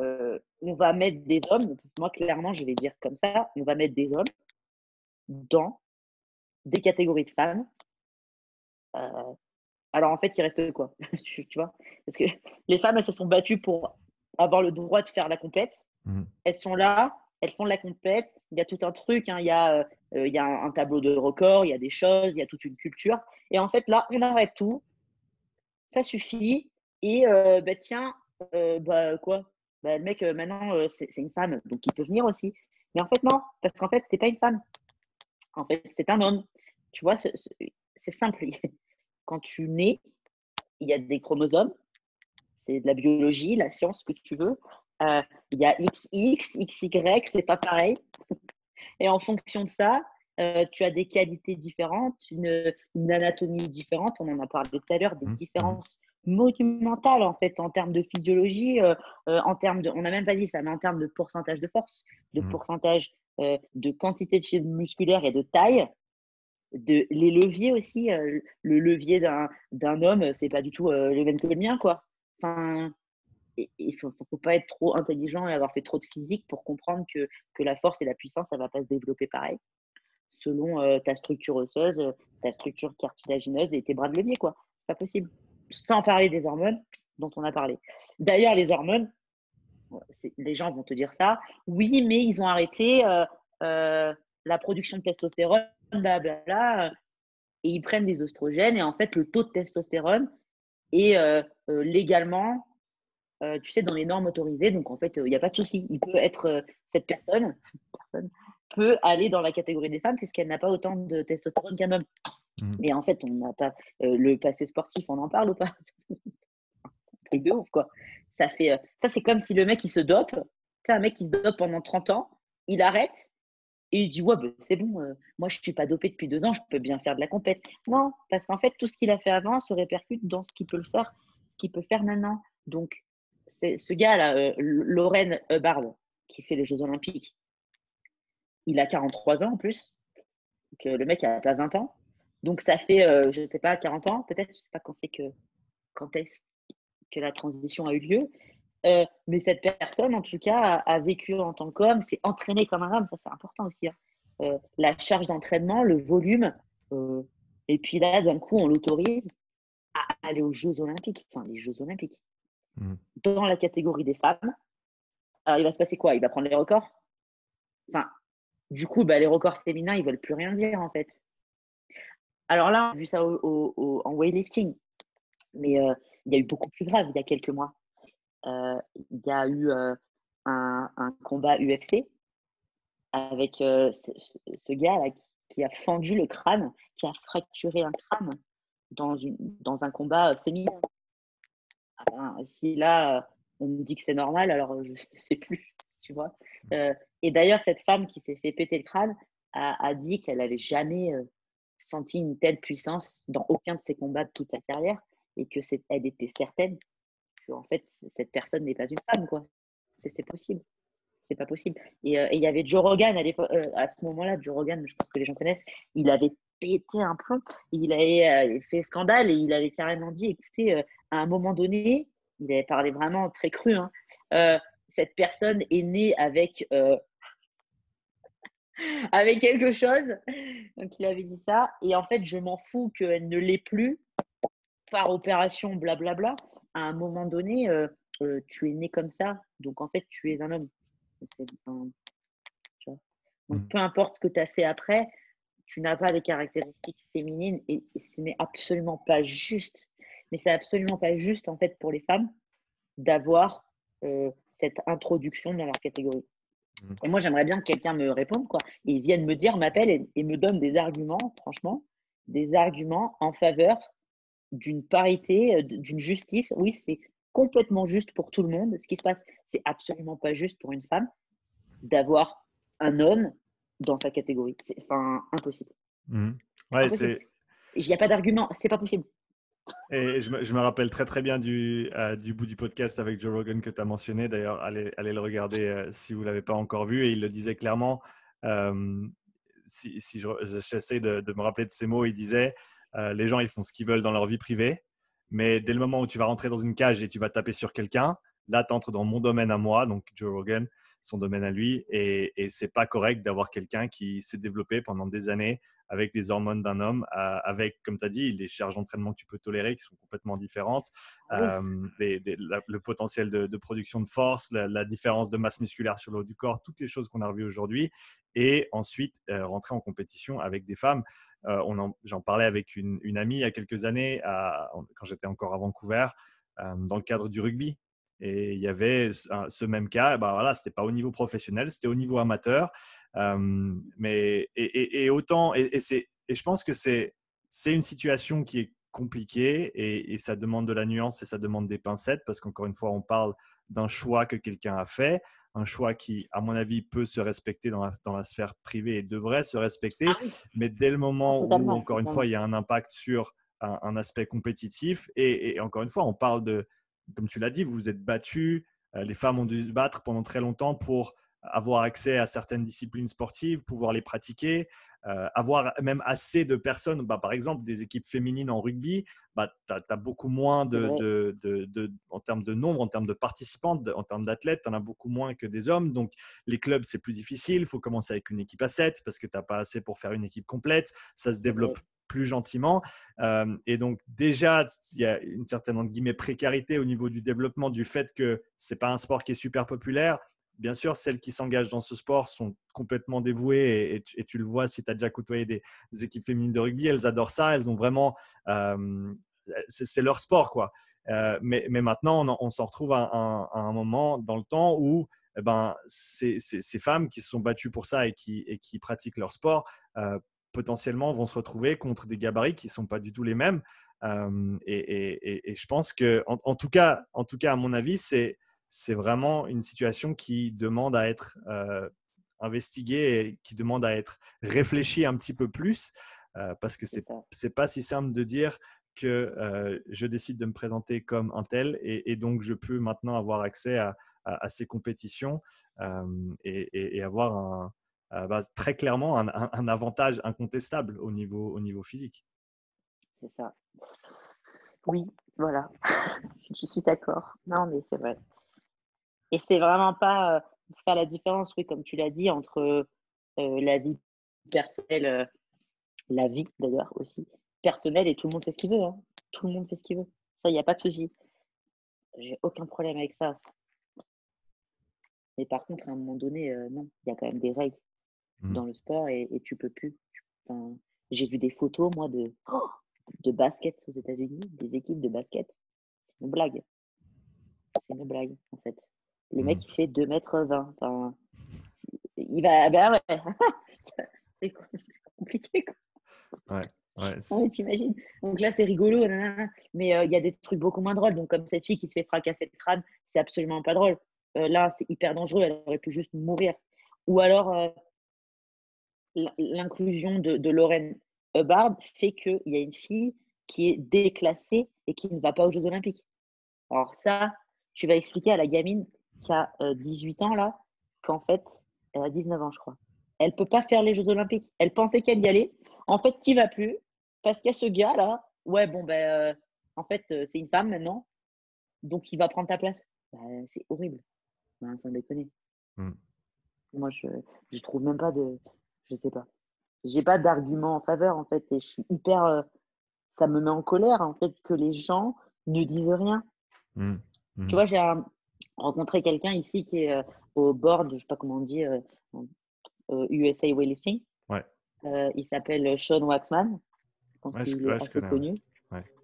euh, on va mettre des hommes, moi clairement je vais dire comme ça, on va mettre des hommes dans des catégories de femmes. Euh, alors en fait, il reste quoi? [laughs] Tu vois? Parce que les femmes, elles se sont battues pour avoir le droit de faire la compète. Mhm. Elles sont là, elles font de la compète. Il y a tout un truc, hein, il y a, euh, il y a un, un tableau de record, il y a des choses, il y a toute une culture. Et en fait, là, on arrête tout. Ça suffit. Et euh, bah, tiens, euh, bah, quoi? Bah, Le mec, euh, maintenant, euh, c'est une femme, donc il peut venir aussi. Mais en fait, non, parce qu'en fait, c'est pas une femme. En fait, c'est un homme. Tu vois, ce- ce- c'est simple. [laughs] Quand tu nais, il y a des chromosomes. C'est de la biologie, la science, ce que tu veux. Euh, il y a XX, XY, c'est pas pareil. [laughs] Et en fonction de ça, euh, tu as des qualités différentes, une, une anatomie différente. On en a parlé tout à l'heure, des Mhm. différences monumentales en fait en termes de physiologie, euh, euh, en termes de, on n'a même pas dit ça, mais en termes de pourcentage de force, de Mhm. pourcentage euh, de quantité de fibre musculaire et de taille, de les leviers aussi. le levier d'un d'un homme, c'est pas du tout euh, le même que le mien, quoi. Enfin, il faut, faut pas être trop intelligent et avoir fait trop de physique pour comprendre que, que la force et la puissance, ça va pas se développer pareil, selon ta structure osseuse, ta structure cartilagineuse et tes bras de levier, quoi. C'est pas possible. Sans parler des hormones dont on a parlé. D'ailleurs, les hormones, les gens vont te dire ça. Oui, mais ils ont arrêté euh, euh, la production de testostérone, blablabla, euh, et ils prennent des oestrogènes. Et en fait, le taux de testostérone est légalement, tu sais, dans les normes autorisées. Donc, en fait, il n'y a pas de souci. Il peut être, cette personne, [laughs] personne peut aller dans la catégorie des femmes puisqu'elle n'a pas autant de testostérone qu'un homme. Mhm. Mais en fait, on n'a pas euh, le passé sportif, on en parle ou pas? C'est [laughs] un truc de ouf, quoi. Ça fait, ça c'est comme si le mec il se dope, c'est un mec qui se dope pendant 30 ans, il arrête et il dit ouais ben, c'est bon, moi je suis pas dopé depuis deux ans, je peux bien faire de la compète. Non, parce qu'en fait tout ce qu'il a fait avant se répercute dans ce qu'il peut le faire, ce qu'il peut faire maintenant. Donc c'est ce gars là, Lorraine Hubbard, qui fait les Jeux Olympiques, il a 43 ans en plus. que le mec a pas 20 ans. Donc ça fait, je ne sais pas, 40 ans peut-être, je ne sais pas quand c'est que quand est-ce que la transition a eu lieu. Euh, mais cette personne, en tout cas, a, vécu en tant qu'homme, s'est entraîné comme un homme, ça c'est important aussi. Hein. Euh, la charge d'entraînement, le volume, euh, et puis là, d'un coup, on l'autorise à aller aux Jeux Olympiques, enfin les Jeux Olympiques, mmh. dans la catégorie des femmes. Alors, il va se passer quoi? Il va prendre les records? Enfin, du coup, bah, les records féminins, ils veulent plus rien dire en fait. Alors là, on a vu ça en weightlifting, mais il y a eu beaucoup plus grave il y a quelques mois. Euh, il y a eu euh, un, combat UFC avec euh, ce, gars là qui, a fendu le crâne, qui a fracturé un crâne dans, une, dans un combat féminin. si là, on me dit que c'est normal, alors je ne [laughs] sais plus, tu vois. et d'ailleurs, cette femme qui s'est fait péter le crâne a, a dit qu'elle n'avait jamais senti une telle puissance dans aucun de ses combats de toute sa carrière et que elle était certaine en fait, cette personne n'est pas une femme, quoi. C'est possible. C'est pas possible. Euh, et il y avait Joe Rogan à, euh, à ce moment-là, Joe Rogan, je pense que les gens connaissent, il avait pété un plomb, il avait euh, fait scandale et il avait carrément dit, écoutez, à un moment donné, il avait parlé vraiment très cru, hein, cette personne est née avec [laughs] avec quelque chose. Donc il avait dit ça. Et en fait, je m'en fous qu'elle ne l'ait plus par opération, blablabla à un moment donné, euh, euh, tu es né comme ça, donc en fait, tu es un homme. donc, mmh. peu importe ce que tu as fait après, tu n'as pas les caractéristiques féminines et, ce n'est absolument pas juste. Mais c'est absolument pas juste, en fait, pour les femmes d'avoir euh, cette introduction dans leur catégorie. Mmh. Et moi, j'aimerais bien que quelqu'un me réponde, quoi. Et vienne me dire, m'appelle et, me donne des arguments, franchement, des arguments en faveur d'une parité, euh, d'une justice. Oui, c'est complètement juste pour tout le monde. Ce qui se passe, c'est absolument pas juste pour une femme d'avoir un homme dans sa catégorie. C'est enfin impossible. Mmh. Ouais, c'est. Il n'y a pas d'argument, c'est pas possible. Et je me, rappelle très très bien du, euh, du bout du podcast avec Joe Rogan que tu as mentionné. D'ailleurs, allez, le regarder euh, si vous ne l'avez pas encore vu. Et il le disait clairement. si, si j'essaie de, me rappeler de ces mots, il disait euh, les gens, ils font ce qu'ils veulent dans leur vie privée. Mais dès le moment où tu vas rentrer dans une cage et tu vas taper sur quelqu'un, là, tu entres dans mon domaine à moi, donc Joe Rogan, son domaine à lui. Et, et c'est pas correct d'avoir quelqu'un qui s'est développé pendant des années avec des hormones d'un homme, avec, comme tu as dit, les charges d'entraînement que tu peux tolérer qui sont complètement différentes, euh, le potentiel de, production de force, la, différence de masse musculaire sur le haut du corps, toutes les choses qu'on a revues aujourd'hui. Et ensuite, euh, rentrer en compétition avec des femmes. Euh, j'en parlais avec une, amie il y a quelques années, quand j'étais encore à Vancouver, dans le cadre du rugby. Et il y avait ce même cas, bah voilà, ce n'était pas au niveau professionnel, c'était au niveau amateur. mais, et, autant, et, et, je pense que c'est une situation qui est compliquée et, ça demande de la nuance et ça demande des pincettes parce qu'encore une fois, on parle d'un choix que quelqu'un a fait, un choix qui, à mon avis, peut se respecter dans la, dans la sphère privée et devrait se respecter. Ah mais dès le moment où, encore une fois, il y a un impact sur un, un aspect compétitif, et, encore une fois, on parle de, comme tu l'as dit, vous vous êtes battu. Euh, les femmes ont dû se battre pendant très longtemps pour avoir accès à certaines disciplines sportives, pouvoir les pratiquer, euh, avoir même assez de personnes, bah, par exemple des équipes féminines en rugby, bah, tu as, beaucoup moins de, de, en termes de nombre, en termes de participants, en termes d'athlètes, tu en as beaucoup moins que des hommes. Donc les clubs, c'est plus difficile, il faut commencer avec une équipe à 7 parce que tu n'as pas assez pour faire une équipe complète, ça se développe plus gentiment. Euh, et donc déjà, il y a une certaine entre guillemets, précarité au niveau du développement du fait que ce n'est pas un sport qui est super populaire. Bien sûr, celles qui s'engagent dans ce sport sont complètement dévouées et, tu, le vois si tu as déjà côtoyé des, équipes féminines de rugby, elles adorent ça, elles ont vraiment, euh, c'est leur sport quoi. Euh, mais, maintenant, on, s'en retrouve à, un moment dans le temps où eh ben, ces, femmes qui se sont battues pour ça et qui, et qui pratiquent leur sport potentiellement vont se retrouver contre des gabarits qui ne sont pas du tout les mêmes. et, je pense que, en, tout cas, en tout cas, à mon avis, c'est c'est vraiment une situation qui demande à être investiguée et qui demande à être réfléchie un petit peu plus parce que c'est n'est pas si simple de dire que je décide de me présenter comme un tel et, donc je peux maintenant avoir accès à, ces compétitions et, avoir un, très clairement un, avantage incontestable au niveau, au niveau physique. C'est ça. Oui, voilà. [laughs] je suis d'accord. Non, mais c'est vrai. Et c'est vraiment pas faire la différence, oui, comme tu l'as dit, entre la vie personnelle, la vie d'ailleurs aussi, personnelle et tout le monde fait ce qu'il veut. Hein. Tout le monde fait ce qu'il veut. Ça, il n'y a pas de souci. J'ai aucun problème avec ça. Mais par contre, à un moment donné, non, il y a quand même des règles mmh. dans le sport et, tu peux plus. J'ai vu des photos, moi, de, oh, [gasps] de basket aux États-Unis, des équipes de basket. C'est une blague. C'est une blague, en fait. Le mec, mmh. il fait 2 mètres 20. Enfin, il va. Ben ouais. [laughs] c'est compliqué, quoi. Ouais. Ouais, [laughs] t'imagines Donc là, c'est rigolo, mais euh, il y a des trucs beaucoup moins drôles. Donc, comme cette fille qui se fait fracasser le crâne, c'est absolument pas drôle. Euh, là, c'est hyper dangereux, elle aurait pu juste mourir. Ou alors, euh, l'inclusion de, de Lorraine Hubbard fait qu'il y a une fille qui est déclassée et qui ne va pas aux Jeux Olympiques. Alors, ça, tu vas expliquer à la gamine qui a 18 ans, là, qu'en fait, elle a 19 ans, je crois. Elle ne peut pas faire les Jeux Olympiques. Elle pensait qu'elle y allait. En fait, tu vas plus? Parce qu'il y a ce gars-là. Ouais, bon, ben, en fait, c'est une femme maintenant. Donc, il va prendre ta place. Bah, c'est horrible. Ben, sans déconner. Mmh. Moi, je ne trouve même pas de. Je sais pas. J'ai pas d'argument en faveur, en fait. Et je suis hyper. ça me met en colère, en fait, que les gens ne disent rien. Mmh. Tu mmh. vois, j'ai rencontré quelqu'un ici qui est au board, je sais pas comment on dit, USA Weightlifting. Ouais. il s'appelle Sean Waxman. Je pense qu'il est assez connu.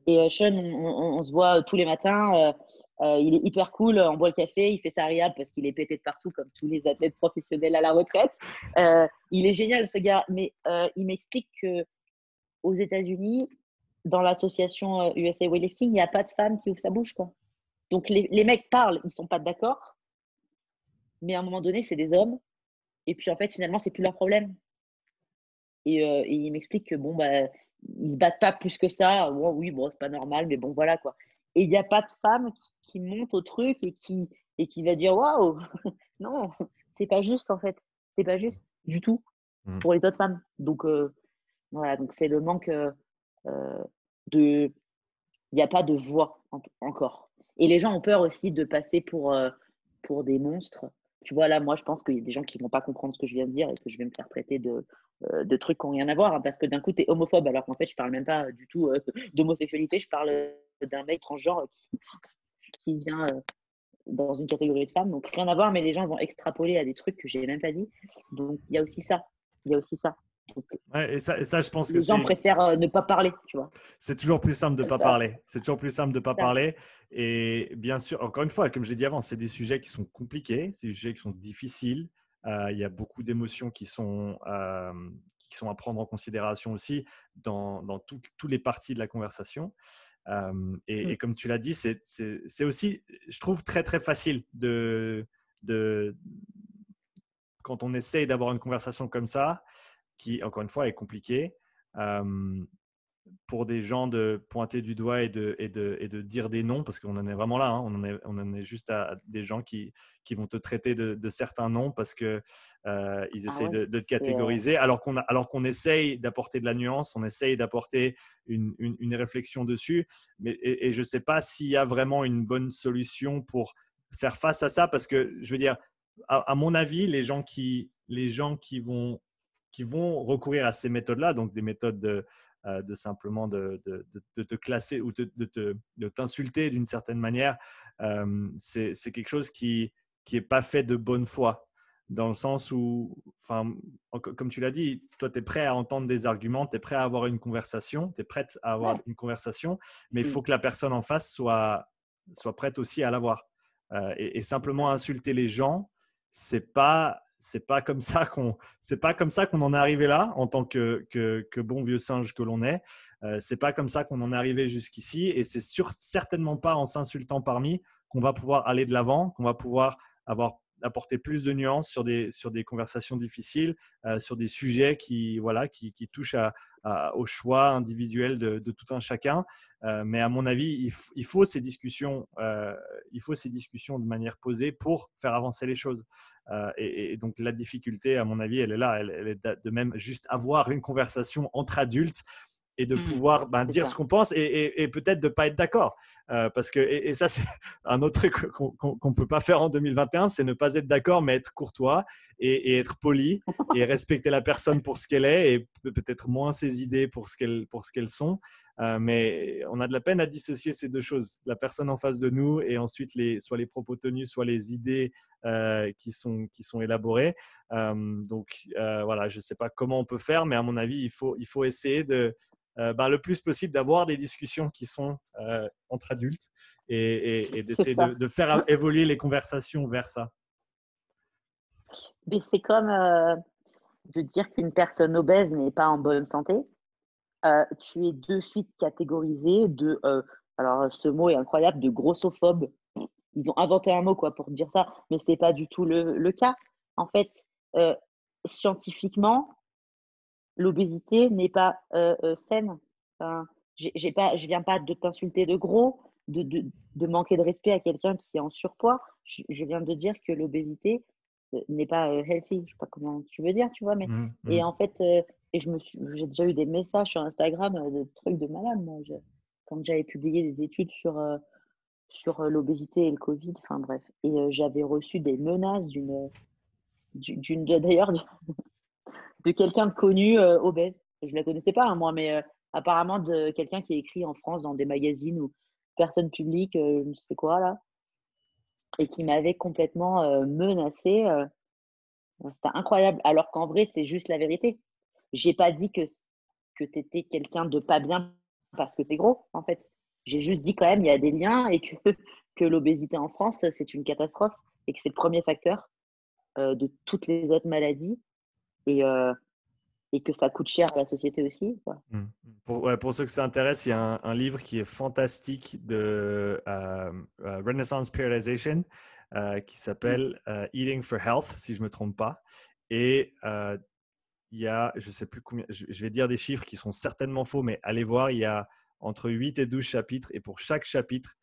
Et Sean, on, se voit tous les matins. Il est hyper cool, on boit le café, il fait ça agréable parce qu'il est pété de partout comme tous les athlètes professionnels à la retraite. il est génial ce gars, mais il m'explique que aux États-Unis, dans l'association USA Weightlifting, il n'y a pas de femme qui ouvre sa bouche. Quoi. Donc les, les mecs parlent, ils sont pas d'accord, mais à un moment donné, c'est des hommes. Et puis en fait, finalement, c'est plus leur problème. Et, euh, il m'explique que bon, bah, ils se battent pas plus que ça. oui, bon, c'est pas normal, mais bon, voilà quoi. Et il n'y a pas de femme qui, monte au truc et qui, et qui va dire waouh, [laughs] non, c'est pas juste en fait. C'est pas juste du tout mmh. pour les autres femmes. Donc euh, voilà, donc c'est le manque euh, de. Il n'y a pas de voix encore. Et les gens ont peur aussi de passer pour, pour des monstres tu vois, là, moi, je pense qu'il y a des gens qui ne vont pas comprendre ce que je viens de dire et que je vais me faire traiter de, euh, trucs qui n'ont rien à voir. Hein, parce que d'un coup, tu es homophobe, alors qu'en fait, je ne parle même pas du tout euh, [laughs] d'homosexualité. Je parle euh, d'un mec transgenre qui, [laughs] vient dans une catégorie de femmes. Donc, rien à voir, mais les gens vont extrapoler à des trucs que je n'ai même pas dit. Donc, il y a aussi ça. Il y a aussi ça et, ça, ça, je pense les gens préfèrent euh, ne pas parler, tu vois. C'est toujours plus simple de ne pas parler. C'est toujours plus simple de ne pas parler. Et bien sûr, encore une fois, comme je l'ai dit avant, c'est des sujets qui sont compliqués, c'est des sujets qui sont difficiles. Euh, il y a beaucoup d'émotions qui, sont euh, qui sont à prendre en considération aussi dans, dans toutes les parties de la conversation. et, et, comme tu l'as dit, c'est aussi, je trouve, très, très facile de, de quand on essaye d'avoir une conversation comme ça, qui, encore une fois, est compliqué. pour des gens de pointer du doigt et de, et de, et de dire des noms, parce qu'on en est vraiment là, hein, on, en est, on en est juste à, des gens qui, qui vont te traiter de, certains noms parce qu'ils euh, ils ah essayent de, te catégoriser, alors qu'on alors qu'on essaye d'apporter de la nuance, on essaye d'apporter une, une, réflexion dessus, mais, et, je ne sais pas s'il y a vraiment une bonne solution pour faire face à ça, parce que je veux dire, à, à mon avis, les gens qui, les gens qui vont qui vont recourir à ces méthodes-là, donc des méthodes de, euh, de simplement de, de, de, te classer ou de, t'insulter d'une certaine manière, euh, c'est quelque chose qui n'est pas fait de bonne foi, dans le sens où, enfin, comme tu l'as dit, toi, tu es prêt à entendre des arguments, tu es prêt à avoir une conversation, tu es prête à avoir une conversation, mais il faut que la personne en face soit, soit prête aussi à l'avoir. Euh, et, et, simplement insulter les gens, c'est pas c'est pas comme ça qu'on c'est pas comme ça qu'on en est arrivé là en tant que, que, bon vieux singe que l'on est. Euh, c'est pas comme ça qu'on en est arrivé jusqu'ici et c'est certainement pas en s'insultant parmi qu'on va pouvoir aller de l'avant, qu'on va pouvoir avoir apporter plus de nuances sur des, sur des conversations difficiles, euh, sur des sujets qui, voilà, qui, qui touchent à, au choix individuel de, tout un chacun. Euh, mais à mon avis, il, faut ces discussions, euh, il faut ces discussions de manière posée pour faire avancer les choses. Et, donc la difficulté, à mon avis, elle est là. Elle est de même juste avoir une conversation entre adultes et de mmh. pouvoir ben, dire ce qu'on pense et, peut-être de ne pas être d'accord. Euh, parce que, et, ça, c'est [laughs] un autre truc qu'on ne peut pas faire en 2021, c'est ne pas être d'accord, mais être courtois et, être poli et [laughs] respecter la personne pour ce qu'elle est et peut-être moins ses idées pour ce qu'elles, qu'elles sont. Euh, mais on a de la peine à dissocier ces deux choses, la personne en face de nous et ensuite les, soit les propos tenus, soit les idées euh, qui, sont, qui sont élaborées. donc voilà, je ne sais pas comment on peut faire, mais à mon avis, il faut, il faut essayer de, ben, le plus possible d'avoir des discussions qui sont euh, entre adultes et, d'essayer de, faire évoluer les conversations vers ça. Mais c'est comme euh, de dire qu'une personne obèse n'est pas en bonne santé. tu es de suite catégorisé de, alors ce mot est incroyable, de grossophobe. Ils ont inventé un mot quoi pour dire ça, mais ce n'est pas du tout le, le cas. En fait, scientifiquement, l'obésité n'est pas euh, euh, saine. Enfin, j'ai pas, je viens pas de t'insulter de gros, de, de, de, manquer de respect à quelqu'un qui est en surpoids. Je, viens de dire que l'obésité euh, n'est pas healthy. Je sais pas comment tu veux dire, tu vois, mais mmh, et mmh. en fait, et je me j'ai déjà eu des messages sur Instagram de trucs de malade. Moi, quand j'avais publié des études sur sur l'obésité et le Covid, enfin bref, et j'avais reçu des menaces d'une d'une d'ailleurs de quelqu'un de connu euh, obèse. Je ne la connaissais pas, hein, moi, mais euh, apparemment de quelqu'un qui écrit en France dans des magazines ou personne publique, euh, je ne sais quoi, là, et qui m'avait complètement menacé. C'était incroyable. Alors qu'en vrai, c'est juste la vérité. J'ai pas dit que, que tu étais quelqu'un de pas bien parce que tu es gros, en fait. J'ai juste dit quand même, il y a des liens et que, [laughs] que l'obésité en France, c'est une catastrophe et que c'est le premier facteur de toutes les autres maladies et, euh, et que ça coûte cher à la société aussi. Mmh. Pour, pour, ceux que ça intéresse, il y a un, livre qui est fantastique de euh, euh, Renaissance Periodization qui s'appelle mmh. Eating for Health, si je ne me trompe pas. Et il y a, je ne sais plus combien, je, vais dire des chiffres qui sont certainement faux, mais allez voir, il y a entre 8 et 12 chapitres. Et pour chaque chapitre,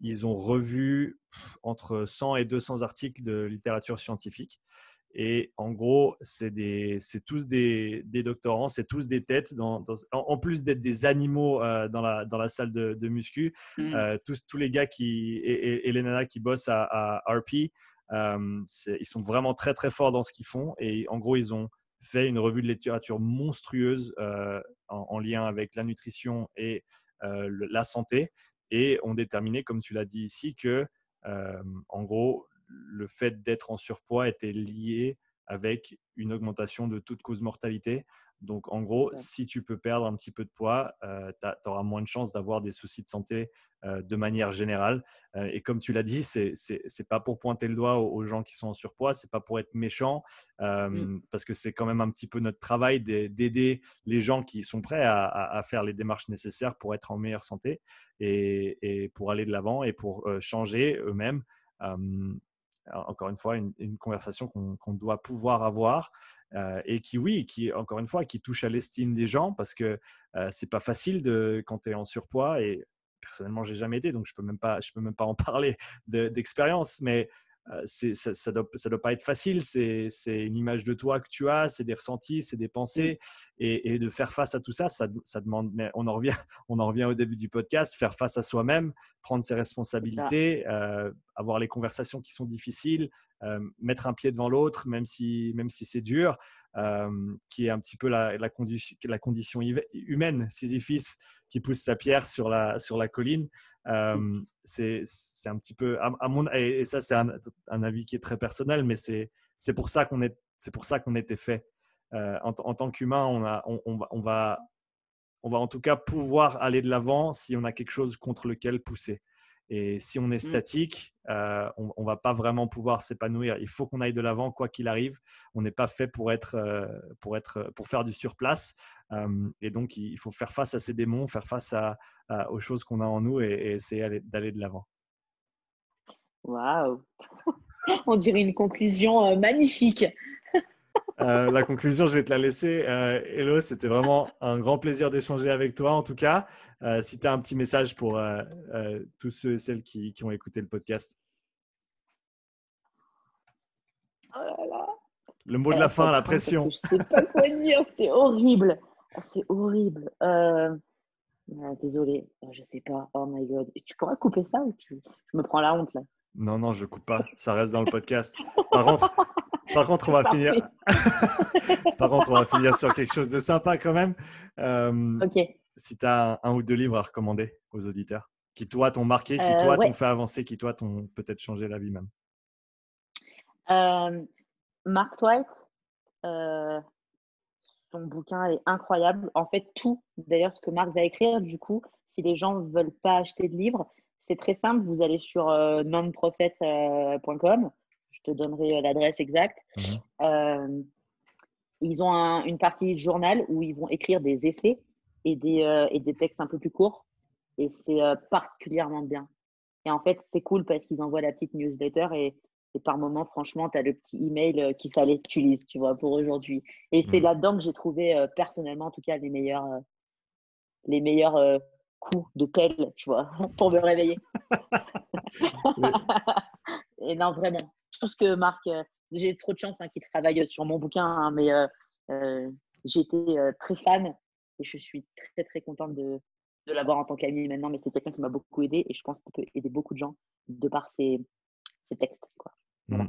ils ont revu entre 100 et 200 articles de littérature scientifique. Et en gros, c'est tous des, doctorants, c'est tous des têtes, en, plus d'être des animaux euh, dans, la, dans la salle de, muscu. Mmh. Euh, tous, tous les gars qui, et, les nanas qui bossent à, RP, euh, ils sont vraiment très très forts dans ce qu'ils font. Et en gros, ils ont fait une revue de littérature monstrueuse en, lien avec la nutrition et la santé. Et ont déterminé, comme tu l'as dit ici, que en gros, le fait d'être en surpoids était lié avec une augmentation de toute cause mortalité. Donc, en gros, si tu peux perdre un petit peu de poids, euh, tu auras moins de chances d'avoir des soucis de santé euh, de manière générale. Euh, et comme tu l'as dit, ce n'est pas pour pointer le doigt aux, gens qui sont en surpoids, c'est pas pour être méchant, mmh. parce que c'est quand même un petit peu notre travail d'aider les gens qui sont prêts à, faire les démarches nécessaires pour être en meilleure santé et, pour aller de l'avant et pour changer eux-mêmes encore une fois, une, conversation qu'on doit pouvoir avoir euh, et qui, oui, qui, encore une fois, qui touche à l'estime des gens parce que euh, c'est pas facile de, quand tu es en surpoids et personnellement, j'ai jamais été, donc je peux même pas, je peux même pas en [laughs] parler d'expérience, mais euh, ça ne doit, ça doit, pas être facile. C'est une image de toi que tu as, c'est des ressentis, c'est des pensées. Et, de faire face à tout ça, ça, ça, demande, mais on en, revient, [laughs] on en revient au début du podcast, faire face à soi-même, prendre ses responsabilités, euh, avoir les conversations qui sont difficiles, euh, mettre un pied devant l'autre, même si, même si c'est dur, qui est un petit peu la, la, condition, la condition humaine, Sisyphus qui pousse sa pierre sur la, sur la colline. Mmh. c'est un petit peu, à, mon, et, ça c'est un, un, avis qui est très personnel, mais c'est pour ça qu'on est, c'est pour ça qu'on était fait. en, en, tant qu'humain, on, a, on, on, va, on, va, on va en tout cas pouvoir aller de l'avant si on a quelque chose contre lequel pousser. Et si on est Mmh. statique, euh, on ne va pas vraiment pouvoir s'épanouir. Il faut qu'on aille de l'avant, quoi qu'il arrive. On n'est pas fait pour, être, euh, pour, être, pour faire du surplace. Euh, et donc, il faut faire face à ces démons, faire face à, à- aux choses qu'on a en nous et, et essayer d'aller- de l'avant. Waouh! On dirait une conclusion euh, magnifique. Euh, la conclusion, je vais te la laisser. Euh, Hello, c'était vraiment un grand plaisir d'échanger avec toi. En tout cas, Euh, si tu as un petit message pour euh, euh, tous ceux et celles qui, qui ont écouté le podcast. Oh là là. Le mot de la fin, la pression. Je sais pas quoi dire, c'est horrible. C'est horrible. Euh, désolée, Oh, je sais pas. Oh my god. Tu pourrais couper ça ou tu... je me prends la honte là? Non, non, je coupe pas. Ça reste dans le podcast. Par contre, par contre, on va Parfait. finir. [laughs] par contre, on va finir sur quelque chose de sympa quand même. Euh, Ok. Si tu as un, un ou deux livres à recommander aux auditeurs, qui toi t'ont marqué, qui Euh, toi ouais. t'ont fait avancer, qui toi t'ont peut-être changé la vie même. Euh, Mark Twight, euh, son bouquin est incroyable. En fait, tout, d'ailleurs, ce que Marc va écrire, du coup, si les gens ne veulent pas acheter de livres, c'est très simple. Vous allez sur nonprofit.com. Je te donnerai euh, l'adresse exacte. Mhm. Euh, ils ont un- une partie journal où ils vont écrire des essais et des, euh, et des textes un peu plus courts. Et c'est euh, particulièrement bien. Et en fait, c'est cool parce qu'ils envoient la petite newsletter et, et par moment, franchement, tu as le petit email qu'il fallait que tu lises, tu vois, pour aujourd'hui. Et c'est Mhm. là-dedans que j'ai trouvé, personnellement, en tout cas, les meilleurs, les meilleurs coups de pelle, tu vois, [laughs] pour me réveiller. [laughs] [laughs] et non, vraiment, tout ce que Marc, euh, j'ai trop de chance hein, qu'il travaille sur mon bouquin, hein, mais euh, euh, j'étais euh, très fan et je suis très, très contente de, de l'avoir en tant qu'ami maintenant. Mais c'est quelqu'un qui m'a beaucoup aidé et je pense qu'il peut aider beaucoup de gens de par ses, ses textes. Quoi. Voilà.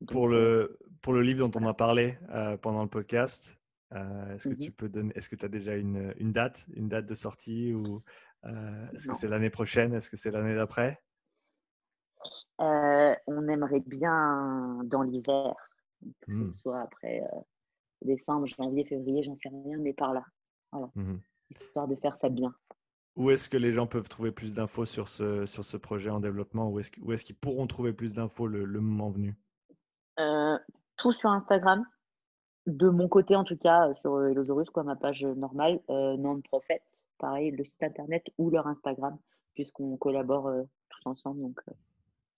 Donc, Pour le, pour le livre dont on a parlé pendant le podcast, euh, est-ce que Mhm. tu peux donner, est-ce que tu as déjà une, une date, une date de sortie ou euh, est-ce que c'est l'année prochaine, est-ce que c'est l'année d'après? Euh, on aimerait bien dans l'hiver, que ce soit après euh, décembre, janvier, février, j'en sais rien, mais par là, Mhm. histoire de faire ça bien. Où est-ce que les gens peuvent trouver plus d'infos sur ce, sur ce projet en développement? Où est-ce est-ce qu'ils pourront trouver plus d'infos le, le moment venu? Euh, tout sur Instagram. De mon côté, en tout cas, sur Elosaurus, quoi, ma page normale, euh, non-profit, pareil, le site internet ou leur Instagram, puisqu'on collabore tous ensemble. Donc,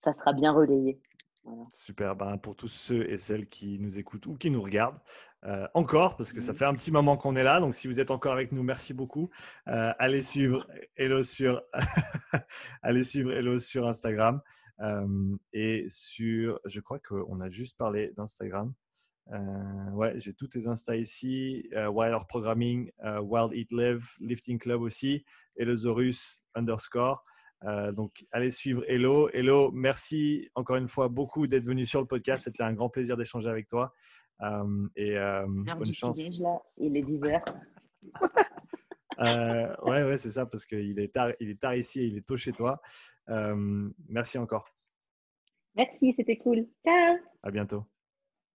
ça sera bien relayé. Voilà. Super. Ben, pour tous ceux et celles qui nous écoutent ou qui nous regardent, euh, encore, parce que ça Mhm. fait un petit moment qu'on est là. Donc, si vous êtes encore avec nous, merci beaucoup. Euh, allez suivre Hello sur, [laughs] allez suivre Hello sur Instagram. Euh, et sur, je crois qu'on a juste parlé d'Instagram. Ouais, j'ai tous tes Insta ici. Wild Earth Programming, Wild Eat Live, Lifting Club aussi, Elosaurus underscore. Euh, donc, allez suivre Hello. Hello, merci encore une fois beaucoup d'être venu sur le podcast. C'était un grand plaisir d'échanger avec toi. Euh, et euh, bonne chance. là, il est 10 heures. [laughs] Ouais, ouais, c'est ça, parce qu'il est tard, il est tard ici et il est tôt chez toi. Merci encore. Merci, c'était cool. Ciao! À bientôt.